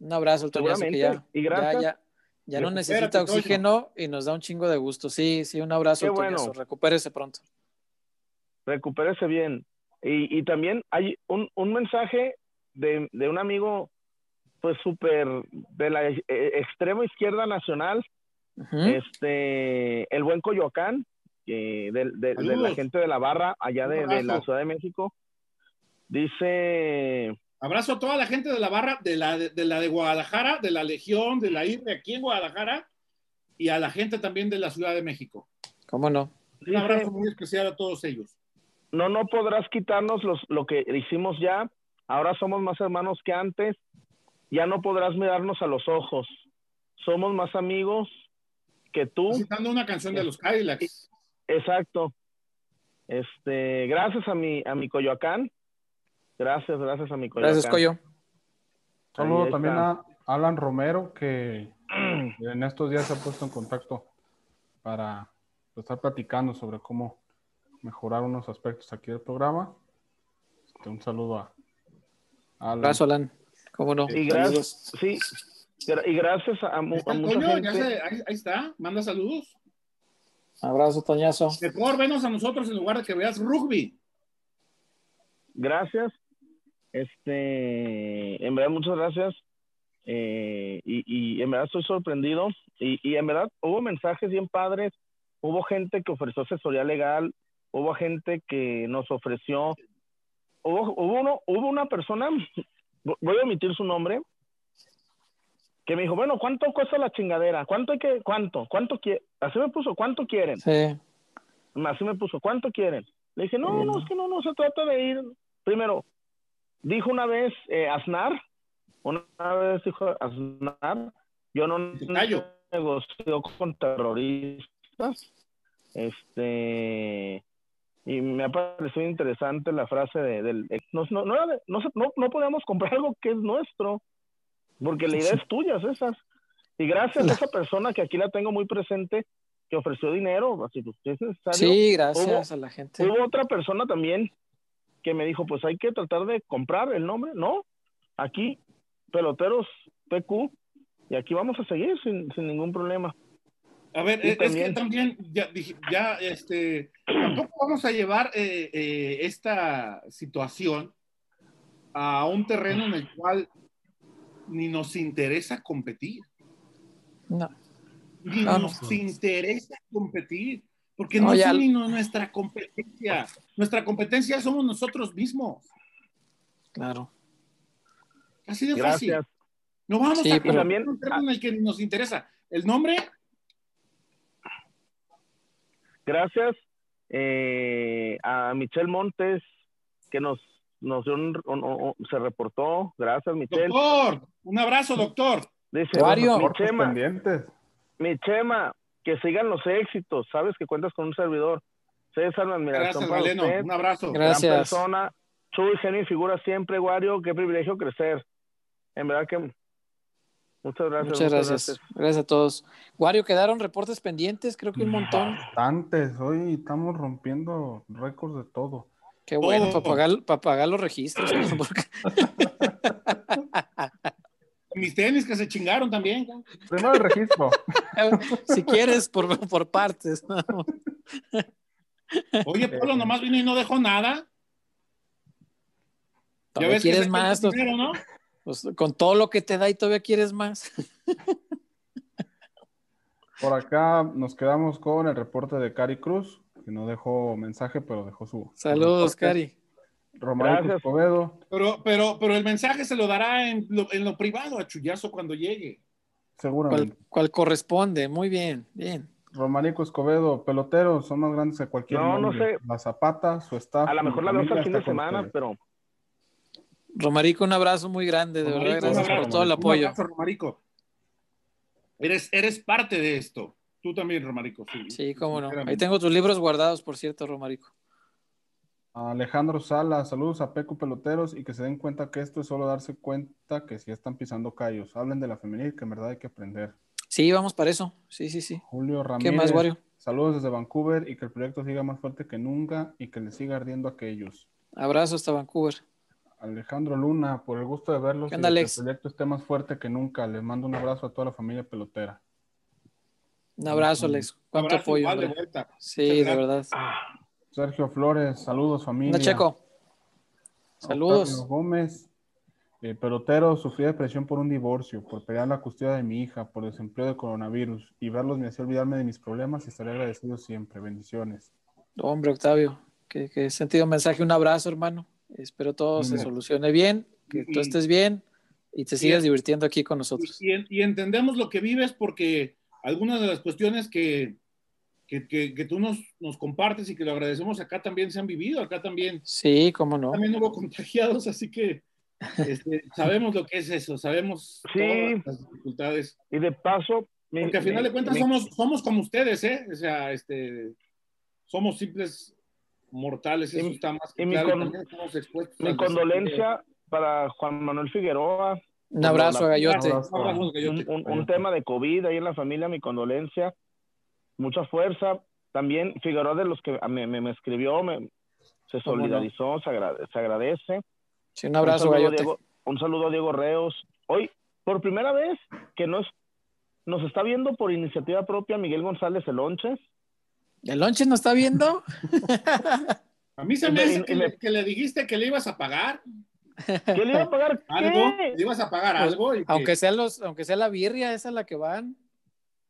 Un abrazo Toñazo que ya. Y gracias. ya, ya, ya no necesita Toño. oxígeno y nos da un chingo de gusto. Sí, sí, un abrazo, Toñazo. bueno. Recupérese pronto. recupérese bien. Y, y también hay un, un mensaje de, de un amigo, pues súper de la eh, extrema izquierda nacional, este, el buen Coyoacán, que de, de- de la gente de la barra allá de, de la. Ciudad de México. Dice, Abrazo a toda la gente de la barra, de la de, de la de Guadalajara, de la Legión, de la IRE aquí en Guadalajara y a la gente también de la Ciudad de México. ¿Cómo no? Un dice abrazo muy especial a todos ellos. no, no podrás quitarnos los, lo que hicimos ya. Ahora somos más hermanos que antes. Ya no podrás mirarnos a los ojos. Somos más amigos que tú. Citando una canción de los Cadillacs. Exacto. Este, gracias a mi, a mi Coyoacán. Gracias, gracias a mi Coyoacán. Gracias, Coyo. Saludo también a Alan Romero, que [CLEARS THROAT] en estos días se ha puesto en contacto para estar platicando sobre cómo mejorar unos aspectos aquí del programa. Este, un saludo a Alan. Abrazo, Alan. ¿Cómo no? Y gracias, sí, y gracias a, mu- ¿Está a el mucha Toño? gente. Ya se- ahí, ahí está, manda saludos. Abrazo, Toñazo. Mejor venos a nosotros en lugar de que veas rugby. Gracias. Este, en verdad, muchas gracias. Eh, y, y en verdad estoy sorprendido. Y, y en verdad hubo mensajes bien padres. Hubo gente que ofreció asesoría legal. Hubo gente que nos ofreció. Hubo, hubo, uno, hubo una persona, voy a omitir su nombre, que me dijo, bueno, ¿cuánto cuesta la chingadera? ¿Cuánto hay que, cuánto? ¿Cuánto quiere? Así me puso, ¿cuánto quieren? Sí. Así me puso, ¿cuánto quieren? Le dije, no, no, es que no, no se trata de ir. Primero, dijo una vez eh, Aznar, una vez dijo Aznar, yo no negocio con terroristas. Este, y me ha parecido interesante la frase de, del, no, no, no, no, no, no podemos comprar algo que es nuestro. Porque la idea es tuya, César. Y gracias a esa persona que aquí la tengo muy presente, que ofreció dinero, así pues, es necesario. Sí, gracias a la gente. Hubo otra persona también que me dijo, pues hay que tratar de comprar el nombre. No, aquí, peloteros PQ, y aquí vamos a seguir sin, sin ningún problema. A ver, es, que también ya, ya, este, tampoco vamos a llevar eh, eh, esta situación a un terreno en el cual ni nos interesa competir. No. Ni nos interesa competir, porque no, es ni nuestra competencia. Nuestra competencia somos nosotros mismos. Claro. Así de fácil. No vamos a pero... también... un terreno en el que nos interesa. El nombre gracias eh, a Michelle Montes, que nos, nos dio un, se reportó. Gracias, Michelle. Doctor, un abrazo, doctor. Dice, mi Chema, mi Chema, que sigan los éxitos. Sabes que cuentas con un servidor. César, admiración Gracias, Valeno. Un abrazo. Gracias. Gran persona. Chuy, genio y figura siempre, Wario. Qué privilegio crecer. En verdad que Muchas gracias. Muchas, gracias. gracias. a todos. Wario, quedaron reportes pendientes, creo que un montón. Bastantes. Hoy estamos rompiendo récords de todo. Qué bueno, para, pagar, para pagar los registros. [LAUGHS] Mis tenis que se chingaron también. Primero el registro. [LAUGHS] si quieres, por, por partes. [LAUGHS] Oye, Pablo nomás vino y no dejó nada. ¿Ya ves quieres más? ¿no? Pues, con todo lo que te da y todavía quieres más. [LAUGHS] Por acá nos quedamos con el reporte de Cari Cruz, que no dejó mensaje, pero dejó su. Saludos, Cari. Román Escobedo. Pero, pero, pero el mensaje se lo dará en lo, privado a Chuyazo cuando llegue. Seguramente. ¿Cuál, corresponde? Muy bien, bien. Romanico Escobedo, peloteros, son más grandes que cualquier. No, no sé. La Zapata, su staff. A lo mejor la vemos el fin de semana, pero Romarico, un abrazo muy grande, de verdad, gracias por todo el apoyo. Un abrazo, Romarico. Eres, eres parte de esto. Tú también, Romarico. Sí, sí cómo no. Ahí tengo tus libros guardados, por cierto, Romarico. Alejandro Sala, saludos a Peco Peloteros y que se den cuenta que esto es solo darse cuenta que si están pisando callos. Hablen de la femenil, que en verdad hay que aprender. Sí, vamos para eso. Sí, sí, sí. Julio Ramírez. ¿Qué más, Wario? Saludos desde Vancouver y que el proyecto siga más fuerte que nunca y que le siga ardiendo a aquellos. Abrazo hasta Vancouver. Alejandro Luna, por el gusto de verlos. que el proyecto esté más fuerte que nunca. Les mando un abrazo a toda la familia pelotera. Un abrazo, Alex. Cuánto apoyo. sí, de verdad. Sergio Flores, saludos familia. Checo. Saludos. Gómez, eh, pelotero, sufrí depresión por un divorcio, por pelear la custodia de mi hija, por desempleo de coronavirus y verlos me hacía olvidarme de mis problemas y estaré agradecido siempre. Bendiciones. Hombre, Octavio, qué, sentido mensaje. Un abrazo, hermano. Espero todo se solucione bien, que tú estés bien y te sigas divirtiendo aquí con nosotros. Y, entendemos lo que vives porque algunas de las cuestiones que, que, tú nos, nos, compartes y que lo agradecemos acá también se han vivido, acá también. Sí, cómo no. También hubo contagiados, así que este, [LAUGHS] sabemos lo que es eso, sabemos todas las dificultades. Y de paso... porque al final de cuentas somos, somos como ustedes, ¿eh? O sea, este, somos simples mortales, eso está más que claro. Mi, condolencia para Juan Manuel Figueroa. Un abrazo, Gallote. Un, tema de COVID ahí en la familia, mi condolencia. Mucha fuerza. También Figueroa de los que me, me, escribió, me, se solidarizó, se, agradece. Sí, un abrazo, un Gallote. un saludo a Diego Reos. Hoy, por primera vez que nos, nos está viendo por iniciativa propia Miguel González Elonches. ¿El lonche no está viendo? [LAUGHS] a mí se me hace que, le, dijiste que le ibas a pagar. ¿Qué le iba a pagar? [LAUGHS] ¿Algo? ¿Le ibas a pagar pues, algo? aunque, sea los, aunque sea la birria, esa es la que van.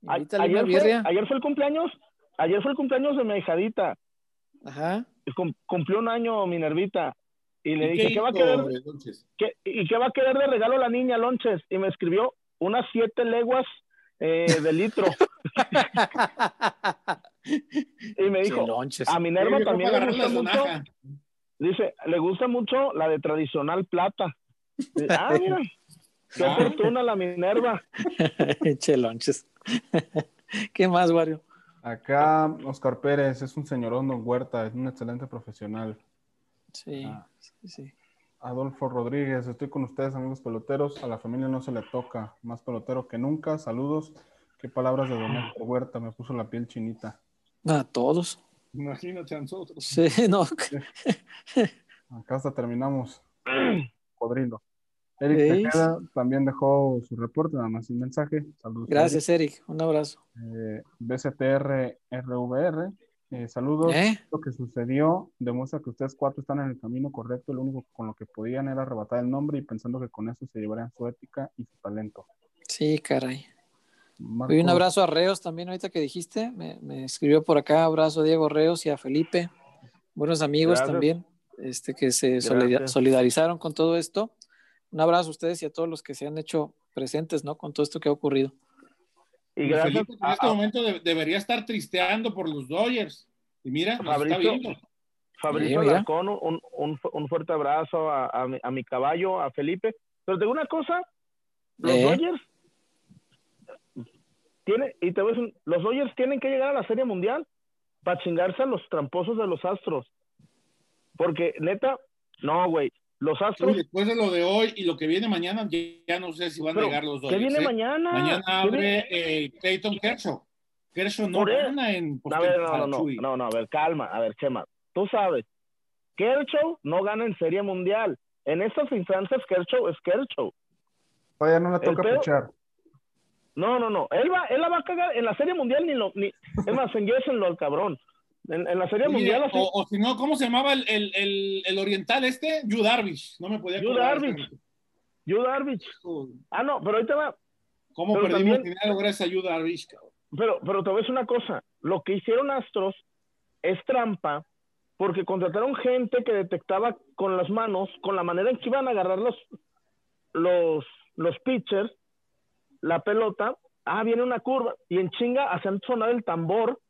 ayer, fue, ayer fue el cumpleaños, ayer fue el cumpleaños de mi hijadita. Ajá. cumplió un año mi nervita. Y le dije, ¿qué, va a querer? ¿Y qué va a querer de regalo la niña, Lonches? Y me escribió unas siete leguas eh, de litro. [LAUGHS] [LAUGHS] y me dijo, a Minerva también le gusta mucho. Dice, le gusta mucho la de tradicional plata. ah, [LAUGHS] mira, qué ah. fortuna la Minerva. [LAUGHS] Chelonches. ¿Qué más, Wario? Acá Oscar Pérez es un señorón don Huerta, es un excelente profesional. Sí, ah. sí, sí. Adolfo Rodríguez, estoy con ustedes, amigos peloteros. A la familia no se le toca. Más pelotero que nunca. Saludos. Qué palabras de Don Huerta, me puso la piel chinita. A todos. Imagínate a nosotros. Sí, [LAUGHS] no. [LAUGHS] Acá hasta terminamos. [CLEARS THROAT] Podrido. Eric Tejeda también dejó su reporte, nada más sin mensaje. Saludos. Gracias, Eric. Un abrazo. Eh, BCTR RVR. Eh, saludos. ¿Eh? Lo que sucedió demuestra que ustedes cuatro están en el camino correcto. Lo único con lo que podían era arrebatar el nombre y pensando que con eso se llevarían su ética y su talento. Sí, caray. Un abrazo a Reos también, ahorita que dijiste. Me, escribió por acá. Abrazo a Diego Reos y a Felipe. Buenos amigos también, este, que se solidarizaron con todo esto. Un abrazo a ustedes y a todos los que se han hecho presentes, ¿no? Con todo esto que ha ocurrido. Y gracias. en este momento debería estar tristeando por los Dodgers. Y mira, está viendo. Fabricio Lacón, un, un, fuerte abrazo a, a, mi, caballo, a Felipe. Pero te digo una cosa, los ¿Eh? Dodgers tiene, y te voy los Dodgers tienen que llegar a la Serie Mundial para chingarse a los tramposos de los Astros. Porque neta, no, güey, los Astros. después de lo de hoy y lo que viene mañana, ya no sé si van a llegar los dos. ¿Qué viene ¿eh? mañana? Mañana abre eh, Clayton Kershaw. Kershaw no gana en. A ver, no, no, no, no, no, a ver, calma, a ver, Chema. Tú sabes, Kershaw no gana en Serie Mundial. En estas instancias, Kershaw es Kershaw. Todavía no le toca pichar. No, no, no. Él, va, él la va a cagar en la Serie Mundial ni lo. Ni, es más, lo al cabrón. En, la Serie Mundial. O, si no, ¿cómo se llamaba el, el, el, oriental este? Yu Darvish. No me podía Yu Darvish. Yu Darvish. Ah, no, pero te va. ¿Cómo pero perdimos también, dinero gracias a Yu Darvish, Pero, pero te voy a decir una cosa. Lo que hicieron Astros es trampa porque contrataron gente que detectaba con las manos, con la manera en que iban a agarrar los, los, los pitchers, la pelota. Ah, viene una curva. Y en chinga hacían sonar el tambor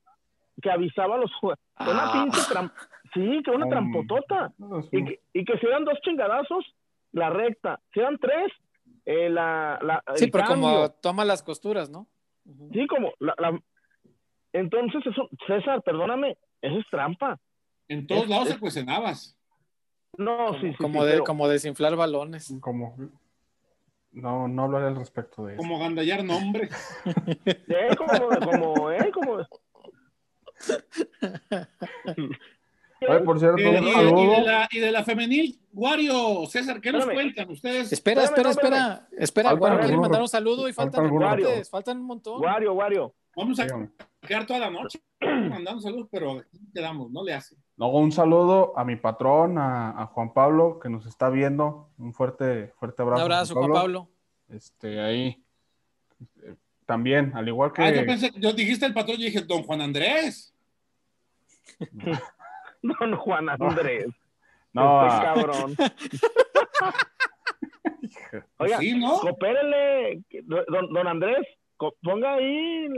que avisaba a los jugadores. Una ah. pinche trampa. Sí, que una trampotota. Y que, y que si eran dos chingadazos, la recta. Si eran tres, eh, la, la, Sí, pero como toma las costuras, ¿no? Sí, como la, la, Entonces, eso, César, perdóname, eso es trampa. En todos lados se cuestionabas. No, como, sí, sí. Como, de, como desinflar balones. Como. No, no hablaré al respecto de eso. Como gandallar nombres. [LAUGHS] eh, como, como, eh, como, por cierto, y, de, la, y, de la, femenil, Wario, César, ¿qué nos cuentan ustedes? Espera, espera, espera, espera, Wario quiere mandar un saludo y faltan reportes, faltan un montón. Wario, Wario. Vamos a quedar toda la noche mandando saludos, pero quedamos, no le hace. No, un saludo a mi patrón, a, a, Juan Pablo, que nos está viendo. Un fuerte, fuerte abrazo. Un abrazo, Juan Pablo. Este, ahí también, al igual que. Ah, yo pensé, yo dijiste el patrón, yo dije, don Juan Andrés. [LAUGHS] don Juan Andrés. No. Este cabrón. [LAUGHS] Oiga, sí, ¿no? coopérenle, don, don Andrés, ponga ahí.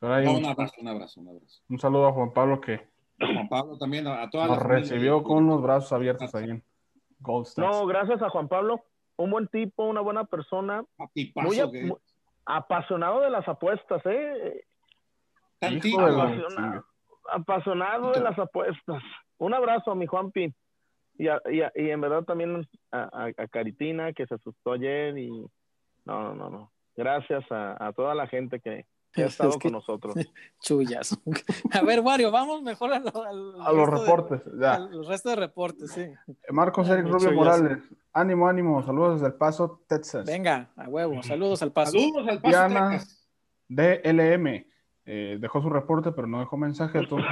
Un, abrazo, un abrazo, un abrazo. Un saludo a Juan Pablo que. Juan Pablo también, a, toda Nos recibió con los brazos abiertos ahí en Gold No, gracias a Juan Pablo. Un buen tipo, una buena persona. muy, apasionado de las apuestas, ¿eh? Apasionado, apasionado de las apuestas. Un abrazo a mi Juanpi. Y, y, en verdad también a, Caritina, que se asustó ayer. Y no, no, no. Gracias a, toda la gente que, [LAUGHS] ha estado con nosotros. [LAUGHS] Chuyas. [LAUGHS] A ver, Wario, vamos mejor a, a los reportes. ya. Al resto de reportes, sí. Marcos Eric Rubio Morales. Ánimo, ánimo. Saludos desde El Paso, Texas. Venga, a huevo. Saludos al Paso. Saludos al Paso, Diana DLM. Eh, dejó su reporte, pero no dejó mensaje. Entonces,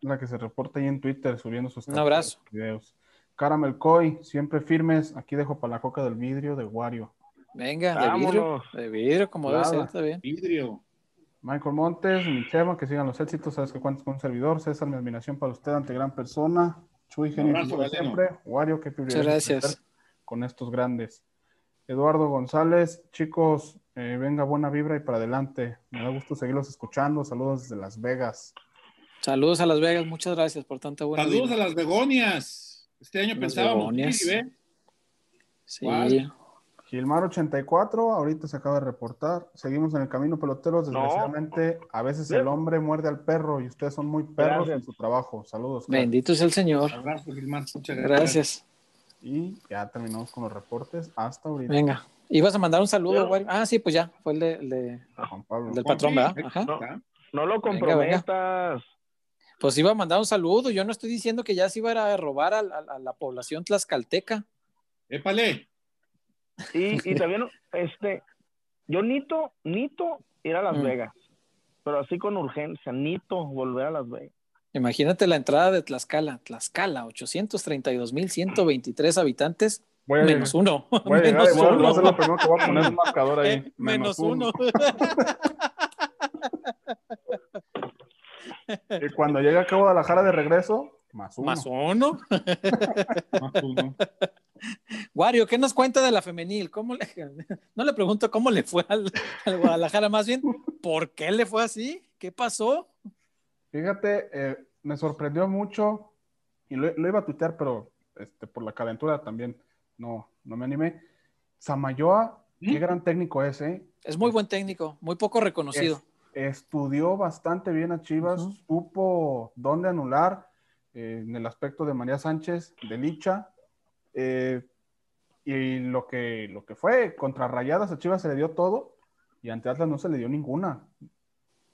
la que se reporta ahí en Twitter subiendo sus Un abrazo. videos. Caramel Coy, siempre firmes. Aquí dejo para la coca del vidrio de Wario. Venga, de vidrio. De vidrio, como debe ser, está bien. Vidrio. Michael Montes, mi chema, que sigan los éxitos. Sabes que cuentas con un servidor. César, mi admiración para usted ante gran persona. Chuy, genio siempre. Wario, qué privilegio. Muchas gracias con estos grandes. Eduardo González, chicos, eh, venga buena vibra y para adelante. Me da gusto seguirlos escuchando. Saludos desde Las Vegas. Saludos a Las Vegas, muchas gracias por tanta buena Saludos a las Begonias. Este año pensábamos Sí. Gilmar 84, ahorita se acaba de reportar. Seguimos en el camino peloteros. Desgraciadamente, a veces el hombre muerde al perro y ustedes son muy perros en su trabajo. Saludos. Bendito es el Señor. abrazo, Gilmar. Muchas gracias. gracias. Y ya terminamos con los reportes hasta ahorita. Venga. ¿Ibas a mandar un saludo, Wario? Ah, sí, pues ya. Fue el, de, el de- Juan Pablo. el del patrón, ¿verdad? Ajá. No, no lo comprometas. Pues iba a mandar un saludo. Yo no estoy diciendo que ya se iba a ir a robar a, a- a la población tlaxcalteca. Épale. Y, y también, este, yo nito, nito ir a Las Mm. Vegas. Pero así con urgencia, nito volver a Las Vegas. Imagínate la entrada de Tlaxcala. Tlaxcala, 832.123 habitantes, Voy a menos uno. Voy a llegar menos y voy a- voy a uno. ser lo primero que voy a poner un [LAUGHS] marcador ahí. Eh, menos uno. [LAUGHS] Y cuando llegue a Guadalajara de regreso, más uno. Más uno. [LAUGHS] Más uno. Wario, ¿qué nos cuenta de la femenil? ¿Cómo le... No le pregunto cómo le fue al, al Guadalajara, más bien, ¿por qué le fue así? ¿Qué pasó? Fíjate, eh, me sorprendió mucho y lo, lo iba a tuitear, pero este, por la calentura también no, no me animé. Samayoa, qué ¿Mm? gran técnico es, ¿eh? Es muy buen técnico, muy poco reconocido. Es- estudió bastante bien a Chivas, supo dónde anular eh, en el aspecto de María Sánchez, de Licha. eh, y lo que, lo que fue, contra Rayadas a Chivas se le dio todo y ante Atlas no se le dio ninguna.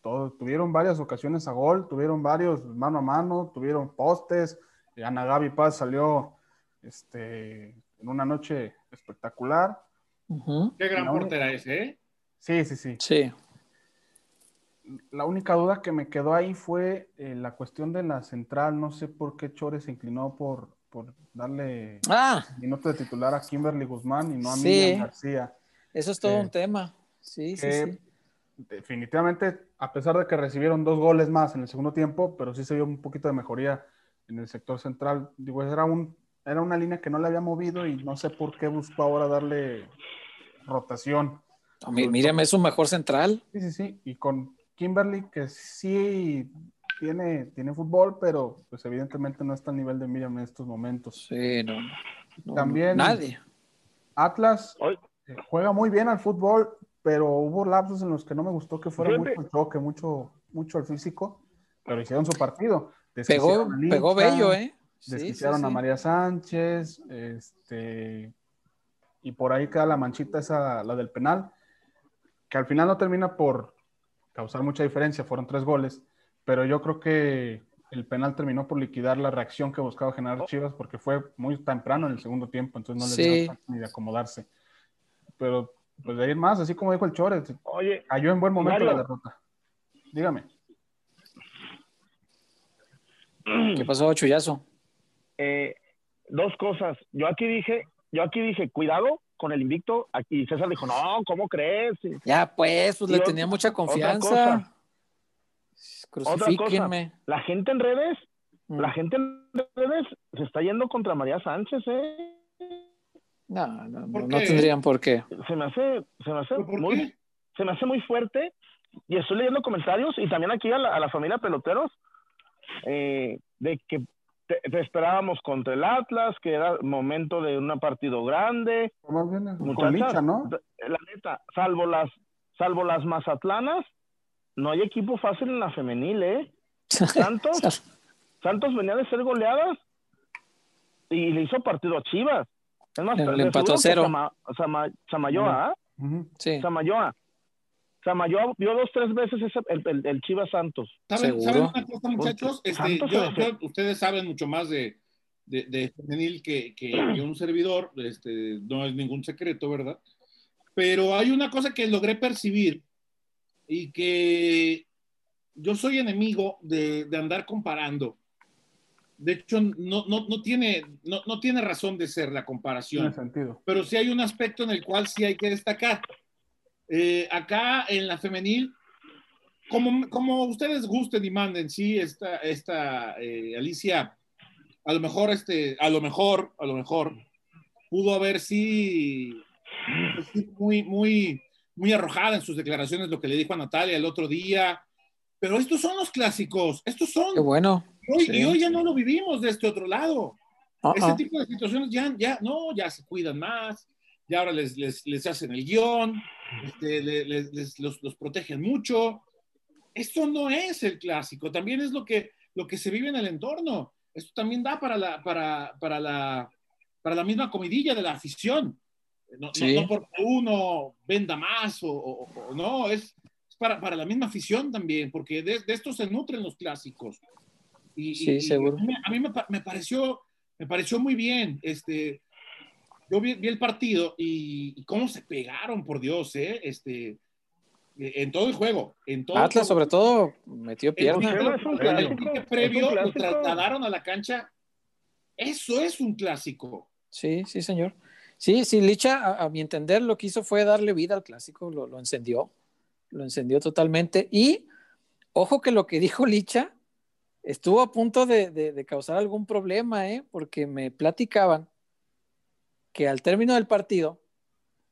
Todo, tuvieron varias ocasiones a gol, tuvieron varios mano a mano, tuvieron postes. eh, Ana Gaby Paz salió este, en una noche espectacular. Qué gran portera es, ¿eh? Sí, sí, sí. Sí. La única duda que me quedó ahí fue eh, la cuestión de la central. No sé por qué Chores se inclinó por, por darle Ah, minuto de titular a Kimberly Guzmán y no a Sí. Miriam García. eso es todo Eh, un tema. Sí, sí, sí. definitivamente, a pesar de que recibieron dos goles más en el segundo tiempo, pero sí se vio un poquito de mejoría en el sector central. Digo, era, un, era una línea que no le había movido y no sé por qué buscó ahora darle rotación. No, Mírame, es un mejor central. Sí, sí, sí. Y con Kimberly, que sí tiene, tiene fútbol, pero pues evidentemente no está al nivel de Miriam en estos momentos. Sí, no. no, También- Nadie. Atlas eh, juega muy bien al fútbol, pero hubo lapsos en los que no me gustó que fuera Fíjate. mucho el choque, mucho, mucho el físico, pero hicieron su partido. Pegó, pegó bello, ¿eh? Sí, Desquiciaron sí, a. María Sánchez, este, y por ahí queda la manchita esa, la del penal, que al final no termina por causar mucha diferencia, fueron tres goles, pero yo creo que el penal terminó por liquidar la reacción que buscaba generar Chivas, porque fue muy temprano en el segundo tiempo, entonces no le Sí. chance ni de acomodarse. Pero, pues de ahí en más, así como dijo el Chore, Oye, cayó en buen momento Mario. la derrota. Dígame. ¿Qué pasó, Chuyazo? eh, dos cosas. Yo aquí dije, yo aquí dije, cuidado con el invicto. Aquí César dijo, no, ¿cómo crees? Y Ya, pues, pues Y le otra- tenía mucha otra confianza. cosa. Crucifíquenme. La gente en redes, Mm. la gente en redes se está yendo contra María Sánchez, ¿eh? No, no, no, tendrían por qué. Se me hace, se me hace ¿Pero por muy, qué? se me hace muy fuerte y estoy leyendo comentarios y también aquí a la, a la familia peloteros eh, de que te, te esperábamos contra el Atlas, que era momento de un partido grande. Más bien con Muchachas, Licha, ¿no? La neta, salvo las, salvo las mazatlanas, no hay equipo fácil en la femenil, ¿eh? [LAUGHS] Santos, Santos venía de ser goleadas y le hizo partido a Chivas. Es más, Le empató a cero. Sama- Sama- Samayoa, ¿ah? Ujú. Sí. Samayoa. Samayoa vio dos, tres veces ese, el, el, el Chivas Santos. ¿Saben, Seguro. ¿saben una cosa, muchachos? Este, yo- yo- ustedes saben mucho más de, de, de femenil que, que- que un servidor, este, no es ningún secreto, ¿verdad? Pero hay una cosa que logré percibir y que yo soy enemigo de, de andar comparando. De hecho, no, no, no, tiene, no, no tiene razón de ser la comparación Tiene sentido. pero sí hay un aspecto en el cual sí hay que destacar. Eh, acá en la femenil, como, como ustedes gusten y manden, sí, esta, esta eh, Alicia, a lo mejor, este, a lo mejor, a lo mejor, pudo haber sí, pues, sí, muy, muy, muy arrojada en sus declaraciones, lo que le dijo a Natalia el otro día. Pero estos son los clásicos, estos son. Qué bueno. Hoy, Sí. Y hoy ya no lo vivimos de este otro lado. Ah, Ese ah. tipo de situaciones ya, ya, no, ya se cuidan más, ya ahora les, les, les hacen el guion, este, le- les, les- los, los protegen mucho. Esto no es el clásico, también es lo que, lo que se vive en el entorno. Esto también da para la, para, para la, para la misma comidilla de la afición. No, porque uno venda más o, no, es, para, para, la misma afición también, porque de, esto se nutren los clásicos. Y, sí, seguro. a mí, me, pareció, me pareció muy bien. Este, yo vi, el partido y, cómo se pegaron, por Dios, ¿eh? Este, en todo el juego. En todo Atlas, sobre todo, metió pierna. El, previo lo trasladaron a la cancha. Eso es un clásico. Sí, sí, señor. Sí, sí, Licha, a, mi entender, lo que hizo fue darle vida al clásico, lo, lo encendió, lo encendió totalmente. Y ojo que lo que [LAUGHS] dijo Licha estuvo a punto de, de, causar algún problema, ¿eh? porque me platicaban que al término del partido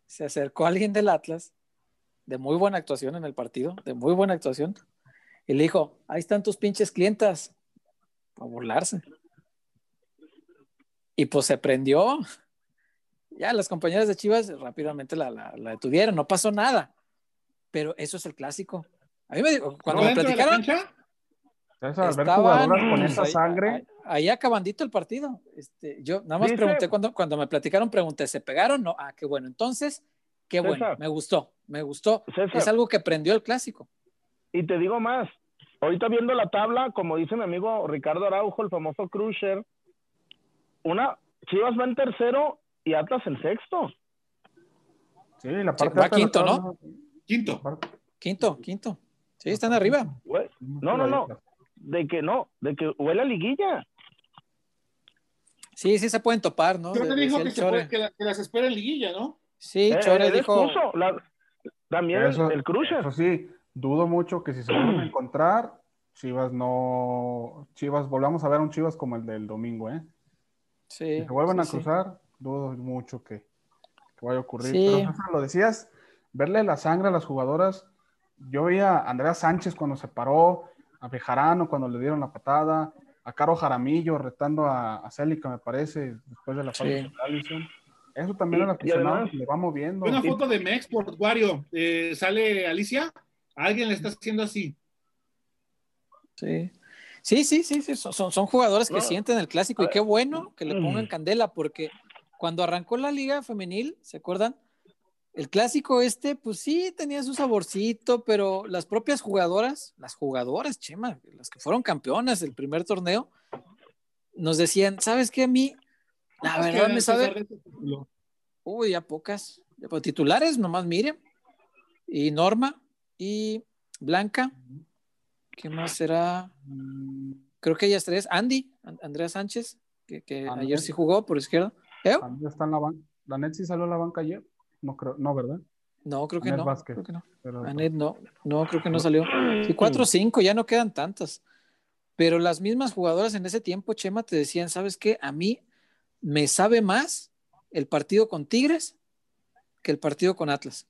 se acercó alguien del Atlas, de muy buena actuación en el partido, de muy buena actuación, y le dijo, ahí están tus pinches clientas, a burlarse. Y pues se prendió, ya las compañeras de Chivas rápidamente la, la, detuvieron, no pasó nada. Pero eso es el clásico. A mí me dijo, cuando me platicaron. Estaban, con esa sangre. Ahí, acabandito el partido. Este, yo nada más pregunté cuando, cuando me platicaron, pregunté, ¿se pegaron? No, ah, qué bueno. Entonces, qué bueno, me gustó, me gustó. es algo que prendió el clásico. Y te digo más, ahorita viendo la tabla, como dice mi amigo Ricardo Araujo, el famoso Cruiser, una Chivas va en tercero y Atlas el sexto. Sí, la parte va quinto, ¿no? Quinto. Quinto, quinto. Sí, están arriba. No, no, no. De que no, de que huele a liguilla. Sí, sí se pueden topar, ¿no? Yo te dijo que, se que, las espera en liguilla, ¿no? Sí, eh, Chore dijo. también el Cruiser. Eso sí, dudo mucho que si se vuelven a encontrar, Chivas no. Chivas, volvamos a ver un Chivas como el del domingo, ¿eh? Sí. Si se vuelven a cruzar, dudo mucho que, vaya a ocurrir. Pero lo decías, verle la sangre a las jugadoras. Yo vi a Andrea Sánchez cuando se paró, a Bejarano cuando le dieron la patada, a Caro Jaramillo retando a, a Célica, me parece, después de la falta de Allison. Eso también a la le va moviendo. Una foto de Mex por Wario. Eh, sale Alicia, alguien le está haciendo así. Sí. Sí, sí, sí, sí. Son, son jugadores que sienten el clásico y qué bueno que le pongan candela porque cuando arrancó la liga femenil, ¿se acuerdan? El clásico este, pues sí, tenía su saborcito, pero las propias jugadoras, las jugadoras, Chema, las que fueron campeonas del primer torneo, nos decían, ¿sabes qué? A mí, la verdad me sabe... Uy, ya pocas. titulares, nomás miren. Y Norma y Blanca. ¿Qué más será? Creo que ellas tres. Andy, Andrea Sánchez, que, que ayer sí jugó por izquierda. ¿Eh? está en la banca. ¿La net sí salió a la banca ayer? No, creo, no ¿verdad? No, creo que no. Creo que no. Anet no, no, creo que no salió. Sí, cuatro o cinco, ya no quedan tantas. Pero las mismas jugadoras en ese tiempo, Chema, te decían, ¿sabes qué? A mí me sabe más el partido con Tigres que el partido con Atlas.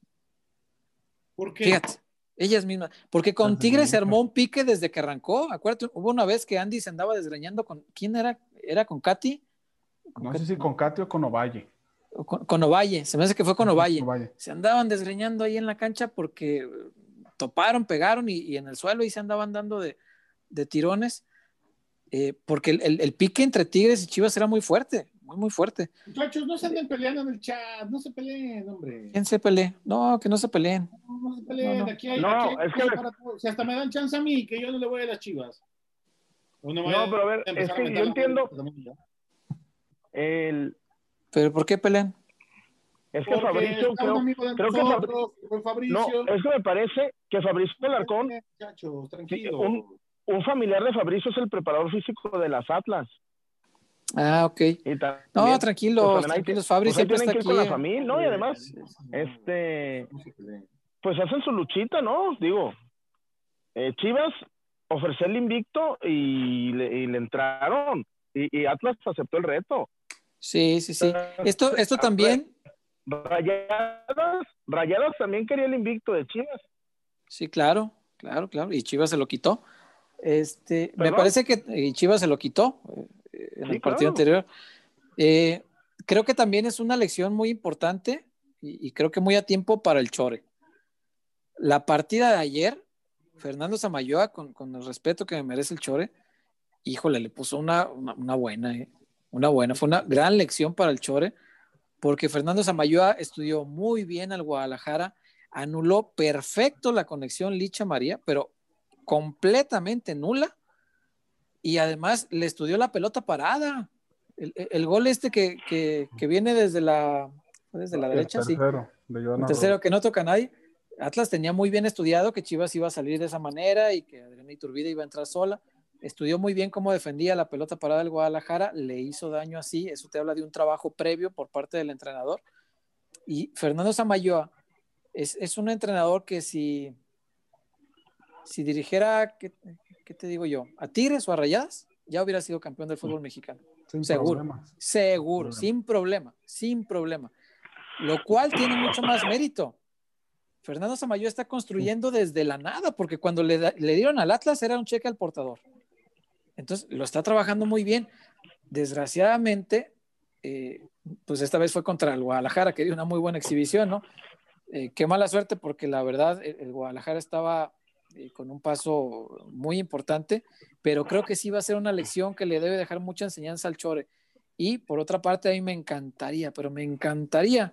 ¿Por qué? Fíjate, ellas mismas. Porque con Tigres se armó un pique desde que arrancó. Acuérdate, hubo una vez que Andy se andaba desgreñando con. ¿Quién era? ¿Era con Katy? no sé si con Katy o con Ovalle. Con, Ovalle, se me hace que fue con Ovalle. Se andaban desgreñando ahí en la cancha porque toparon, pegaron y, en el suelo y se andaban dando de, tirones. Eh, porque el, pique entre Tigres y Chivas era muy fuerte, muy, muy fuerte. Muchachos, no se anden peleando en el chat, no se peleen, hombre. ¿Quién se pelee? No, que no se peleen. No, se peleen, aquí hay, no, es que... para Si hasta me dan chance a mí, que yo no le voy a las Chivas. no, pero a ver, es que yo entiendo, el... ¿Pero por qué pelean? Es que Fabricio, creo, creo que Fabricio, no, es que me parece que Fabricio Alarcón, un, un, familiar de Fabricio es el preparador físico de las Atlas. Ah, ok. no, tranquilo, pues, tranquilos, Fabricio siempre está aquí. con la familia, ¿no? Y además, este, pues hacen su luchita, ¿no? Digo, eh, Chivas ofreció el invicto y le, y le entraron. Y, y Atlas aceptó el reto. Sí, sí, sí. Esto, esto también. Rayadas, Rayadas también quería el invicto de Chivas. Sí, claro, claro, claro. Y Chivas se lo quitó. Este, me parece que Chivas se lo quitó eh, en el partido anterior. Eh, creo que también es una lección muy importante y, creo que muy a tiempo para el Chore. La partida de ayer, Fernando Samayoa, con, con el respeto que me merece el Chore, híjole, le puso una, una, una buena, eh una buena, fue una gran lección para el Chore, porque Fernando Samayoa estudió muy bien al Guadalajara, anuló perfecto la conexión Licha María, pero completamente nula, y además le estudió la pelota parada. El, gol este que, que, viene desde la, desde la derecha, tercero, sí. el tercero que no toca a nadie. Atlas tenía muy bien estudiado que Chivas iba a salir de esa manera y que Adriana Iturbide iba a entrar sola estudió muy bien cómo defendía la pelota parada del Guadalajara, le hizo daño así, eso te habla de un trabajo previo por parte del entrenador. Y Fernando Samayoa es, un entrenador que si, si dirigiera, ¿qué, te digo yo? ¿A Tigres o a Rayadas? Ya hubiera sido campeón del fútbol mexicano. seguro, seguro, sin problema, sin problema. Lo cual tiene mucho más mérito. Fernando Samayoa está construyendo desde la nada, porque cuando le, le dieron al Atlas era un cheque al portador. Entonces, lo está trabajando muy bien. Desgraciadamente, eh, pues esta vez fue contra el Guadalajara, que dio una muy buena exhibición, ¿no? Eh, qué mala suerte, porque la verdad, el, Guadalajara estaba eh, con un paso muy importante, pero creo que sí va a ser una lección que le debe dejar mucha enseñanza al Chore. Y por otra parte, a mí me encantaría, pero me encantaría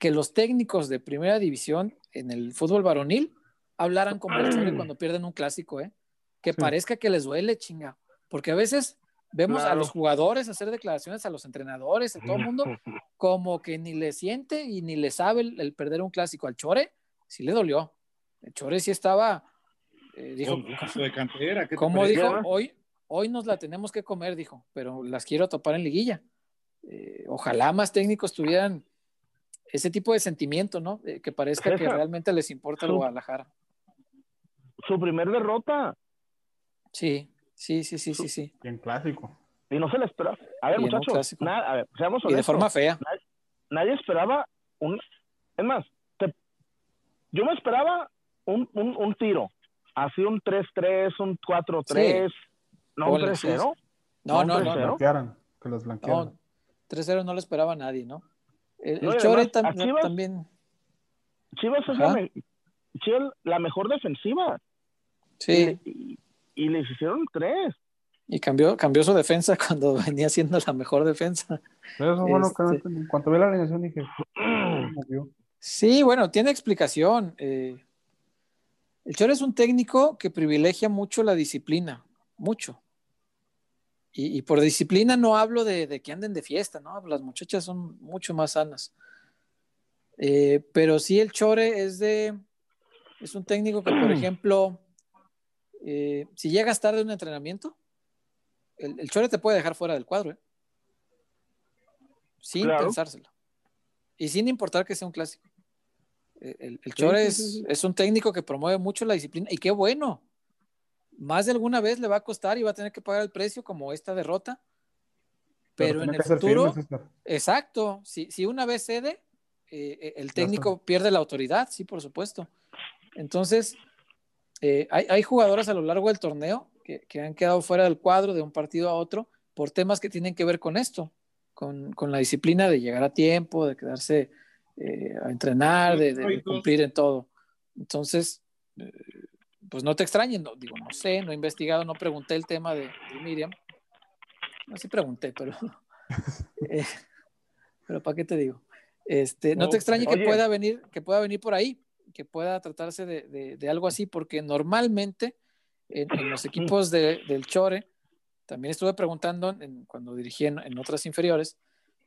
que los técnicos de primera división en el fútbol varonil hablaran como el Chore cuando pierden un clásico, ¿eh? Que parezca que les duele, chinga. Porque a veces vemos a los jugadores hacer declaraciones a los entrenadores, a todo el mundo, [LAUGHS] como que ni le siente y ni le sabe el, perder un clásico. Al Chore sí le dolió. El Chore sí estaba, eh, dijo, como dijo, hoy, hoy nos la tenemos que comer, dijo, pero las quiero topar en liguilla. Eh, ojalá más técnicos tuvieran ese tipo de sentimiento, ¿no? Eh, que parezca que realmente les importa el Guadalajara. Su primer derrota. Sí. Sí, sí, sí, sí, sí. Bien clásico. Y no se le esperaba. A ver, muchachos, nada, a ver, seamos honestos. Y de forma fea. Nadie, esperaba un. Es más, yo me esperaba un, un, un tiro. Así un 3-3, un 4-3. No, un 3-0. No, no, no. Que los blanquearan. No, 3-0 no lo esperaba nadie, ¿no? El, el Chore también. Chivas es la, Chivas, la mejor defensiva. Sí y les hicieron tres. Y cambió, cambió su defensa [LAUGHS] cuando venía siendo la mejor defensa. Eso bueno, este... en cuanto vi la alineación dije, [CLEARS THROAT] sí, bueno, tiene explicación. Eh, el Chor es un técnico que privilegia mucho la disciplina, mucho. Y, por disciplina no hablo de, que anden de fiesta, ¿no? Las muchachas son mucho más sanas. Eh, pero sí el Chore es de, es un técnico que, por [CLEARS THROAT] ejemplo, eh, si llegas tarde a un entrenamiento, el, Chore te puede dejar fuera del cuadro, ¿eh? sin pensárselo. Y sin importar que sea un clásico. El, Chore es, un técnico que promueve mucho la disciplina y qué bueno. Más de alguna vez le va a costar y va a tener que pagar el precio como esta derrota. Pero, en el futuro, exacto, si, si, una vez cede, eh, el técnico pierde la autoridad, sí, por supuesto. Entonces, eh, hay, jugadoras a lo largo del torneo que, han quedado fuera del cuadro de un partido a otro por temas que tienen que ver con esto, con, la disciplina de llegar a tiempo, de quedarse eh, a entrenar, de, cumplir en todo. Entonces, eh, pues no te extrañen, no, digo, no sé, no he investigado, no pregunté el tema de, Miriam. No, sí pregunté, pero... [LAUGHS] pero ¿para qué te digo? Este, no, te extrañe que pueda venir, que pueda venir por ahí que pueda tratarse de, algo así, porque normalmente en, los equipos del Chore, también estuve preguntando cuando dirigí en, otras inferiores,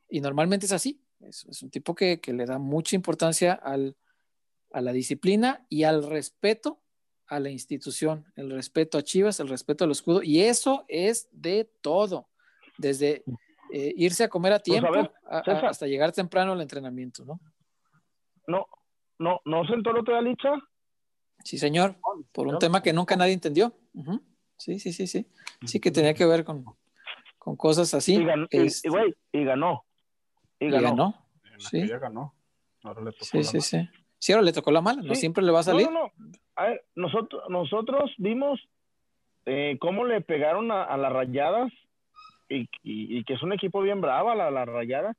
y normalmente es así. Es, un tipo que, le da mucha importancia al, a la disciplina y al respeto a la institución, el respeto a Chivas, el respeto al escudo, y eso es de todo, desde eh, irse a comer a pues, tiempo hasta llegar temprano al entrenamiento, ¿no? No, no, ¿No sentó el otro día Licha? Sí, señor, por un tema que nunca nadie entendió. Sí, sí, sí, sí. Sí que tenía que ver con, cosas así. Y, ganó, este y, ganó. Y ganó. Sí. ganó. Ahora le tocó sí, sí, sí. Sí, ahora le tocó la mala, no siempre le va a salir. No, no, A ver, nosotros, nosotros vimos eh, cómo le pegaron a, las rayadas y, que es un equipo bien bravo, la, la rayada.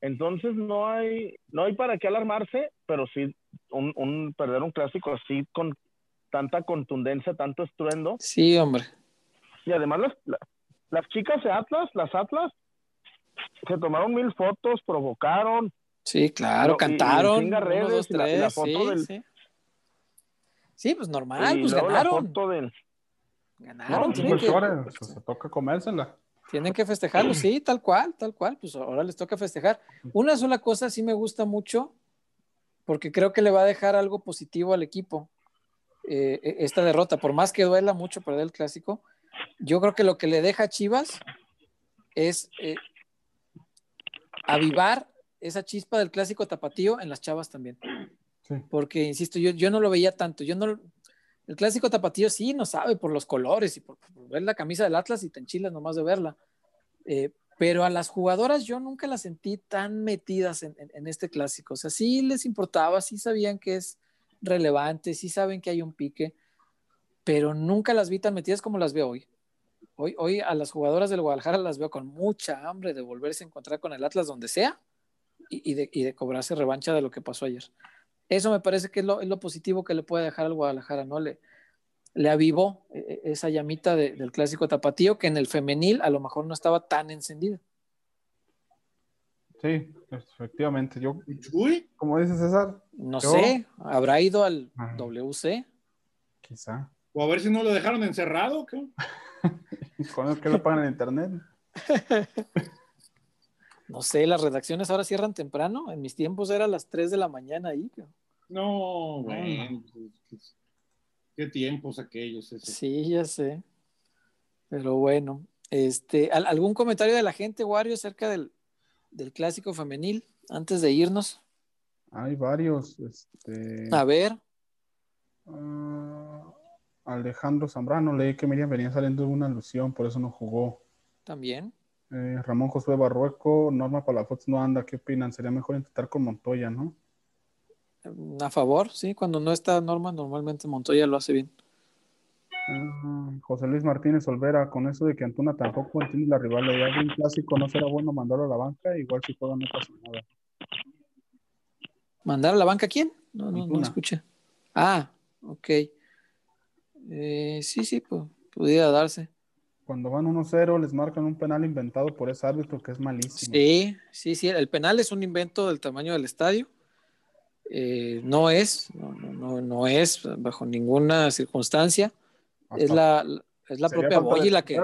Entonces no hay, no hay para qué alarmarse, pero sí un, perder un clásico así con tanta contundencia, tanto estruendo. Sí, hombre. Y además las, las chicas de Atlas, las Atlas, se tomaron mil fotos, provocaron. Sí, claro, cantaron. sí, sí. pues normal, pues ganaron. Ganaron. que, se toca comérsela. Tienen que festejarlo, sí, tal cual, tal cual. Pues ahora les toca festejar. Una sola cosa sí me gusta mucho, porque creo que le va a dejar algo positivo al equipo. Eh, e, esta derrota, por más que duela mucho perder el clásico, yo creo que lo que le deja a Chivas es eh, avivar esa chispa del clásico tapatío en las chavas también. Porque, insisto, yo, yo no lo veía tanto. Yo no, el clásico tapatío sí no sabe por los colores y por, ver la camisa del Atlas y te enchilas nomás de verla. Eh, pero a las jugadoras yo nunca las sentí tan metidas en, este clásico. O sea, sí les importaba, sí sabían que es relevante, sí saben que hay un pique, pero nunca las vi tan metidas como las veo hoy. Hoy, hoy a las jugadoras del Guadalajara las veo con mucha hambre de volverse a encontrar con el Atlas donde sea y, de, cobrarse revancha de lo que pasó ayer. Eso me parece que es lo, positivo que le puede dejar al Guadalajara, ¿no? Le, le avivó e, e, esa llamita del clásico tapatío que en el femenil a lo mejor no estaba tan encendida. Sí, efectivamente. Yo, como dice César. No sé, ¿habrá ido al WC? Quizá. O a ver si no lo dejaron encerrado. ¿qué? [LAUGHS] ¿Con el que lo pagan en internet? [LAUGHS] No sé, las redacciones ahora cierran temprano. En mis tiempos era a las 3 de la mañana ahí. No, bueno. Pues, qué tiempos aquellos. Sí, ya sé. Pero bueno, este, ¿algún comentario de la gente, Wario, acerca del, clásico femenil antes de irnos? Hay varios. Este... A ver. Ah, Alejandro Zambrano, leí que Miriam venía saliendo de una alusión, por eso no jugó. También. Eh, Ramón Josué Barrueco, Norma Palafox no anda, ¿qué opinan? Sería mejor intentar con Montoya, ¿no? Mm, a favor, sí, cuando no está Norma, normalmente Montoya lo hace bien. Ah, José Luis Martínez Olvera, con eso de que Antuna tampoco entiende la rivalidad de un clásico, ¿no será bueno mandarlo a la banca? Igual si juega no pasa nada. ¿Mandar a la banca a quién? No, no, no escuché. Ah, ok. Eh, sí, sí, pues, pudiera darse cuando van 1-0 les marcan un penal inventado por ese árbitro que es malísimo. Sí, sí, sí, el penal es un invento del tamaño del estadio. Eh, no es, no, no, es bajo ninguna circunstancia. es la, es la propia Boyi la que.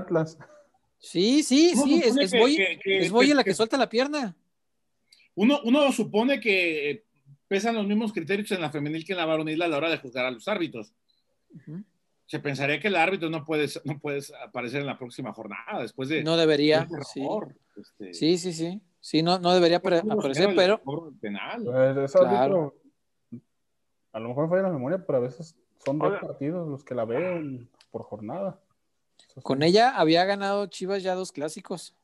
Sí, sí, sí, es, es, Boyi, la que, suelta la pierna. Uno, uno supone que pesan los mismos criterios en la femenil que en la varonil a la hora de juzgar a los árbitros se pensaría que el árbitro no puede, no puedes aparecer en la próxima jornada después de. No debería. sí. Este, sí. sí, sí, sí. no, no debería aparecer, pero. Penal. Pues, claro. a lo mejor falla la memoria, pero a veces son dos partidos los que la ven por jornada. Con ella había ganado Chivas ya dos clásicos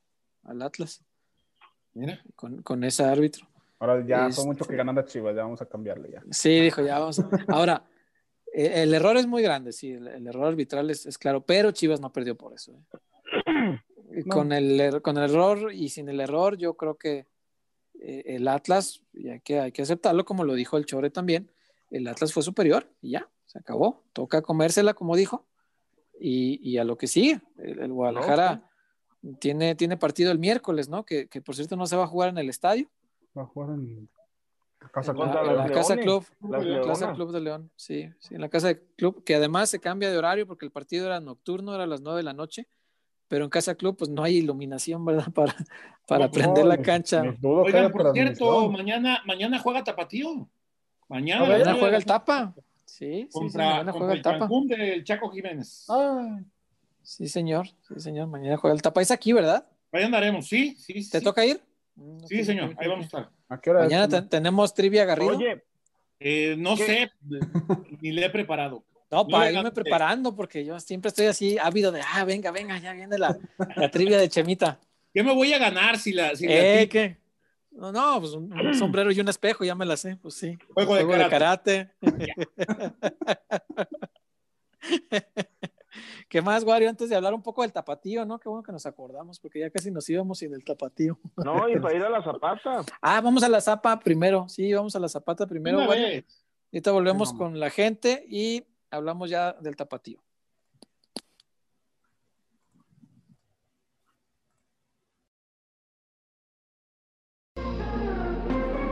al Atlas. Mira. Con, con ese árbitro. Ahora ya son mucho que ganan a Chivas, ya vamos a cambiarle ya. Sí, dijo, ya vamos. Ahora, eh, el, error es muy grande, sí, el, error arbitral es, claro, pero Chivas no perdió por eso. ¿eh? [CLEARS THROAT] Con, el, er, con el error y sin el error, yo creo que eh, el Atlas, y hay que, hay que aceptarlo, como lo dijo el Chore también, el Atlas fue superior y ya, se acabó. Toca comérsela, como dijo, y, a lo que sigue. El, Guadalajara tiene, tiene partido el miércoles, ¿no? Que, que por cierto no se va a jugar en el estadio. Va a jugar en Casa Club. La, Casa Club, la Casa Club de León, sí, sí, en la Casa de Club, que además se cambia de horario porque el partido era nocturno, era a las 9 de la noche, pero en Casa Club pues no hay iluminación, ¿verdad? [LAUGHS] Para, para prender la cancha. Oigan, por cierto, mañana, mañana juega Tapatío. Mañana, juega el Tapa. Sí, contra, sí, mañana juega el, Tapa. del Chaco Jiménez. Sí, señor, sí, señor, mañana juega el Tapa. Es aquí, ¿verdad? Ahí andaremos, sí, sí. ¿Te toca ir? Sí, señor, ahí vamos a estar. Mañana tenemos trivia Garrido. Oye, eh, no sé, [LAUGHS] ni le he preparado. No, para irme preparando, porque yo siempre estoy así ávido de, ah, venga, venga, ya viene la, la trivia de Chemita. [LAUGHS] ¿Qué me voy a ganar si la... Si eh, ¿qué? No, no, pues un, sombrero y un espejo, ya me la sé, pues sí. Juego, de karate. [LAUGHS] ¿Qué más, Wario? Antes de hablar un poco del tapatío, ¿no? Qué bueno que nos acordamos, porque ya casi nos íbamos sin el tapatío. No, y para ir a la zapata. [LAUGHS] ah, vamos a la zapa primero. Sí, vamos a la zapata primero, Wario. Ahorita volvemos con la gente y hablamos ya del tapatío.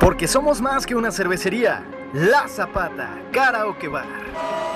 Porque somos más que una cervecería. La Zapata, Karaoke Bar.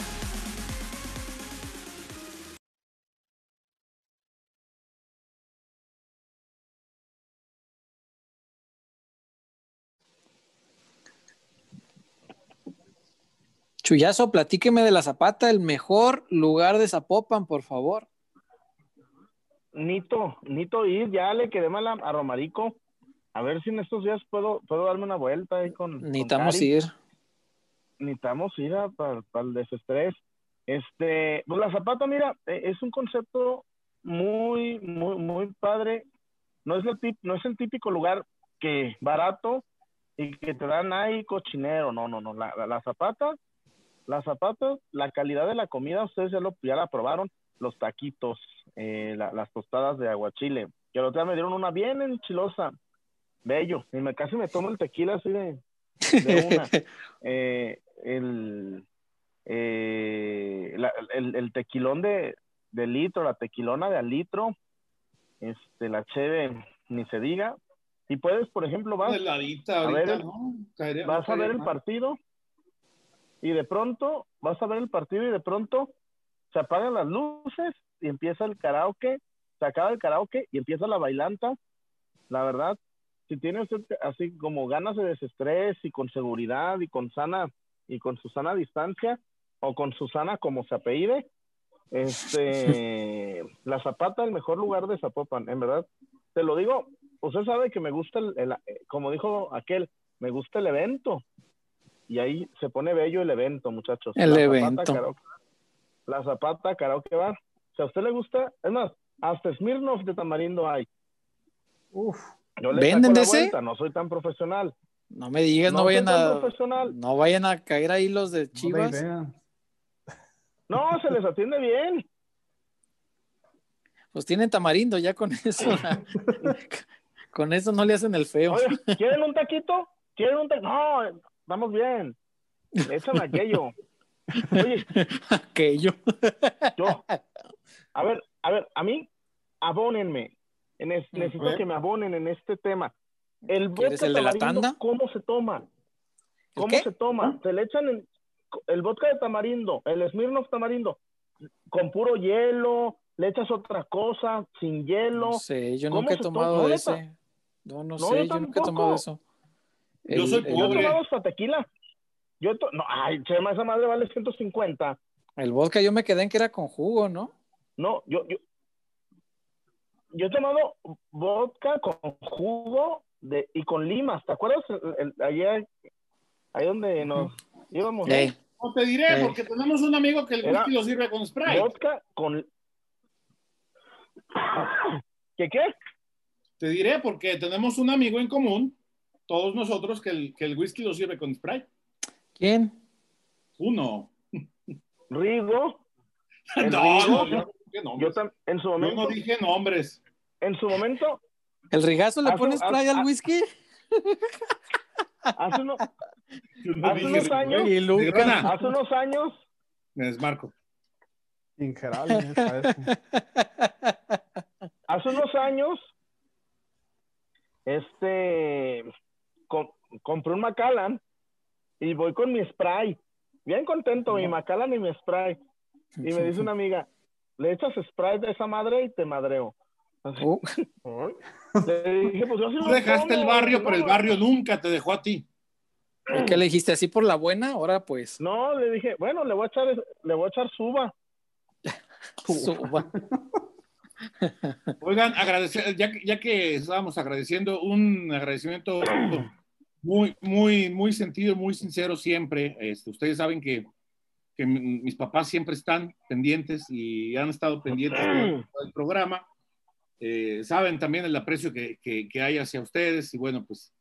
Chuyazo, platíqueme de la Zapata, el mejor lugar de Zapopan, por favor. Nito, Nito ir, ya le quedé mal a, a Romarico. A ver si en estos días puedo, puedo darme una vuelta ahí con. Necesitamos ir. necesitamos ir a- para, para el desestrés. Este, pues la zapata, mira, eh, es un concepto muy, muy, muy padre. No es el tip, no es el típico lugar que barato y que te dan ahí cochinero. No, no, no. La, la, la zapata, la zapata, la calidad de la comida, ustedes ya lo, ya la probaron, los taquitos, eh, la- las tostadas de aguachile. Que el otro día me dieron una bien enchilosa, bello. Y me casi me tomo el tequila así de, de una. [LAUGHS] Eh, el, eh, la- el, el tequilón de, de litro, la tequilona de al litro, este, la cheve, ni se diga. Y puedes, por ejemplo, vas, a ver, ¿no? Caería- vas a ver el partido y de pronto, vas a ver el partido y de pronto se apagan las luces y empieza el karaoke, se acaba el karaoke y empieza la bailanta. La verdad, si tiene usted así como ganas de desestrés y con seguridad y con sana y con su sana distancia o con Susana como se apellide, este, [LAUGHS] la Zapata el mejor lugar de Zapopan, en verdad. Te lo digo, usted sabe que me gusta el, el- eh, como dijo aquel, me gusta el evento. Y ahí se pone bello el evento, muchachos. El La Zapata evento. Karaoke- la Zapata Karaoke Bar. Si a usted le gusta, es más, hasta Smirnoff de Tamarindo hay. Uf, Yo le ¿Venden de ese? vuelta, no soy tan profesional. No me digas, no, vayan a profesional. no vayan a caer ahí los de Chivas. No, se les atiende bien. Pues tienen tamarindo ya con eso. [LAUGHS] con eso no le hacen el feo. Oye, ¿quieren un taquito? ¿Quieren un taquito? No, estamos bien. Échame aquello. [LAUGHS] Oye, Aquello. yo, a ver, a ver, a mí, abónenme. En es- necesito que me abonen en este tema. El ¿Quieres vodka el de la tamarindo, tanda? ¿Cómo se toma? ¿Cómo qué? se toma? Se le echan el, el vodka de tamarindo, el Smirnoff tamarindo, con puro hielo, le echas otra cosa, sin hielo. No sé, yo ¿Cómo nunca he toma? tomado neta. ese. No, no, No, sé, yo yo nunca he tomado eso. Yo soy Yo he Pobre. tomado hasta tequila. Yo to- no, ay, Chema, esa madre vale 150. el vodka yo me quedé en que era con jugo, ¿no? No, yo, yo, yo he tomado vodka con jugo de, y con limas. ¿Te acuerdas? El, allá, ahí donde nos íbamos. Ey, No te diré, porque tenemos un amigo que el Era- whisky lo sirve con Sprite. Vodka con. ¿Qué qué? Te diré porque tenemos un amigo en común, todos nosotros, que el, que el whisky lo sirve con Sprite. ¿Quién? Uno. Rigo. [LAUGHS] No, Rigo. no, yo, no dije Yo nombres. tam- en su Yo momento, no dije nombres. en su momento, ¿El rigazo le pone spray al whisky? hace, uno- [LAUGHS] Yo no Hace dije unos años- Y Luca. Negrona, hace unos años, me desmarco. Ingerable, ¿eh? hace unos años, este, com- compré un Macallan y voy con mi spray. Bien contento, mi Macallan y mi spray. Y me dice una amiga, le echas spray de esa madre y te madreo. Uh, [LAUGHS] Le dije, pues yo sí Tú dejaste el barrio, no, pero el barrio nunca te dejó a ti. ¿y ¿Qué le dijiste? ¿Así por la buena? Ahora pues. No, le dije, bueno, le voy a echar, le voy a echar suba. suba. [LAUGHS] Oigan, agradecer, ya, ya que estábamos agradeciendo, un agradecimiento [CLEARS THROAT] muy, muy, muy sentido, muy sincero siempre. Este, ustedes saben que, que mis papás siempre están pendientes y han estado pendientes del programa. Eh, saben también el aprecio que, que, que, hay hacia ustedes y bueno, pues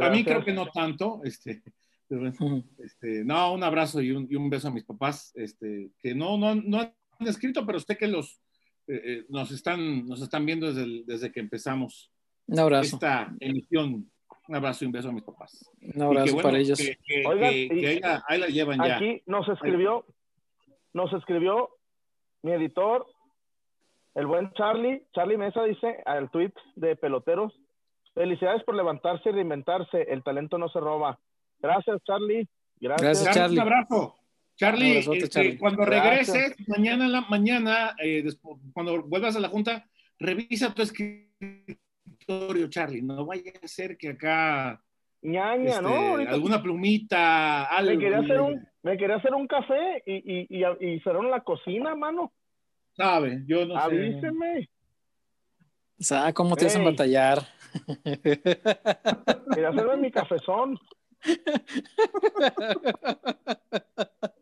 a mí creo que no tanto. Este, [LAUGHS] este, no, un abrazo y un, y un, beso a mis papás, este, que no, no, no han escrito, pero usted que los eh, eh, nos, están, nos están viendo desde, desde que empezamos un abrazo. esta emisión. Un abrazo y un beso a mis papás. Un abrazo para ellos. Que, ahí, la, ahí, la, llevan aquí ya. Aquí nos escribió, nos escribió mi editor, el buen Charlie. Charlie Mesa dice al tweet de peloteros: Felicidades por levantarse y reinventarse. El talento no se roba. Gracias, Charlie. Gracias, Gracias Charlie. Un abrazo. Charlie, abrazote, este, Charlie. cuando regreses, Gracias. mañana en la mañana, eh, después, cuando vuelvas a la junta, revisa tu escritorio, Charlie. No vaya a ser que acá. ñaña, este, ¿no? Ahorita alguna plumita, algo. me, quería hacer un, me quería hacer un café y, y, y, y cerraron la cocina, mano. Sabe, yo no Avíseme. sé. O sea, ¿cómo te hey. hacen batallar? Quería hacerme mi cafezón. [LAUGHS]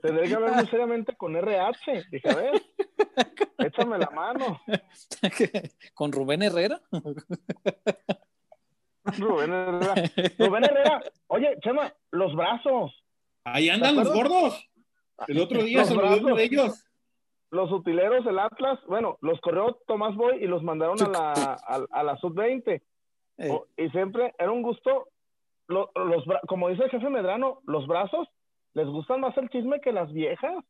Tendré que hablar muy seriamente con RH. Dije, a ver, échame la mano. [LAUGHS] ¿Con Rubén Herrera? Rubén Herrera. Rubén Herrera. Oye, Chema, los brazos. Ahí andan los gordos. El otro día se uno de ellos. Los utileros del Atlas, bueno, los corrió Tomás Boy y los mandaron a la, [LAUGHS] a, a la sub-20. Eh. Y siempre era un gusto los, los, como dice el jefe Medrano, los brazos les gustan más el chisme que las viejas.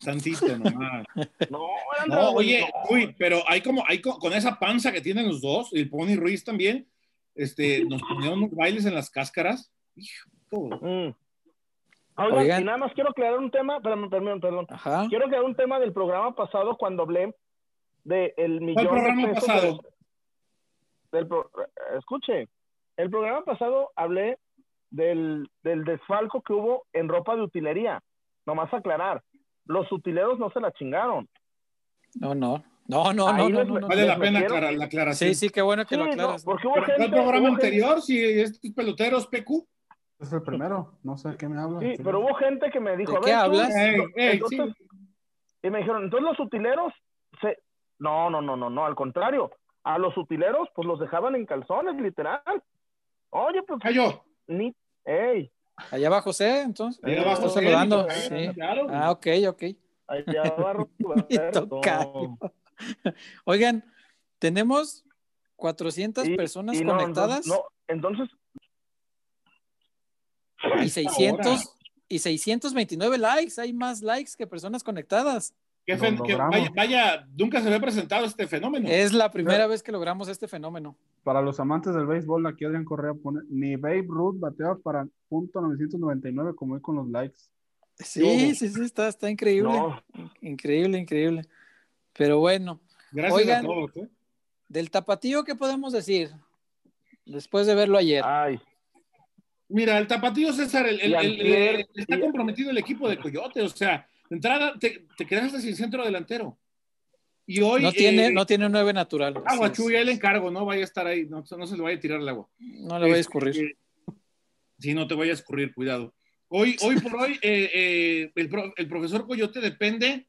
Tantito [LAUGHS] nomás. no, no, oye, no. uy, pero hay como, hay con, con, esa panza que tienen los dos, el Pony Ruiz también, este, nos ponían unos bailes en las cáscaras. Hijo. Mm. Oigan, Oigan, y nada más quiero aclarar un tema, perdón, perdón, perdón. Ajá. Quiero aclarar un tema del programa pasado cuando hablé de el millón ¿Cuál programa de pesos pasado? Del, del, escuche, el programa pasado hablé del, del, desfalco que hubo en ropa de utilería. Nomás aclarar, los utileros no se la chingaron. No, no. No, no, no, no, no, Vale la pena aclarar, la aclaración. Sí, sí, qué bueno que sí, lo aclaras. No, porque hubo ¿Pero gente, el programa hubo anterior? Si estos peloteros, PQ. Es el primero, no sé qué me habla. Sí, pero hubo gente que me dijo, ¿De a qué ver, hablas? tú, Ey, ey, entonces, sí. y me dijeron, entonces los utileros se no, no, no, no, no, al contrario, a los utileros pues los dejaban en calzones, literal. Oye, pues Cayó. ni ey, Allá va José, entonces. Allá va José, saludando. Sí. claro. Ah, ok, ok. allá va Roberto. Oigan, tenemos 400 Y- personas y no, conectadas No, entonces, y 600 y 629 likes. Hay más likes que personas conectadas. Que fen- vaya, vaya, nunca se había presentado este fenómeno. Es la primera vez que logramos este fenómeno. Para los amantes del béisbol, aquí Adrián Correa pone, ni Babe Ruth bateaba para punto 999 como hoy con los likes. Sí, sí, sí, está, está increíble. no, Increíble, increíble. Pero bueno, Gracias Oigan. a todos. ¿eh? del tapatío, ¿qué podemos decir? Después de verlo ayer. ay, Mira, el tapatío César, el, el- Y el- antier- el- está comprometido el equipo de Coyote. O sea, de entrada te, te quedaste sin centro delantero. Y hoy. no, tiene, eh, no tiene 9 natural. Agua, es. Chuy, le encargo, no vaya a estar ahí, no, no se le vaya a tirar el agua. No le voy a escurrir. Este, Sí, no te vaya a escurrir, cuidado. Hoy, hoy por hoy, eh, eh, el, pro- el profesor Coyote depende,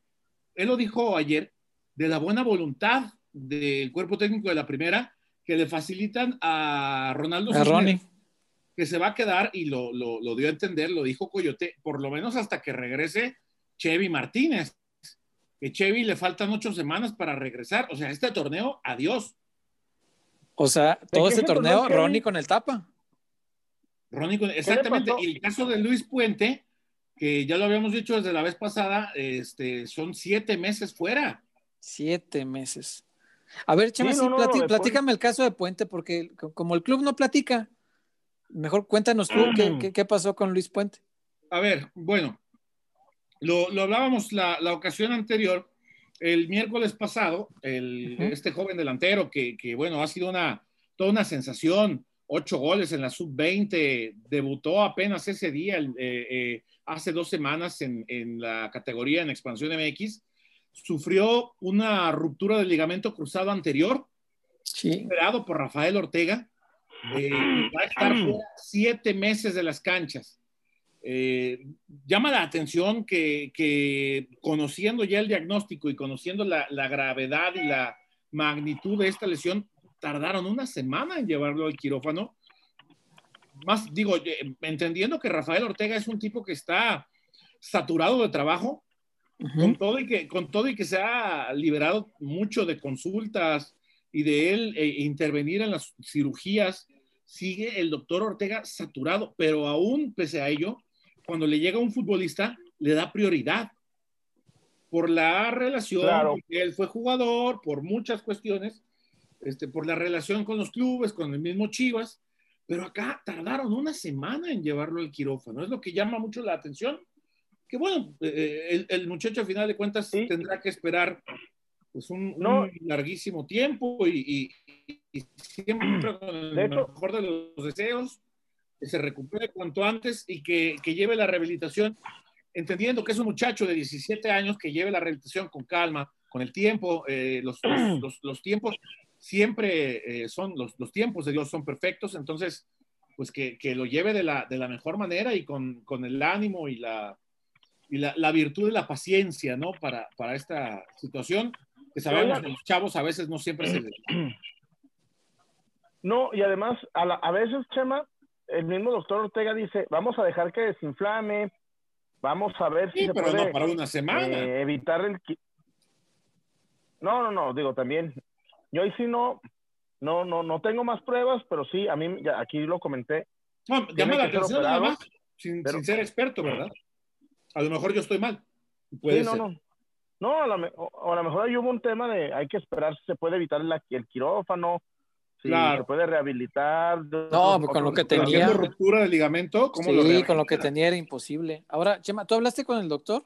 él lo dijo ayer, de la buena voluntad del cuerpo técnico de la primera, que le facilitan a Ronaldo A Ronnie. Que se va a quedar, y lo, lo, lo dio a entender, lo dijo Coyote, por lo menos hasta que regrese Chevy Martínez. Que Chevy le faltan ocho semanas para regresar. O sea, este torneo, adiós. O sea, todo este torneo, torneo, Ronnie con el tapa. Ronnie, con- exactamente. Y el caso de Luis Puente, que ya lo habíamos dicho desde la vez pasada, este, son siete meses fuera. Siete meses. A ver, Chema, Sí, no, no, platícame el caso de Puente, porque co- como el club no platica, mejor cuéntanos tú qué, Mm. qué- qué pasó con Luis Puente. A ver, bueno, lo, lo hablábamos la, la ocasión anterior, el miércoles pasado, el, Ujú. este joven delantero que, que, bueno, ha sido una, toda una sensación, ocho goles en la sub-20, debutó apenas ese día, el, eh, eh, hace dos semanas en, en la categoría en Expansión MX, sufrió una ruptura del ligamento cruzado anterior, Sí. operado por Rafael Ortega. Eh, va a estar [CLEARS THROAT] fuera siete meses de las canchas. Eh, llama la atención que, que conociendo ya el diagnóstico y conociendo la, la gravedad y la magnitud de esta lesión, tardaron una semana en llevarlo al quirófano. Más, digo, eh, entendiendo que Rafael Ortega es un tipo que está saturado de trabajo, con, todo y que, con todo y que se ha liberado mucho de consultas y de él eh, intervenir en las cirugías, sigue el doctor Ortega saturado, pero aún pese a ello, cuando le llega un futbolista, le da prioridad por la relación, Claro. él fue jugador, por muchas cuestiones, este, por la relación con los clubes, con el mismo Chivas, pero acá tardaron una semana en llevarlo al quirófano, es lo que llama mucho la atención, que bueno, eh, el, el muchacho a final de cuentas Sí. tendrá que esperar pues un, No. un larguísimo tiempo y, y- y siempre [CLEARS THROAT] con el De mejor de los deseos, que se recupere cuanto antes y que, que lleve la rehabilitación, entendiendo que es un muchacho de 17 años, que lleve la rehabilitación con calma, con el tiempo, eh, los, los- [CLEARS THROAT] los- los tiempos siempre eh, son, los, los tiempos de Dios son perfectos, entonces, pues que, que lo lleve de la, de la mejor manera y con, con el ánimo y la, y la, la virtud de la paciencia, ¿no? Para, para esta situación, que sabemos que los chavos a veces no siempre se [CLEARS THROAT] les... No, y además, a, la- a veces, Chema, el mismo doctor Ortega dice, vamos a dejar que desinflame, vamos a ver si se pero puede no para una semana. eh, evitar el... No, no, no, digo también, yo ahí sí no, no, no, no tengo más pruebas, pero sí, a mí, ya aquí lo comenté, No, llama la atención nada operado, más, sin, pero- sin ser experto, ¿verdad? A lo mejor yo estoy mal. Puede sí, no, ser. no. No, lo, a lo mejor ahí hubo un tema de hay que esperar si se puede evitar la- el quirófano, Claro. se puede rehabilitar. No, con lo que tenía. haciendo ruptura del ligamento, ¿cómo lo Sí, con lo que tenía era imposible. Ahora, Chema, ¿tú hablaste con el doctor?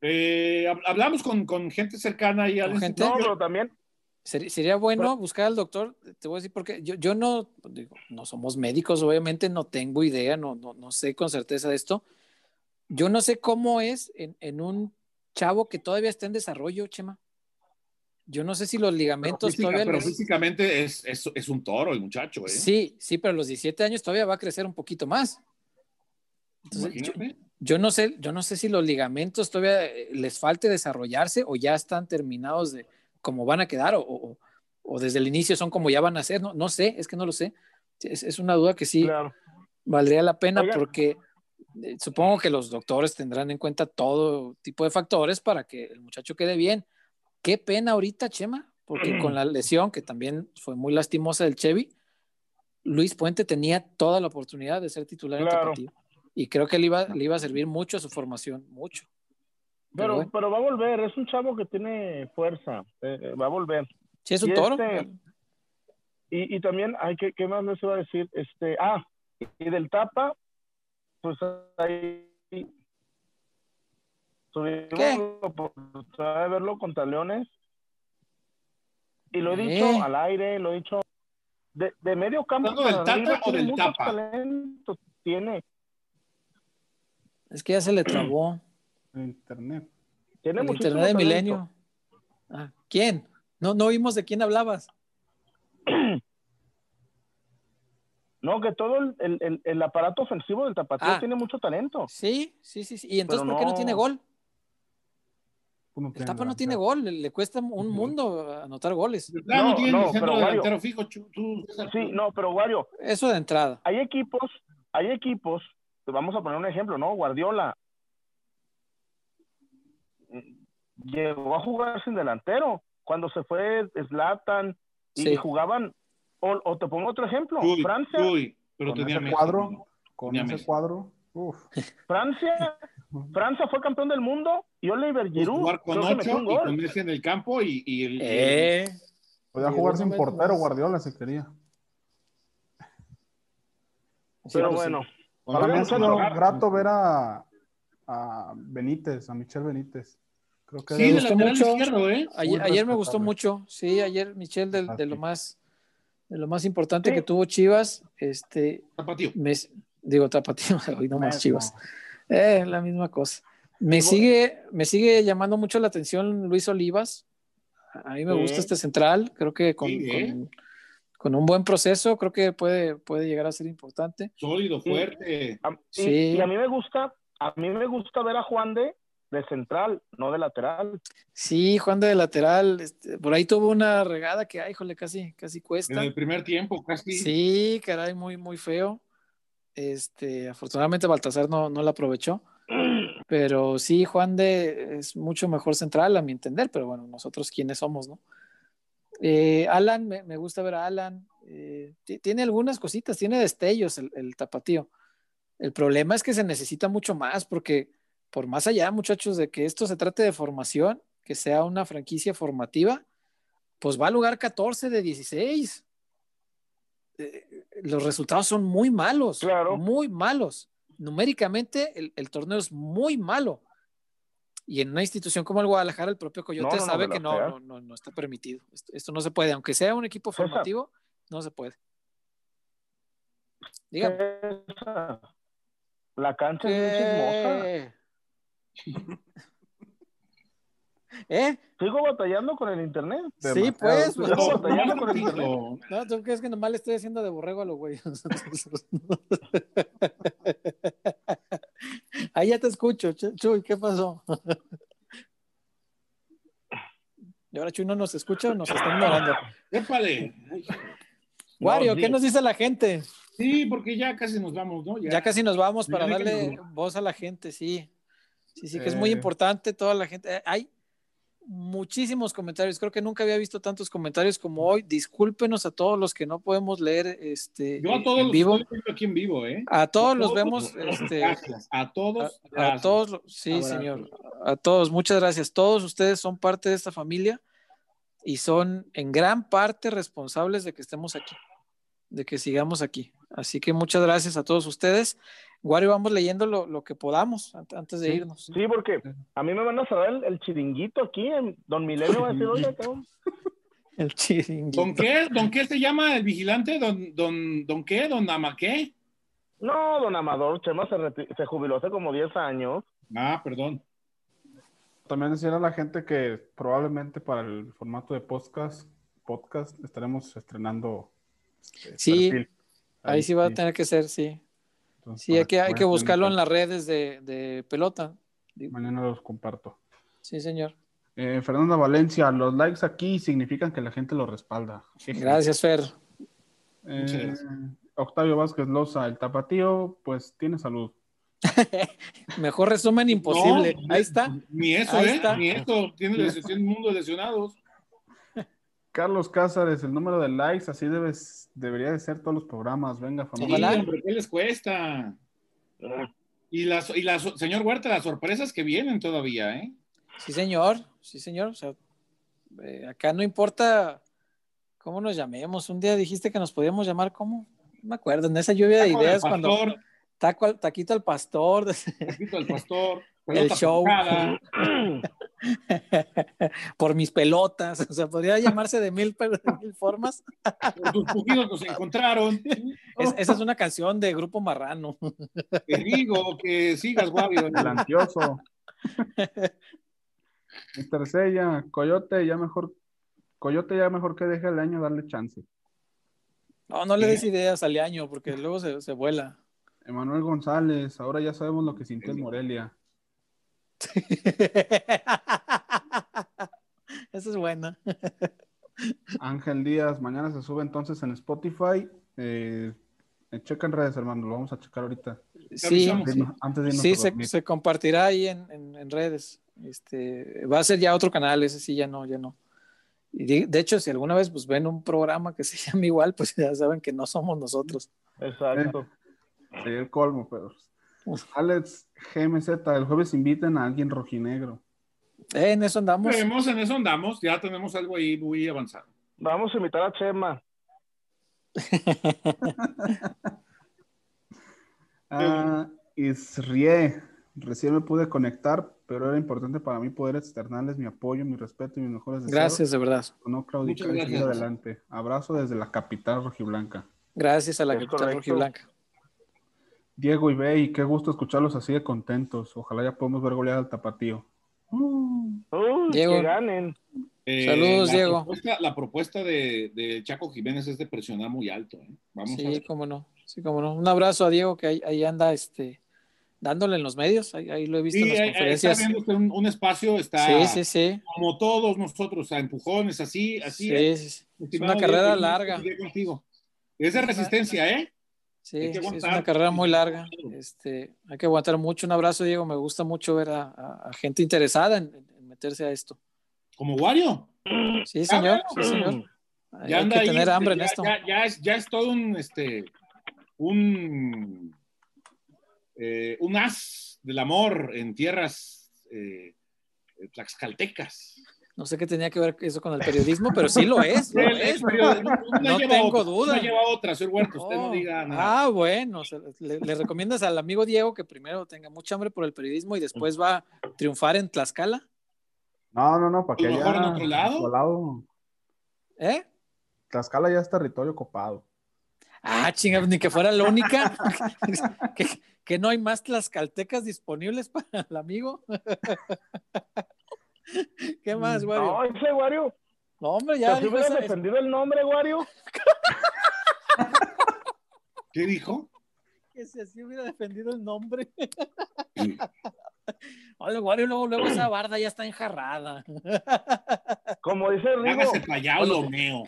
Eh, hab- hablamos con, con gente cercana y al ¿Con gente? No, instituto. pero también, Sería, sería bueno buscar al doctor. Te voy a decir porque yo, yo no, digo, no somos médicos, obviamente no tengo idea, no, no, no sé con certeza de esto. Yo no sé cómo es en, en un chavo que todavía está en desarrollo, Chema. Yo no sé si los Pero, ligamentos física- todavía... pero los- físicamente es, es, es un toro el muchacho, ¿eh? Sí, sí, pero a los 17 años todavía va a crecer un poquito más. Entonces, yo, yo no sé, yo no sé si los ligamentos todavía eh, les falte desarrollarse o ya están terminados de cómo van a quedar o, o- o desde el inicio son como ya van a ser. No, no sé, es que no lo sé. Es, es una duda que sí claro. valdría la pena Oigan. porque eh, supongo que los doctores tendrán en cuenta todo tipo de factores para que el muchacho quede bien. Qué pena ahorita, Chema, porque con la lesión que también fue muy lastimosa del Chevy, Luis Puente tenía toda la oportunidad de ser titular en Claro. Y creo que le iba, le iba a servir mucho a su formación, mucho. Pero Pero, bueno. pero va a volver, es un chavo que tiene fuerza, eh, eh, va a volver. Sí, es un Y toro. este- Y, y también, hay que, ¿qué más les iba a decir? Este, ah, y del tapa, pues ahí tuvimos ¿Qué? la oportunidad de verlo contra Leones. Y lo he dicho al aire, lo he dicho de, de medio campo. ¿Hablando del Tata o del Tapa? talentos, tiene, Es que ya se le trabó. Internet. tiene El internet de talento. milenio. Ah, ¿Quién? No, no oímos de quién hablabas. [CLEARS THROAT] No, que todo el, el- el- el aparato ofensivo del Tapatío Ah. tiene mucho talento. Sí, sí, sí. sí. ¿Y entonces Pero por qué no no- tiene gol? No El Tapa no tiene gol, le, cuesta un mundo anotar goles. Plano No, tiene no, el centro pero Wario- delantero fijo. tú. Sí, no, pero Wario, Eso de entrada. hay equipos, hay equipos, te vamos a poner un ejemplo, ¿no? Guardiola mm, llegó a jugar sin delantero cuando se fue Zlatan y Sí. jugaban, o, o te pongo otro ejemplo, Uy, Francia, uy, pero Con tenía ese cuadro, con Tenía ese cuadro, uf. [LAUGHS] [LAUGHS] Francia, [LAUGHS] Francia fue campeón del mundo y Oliver Pues Giroud jugar con ocho y Messi en el campo y, y el, Eh, Podía jugar sin portero, más. Guardiola, si quería. Pero pues sí. bueno, Para mí ha sido muchachos, grato ver a, a Benítez, a Michel Benítez. Creo que Sí, Me de gustó mucho. izquierdo, ¿eh? Ayer, me gustó mucho, sí, ayer Michelle de, de lo más de lo más importante Sí. que tuvo Chivas, este, Tapatío. me, digo tapatío, [LAUGHS] hoy no más. Chivas, eh, la misma cosa. Me sigue, me sigue llamando mucho la atención Luis Olivas. A mí me gusta este central, creo que con, ¿eh? con, un buen proceso, creo que puede, puede llegar a ser importante. Sólido, fuerte. sí. y a mí me gusta, a mí me gusta ver a Juan de de central, no de lateral. Sí, Juan de lateral, este, por ahí tuvo una regada que, ay, híjole, casi, casi cuesta. En el primer tiempo, casi. Sí, caray, muy, muy feo. Este, afortunadamente Baltasar no, no la aprovechó. [CLEARS THROAT] Pero sí, Juan de es mucho mejor central, a mi entender, pero bueno, nosotros quiénes somos, ¿no? Eh, Alan, me, gusta ver a Alan. Eh, tiene algunas cositas, tiene destellos el, el tapatío. El problema es que se necesita mucho más porque por más allá, muchachos, de que esto se trate de formación, que sea una franquicia formativa, pues va al lugar 14 de 16. Eh, los resultados son muy malos, claro. muy malos. Numéricamente, el, torneo es muy malo. Y en una institución como el Guadalajara, el propio Coyote sabe que no, no, no, está permitido. Esto, no se puede, aunque sea un equipo formativo, no se puede. Dígame. La cancha es chismosa. [LAUGHS] ¿Eh? Sigo batallando con el internet. Sí, pues. Sigo pues, batallando con el internet. No, ¿tú crees que nomás le estoy haciendo de borrego a los güeyes? [LAUGHS] Ahí ya te escucho, Chuy, ¿qué pasó? [LAUGHS] Y ahora Chuy no nos escucha o nos está ignorando. Épale. Wario, ¿qué nos dice la gente? Sí, porque ya casi nos vamos, ¿no? Ya, casi nos vamos para darle voz a la gente, sí. Sí, sí, que es muy eh. importante toda la gente. Eh, hay muchísimos comentarios. Creo que nunca había visto tantos comentarios como hoy. Discúlpenos a todos los que no podemos leer este Yo a todos en vivo. Los aquí en vivo, ¿eh? A todos, los vemos este, A todos. A, todos, sí, señor. A todos, muchas gracias. Todos ustedes son parte de esta familia y son en gran parte responsables de que estemos aquí, de que sigamos aquí. Así que muchas gracias a todos ustedes. Wario, vamos leyendo lo, que podamos antes de irnos. Sí, porque a mí me van a cerrar el, chiringuito aquí. En Don Milenio va a decir, oye, [LAUGHS] El chiringuito. ¿Don qué? ¿Don qué se llama el vigilante? ¿Don, don, don qué? ¿Don Amaqué? No, don Amador Chema se, se jubiló hace como 10 años. Ah, perdón. También decir a la gente que probablemente para el formato de podcast, podcast estaremos estrenando. Este, sí, ahí, sí va a tener que ser, sí sí, hay que, hay que buscarlo en las redes de, pelota. Mañana los comparto. Sí, señor. Eh, Fernanda Valencia, los likes aquí significan que la gente lo respalda. Gracias, Fer. Eh, Octavio Vázquez Loza, el tapatío, pues tiene salud. [LAUGHS] Mejor resumen imposible. Ahí está. Ni eso, ¿eh? Ni eso. Tiene lesión, mundo de lesionados. Carlos Cázares, el número de likes, así debes, debería de ser todos los programas. Venga, familia. Sí, hombre, ¿qué les cuesta? Y las, y las, señor Huerta, las sorpresas que vienen todavía, ¿eh? Sí, señor, sí, señor. O sea, eh, acá no importa cómo nos llamemos. Un día dijiste que nos podíamos llamar, ¿cómo? No me acuerdo, en esa lluvia de ideas cuando... Taco, taquito al pastor. [LAUGHS] Taquito al pastor. El show. [CLEARS THROAT] [LAUGHS] Por mis pelotas. O sea, podría llamarse de mil, formas. Por tus pujidos nos encontraron. [LAUGHS] esa es una canción de Grupo Marrano. Te digo que sigas, Guavio. El antioso. Mr. Sella, Coyote, ya mejor. Coyote ya mejor que deje el año darle chance. No, no le des ideas al año porque luego se, se vuela. Emanuel González, ahora ya sabemos lo que sintió en Morelia. [LAUGHS] Esa es buena. Ángel Díaz, mañana se sube entonces en Spotify. Eh, checa en redes, hermano, lo vamos a checar ahorita. Sí, antes sí se, compartirá ahí en, redes. Este, va a ser ya otro canal, ese sí, ya no, ya no. Y de, hecho, si alguna vez pues, ven un programa que [LAUGHS] se llama igual, pues ya saben que no somos nosotros. Exacto. Sería el colmo, pero. Alex GMZ, el jueves inviten a alguien rojinegro. Eh, en eso andamos. en eso andamos, ya tenemos algo ahí muy avanzado. Vamos a invitar a Chema. [LAUGHS] ah, Isrie, recién me pude conectar, pero era importante para mí poder externarles mi apoyo, mi respeto y mis mejores deseos. Gracias, de verdad. No claudicar y seguir adelante. Abrazo desde la capital rojiblanca. Gracias a la capital rojiblanca. Diego y Bey, qué gusto escucharlos así de contentos. Ojalá ya podamos ver golear al tapatío. Diego. Que ganen. Eh, Saludos, la Diego. Propuesta, la propuesta de, de, Chaco Jiménez es de presionar muy alto. ¿eh? Vamos sí, a cómo no. Sí, cómo no. Un abrazo a Diego que ahí, ahí anda este, dándole en los medios. Ahí, ahí lo he visto sí, en las conferencias. Está viendo un, un, espacio, está sí, sí, sí. como todos nosotros, a empujones, así, así. Sí, ¿eh? sí, sí. Es una carrera Diego, larga. Contigo. Es de resistencia, ¿eh? Sí, sí, es una carrera muy larga. Este, hay que aguantar mucho. Un abrazo, Diego. Me gusta mucho ver a, a, a gente interesada en, en, meterse a esto. ¿Como Wario? Sí, señor. Sí, señor. Hay, Ya hay anda que tener hambre en ya, esto. Ya, ya es, ya es todo un, este, un, eh, un as del amor en tierras eh, tlaxcaltecas. No sé qué tenía que ver eso con el periodismo, pero sí lo es. Lo [LAUGHS] El- No tengo otra, duda. Una lleva otra, señor Huerta, usted no diga nada. Ah, bueno, o sea, le, le recomiendas al amigo Diego que primero tenga mucha hambre por el periodismo y después va a triunfar en Tlaxcala, No, no, no, para que ¿A lo mejor en otro lado? otro lado. ¿eh? Tlaxcala ya es territorio copado. Ah, chinga, ni que fuera la única. [LAUGHS] que, que no hay más tlaxcaltecas disponibles para el amigo. [LAUGHS] ¿Qué más, Wario? No, ese Wario. No, hombre, ¿Te ya hubieras esa- defendido el nombre, Wario? [LAUGHS] ¿Qué dijo? que si así hubiera defendido el nombre. [LAUGHS] Oye, Wario, luego, luego esa barda ya está enjarrada. Como dice Rigo, Hágase para allá o lo meo.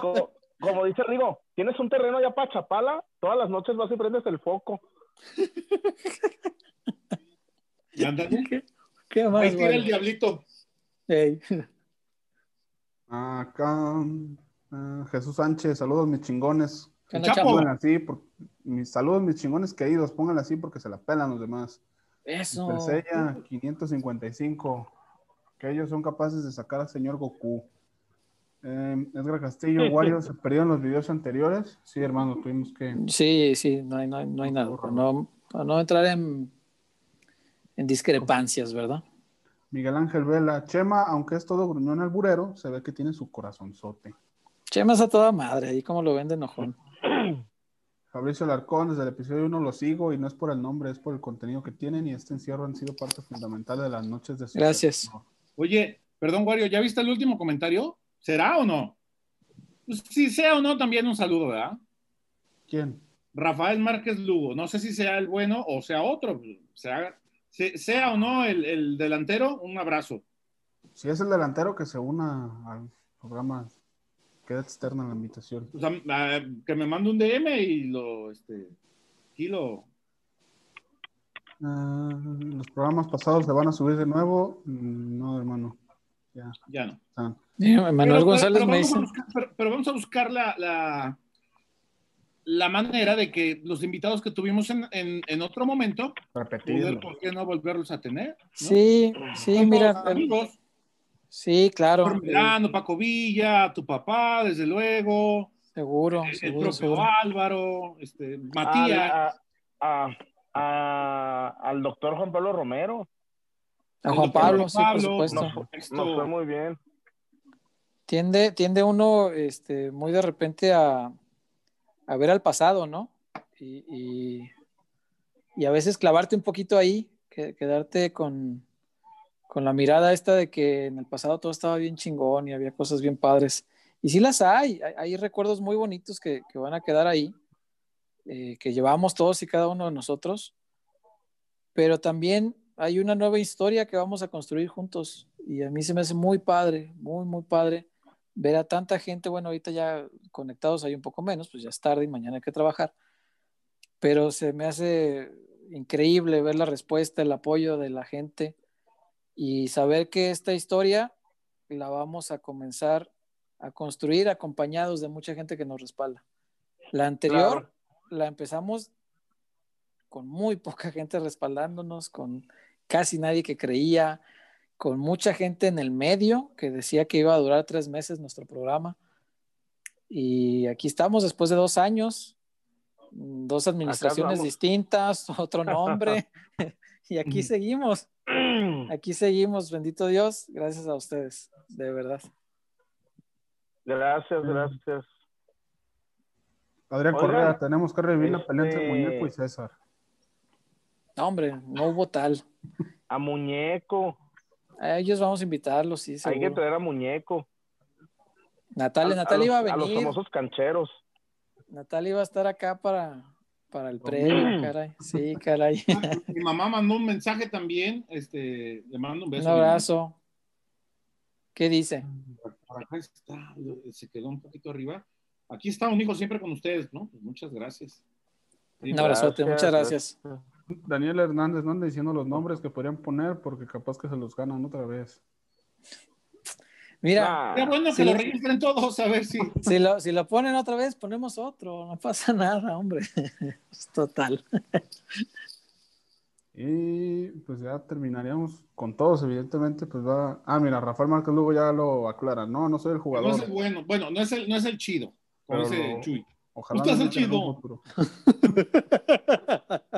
como, como dice Rigo, tienes un terreno allá para Chapala, todas las noches vas y prendes el foco. Y. ¿Qué, más, Ahí tira el diablito. Ey. Acá, ah, Jesús Sánchez, saludos mis chingones. ¿Qué onda, Chapo? Así, por, mis saludos mis chingones queridos, pónganla así porque se la pelan los demás. Eso. Persella 555, que ellos son capaces de sacar al señor Goku. Eh, Edgar Castillo, Wario se perdió en los videos anteriores. Sí, hermano, tuvimos que. Sí, sí, no hay, no hay, no hay nada. Para no, para no entrar en, en discrepancias, ¿verdad? Miguel Ángel Vela, Chema, aunque es todo gruñón alburero, se ve que tiene su corazonzote. Chemas a toda madre, ahí como lo vende enojón. [CLEARS THROAT] Fabricio Alarcón, desde el episodio 1 lo sigo y no es por el nombre, es por el contenido que tienen y este encierro han sido parte fundamental de las noches de su Gracias. Oye, perdón, Wario, ¿ya viste el último comentario? ¿Será o no? Pues, si sea o no, también un saludo, ¿verdad? ¿Quién? Rafael Márquez Lugo. No sé si sea el bueno o sea otro. Sea, se- sea o no el, el delantero, un abrazo. Si es el delantero que se una al programa, queda externa la invitación. O sea, ah, que me mande un DM y lo, este, aquí lo, Ah, los programas pasados se van a subir de nuevo. No, hermano. Ya ya no. Mira, Manuel Pero- González pero me dice. buscar- pero, pero vamos a buscar la, la, la manera de que los invitados que tuvimos en, en, en otro momento, poder. ¿por qué no volverlos a tener? ¿no? Sí, sí, mira. todos amigos. Sí, claro. Víctor Medrano, Paco Villa, tu papá, desde luego, Seguro, el seguro, propio seguro. Álvaro, este, Matías. Al, a- a- a- al doctor Juan Pablo Romero. A Juan Pablo, Juan sí, por Pablo, supuesto. nos- esto- Nos fue muy bien. Tiende, tiende uno este, muy de repente a, a ver al pasado, ¿no? Y, y- a veces clavarte un poquito ahí, que- quedarte con, con la mirada esta de que en el pasado todo estaba bien chingón y había cosas bien padres. Y sí las hay, hay, hay recuerdos muy bonitos que, que van a quedar ahí, eh, que llevamos todos y cada uno de nosotros, pero también hay una nueva historia que vamos a construir juntos y a mí se me hace muy padre, muy, muy padre ver a tanta gente, bueno, ahorita ya conectados hay un poco menos, pues ya es tarde y mañana hay que trabajar, pero se me hace increíble ver la respuesta, el apoyo de la gente y saber que esta historia la vamos a comenzar a construir acompañados de mucha gente que nos respalda. La anterior Claro. la empezamos con muy poca gente respaldándonos, con casi nadie que creía, con mucha gente en el medio que decía que iba a durar tres meses nuestro programa. Y aquí estamos después de dos años, mm, dos administraciones distintas, [LAUGHS] otro nombre, [LAUGHS] [LAUGHS] y aquí seguimos, [CLEARS THROAT] aquí seguimos, bendito Dios, gracias a ustedes, de verdad. Gracias, gracias. Adrián Oigan, Correa, tenemos que revivir la pelea entre este- Muñeco y César. No, hombre, no hubo tal. A Muñeco. A ellos vamos a invitarlos, sí, Hay que seguro. traer a Muñeco. Natalia, A- a Natalia los- iba a A los venir. famosos cancheros. Natalia iba a estar acá para, para el premio, caray. Sí, caray. [LAUGHS] Mi mamá mandó un mensaje también, este, le mando un Un beso. abrazo. ¿Qué dice? Por acá está, se quedó un poquito arriba. Aquí estamos, mijo, siempre con ustedes, ¿no? Pues muchas gracias. Sí, Un abrazote, Gracias, muchas gracias. Daniel Hernández, no ande diciendo los nombres que podrían poner porque capaz que se los ganan otra vez. Mira, Ah, Qué bueno que lo registren todos, a ver si. si lo, si lo ponen otra vez, ponemos otro. No pasa nada, hombre. [LAUGHS] Es total. Y pues ya terminaríamos con todos, evidentemente, pues va... Ah, mira, Rafael Márquez Lugo ya lo aclara. No, no soy el No jugador. es el bueno. Bueno, no es el, no es el chido, como dice lo- Chuy. Ojalá nos el chido. [LAUGHS]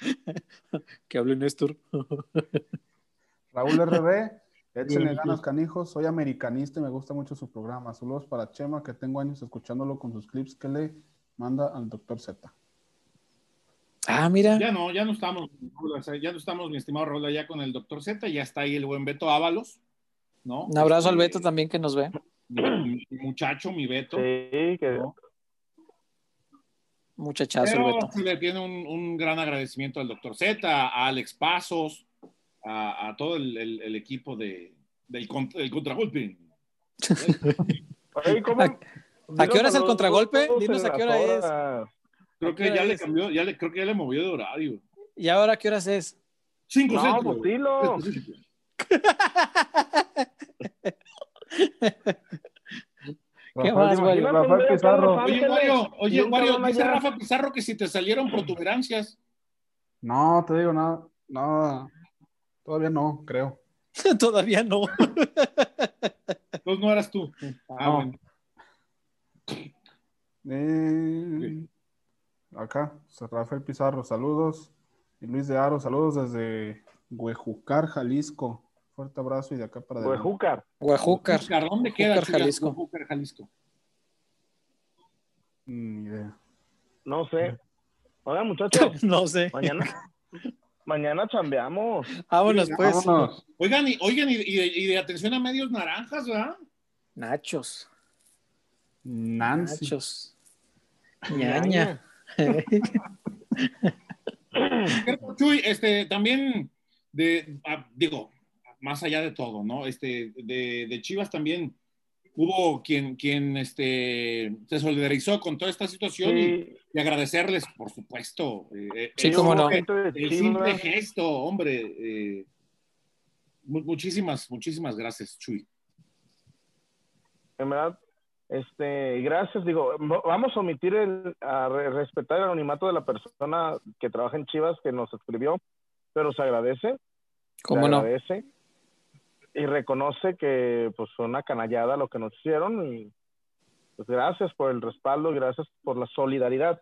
[LAUGHS] que hable Néstor. [LAUGHS] Raúl RB, échenle ganas, canijos. Soy americanista y me gusta mucho su programa. Saludos para Chema, que tengo años escuchándolo con sus clips que le manda al doctor Z. Ah, mira. Ya no, ya no estamos, ya no estamos, mi estimado Raúl, ya con el doctor Z, ya está ahí el buen Beto Ábalos, ¿no? Un abrazo al Este, Beto también que nos ve. Mi, mi muchacho, mi Beto. Sí, que ¿no? Muchachazo Pero Beto. se le tiene un, un gran agradecimiento al doctor Z, a Alex Pasos, a, a todo el, el- el equipo de, del, del contragolpe. [LAUGHS] ¿cómo? ¿A qué hora es el contragolpe? Dinos a qué hora es. Creo ¿A que ya le cambió, ya le, creo que ya le movió de horario. ¿Y ahora qué horas es? Cinco No, centros. pues dilo. [LAUGHS] [LAUGHS] ¿Qué Rafael, más, un Rafael Pizarro. Oye, y oye, cabrón dice. Rafa Pizarro que si te salieron protuberancias. No, te digo nada. No, todavía no, creo. [LAUGHS] Todavía no. Entonces no eras tú. Ah, No. bueno. Eh, acá, Rafael Pizarro, saludos. Y Luis de Aro, saludos desde Huejucar, Jalisco. Fuerte abrazo y de acá para adelante. Huejúcar. Guajúcar. Júcar, ¿Dónde queda? Jalisco. Jalisco. Ni idea. No sé. Oigan, muchachos, [LAUGHS] No sé. mañana, mañana chambeamos. Vámonos, pues. Vámonos. Oigan, y, oigan, y, y de, y de atención a medios naranjas, ¿verdad? Nachos. Nancy. Nachos. Ñaña. Chuy, este, también, de, ah, digo, más allá de todo, ¿no? Este, de, de Chivas también hubo quien, quien este, se solidarizó con toda esta situación y, Sí, y agradecerles, por supuesto. eh, Sí, el cómo no. El simple gesto, hombre. eh, mu- muchísimas, muchísimas gracias, Chuy. en verdad, este, gracias, digo, vamos a omitir el, a re- respetar el anonimato de la persona que trabaja en Chivas que nos escribió, pero se agradece, ¿Cómo se no? agradece y reconoce que pues fue una canallada lo que nos hicieron y pues gracias por el respaldo y gracias por la solidaridad,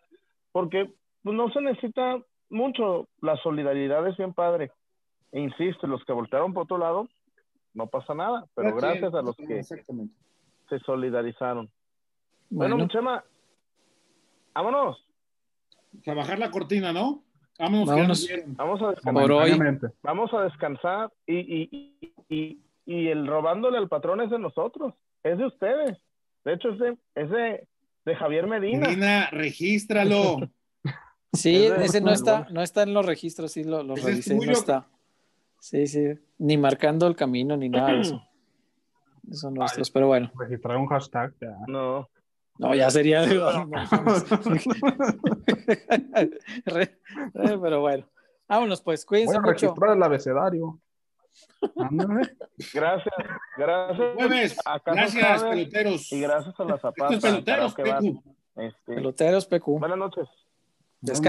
porque pues, no se necesita mucho, la solidaridad es bien padre, e insisto, los que voltearon por otro lado, no pasa nada, pero gracias a los que se solidarizaron. Bueno, Bueno, Chema, vámonos. A bajar la cortina, ¿no? Vámonos. Vámonos. Vamos a descansar. Por hoy. Momentáneamente. Vamos a descansar y, y, y, y el robándole al patrón es de nosotros, es de ustedes. De hecho, es de, es de, de Javier Medina. Medina, regístralo. [LAUGHS] sí, es de- ese no es está, bueno. no está en los registros, sí lo, lo revisé, no está. Sí, sí, ni marcando el camino ni nada de eso. [CLEARS THROAT] Son nuestros, pero bueno. Registrar un hashtag. ya. No, No, ya sería. [LAUGHS] no [LAUGHS] pero bueno. Vámonos, pues, Voy cuídense a mucho. registrar el abecedario. Gracias, gracias. Jueves. Gracias, peloteros. Y gracias a la Zapata. peloteros. Pecu. Este, Peloteros, PQ. buenas noches. Descansen.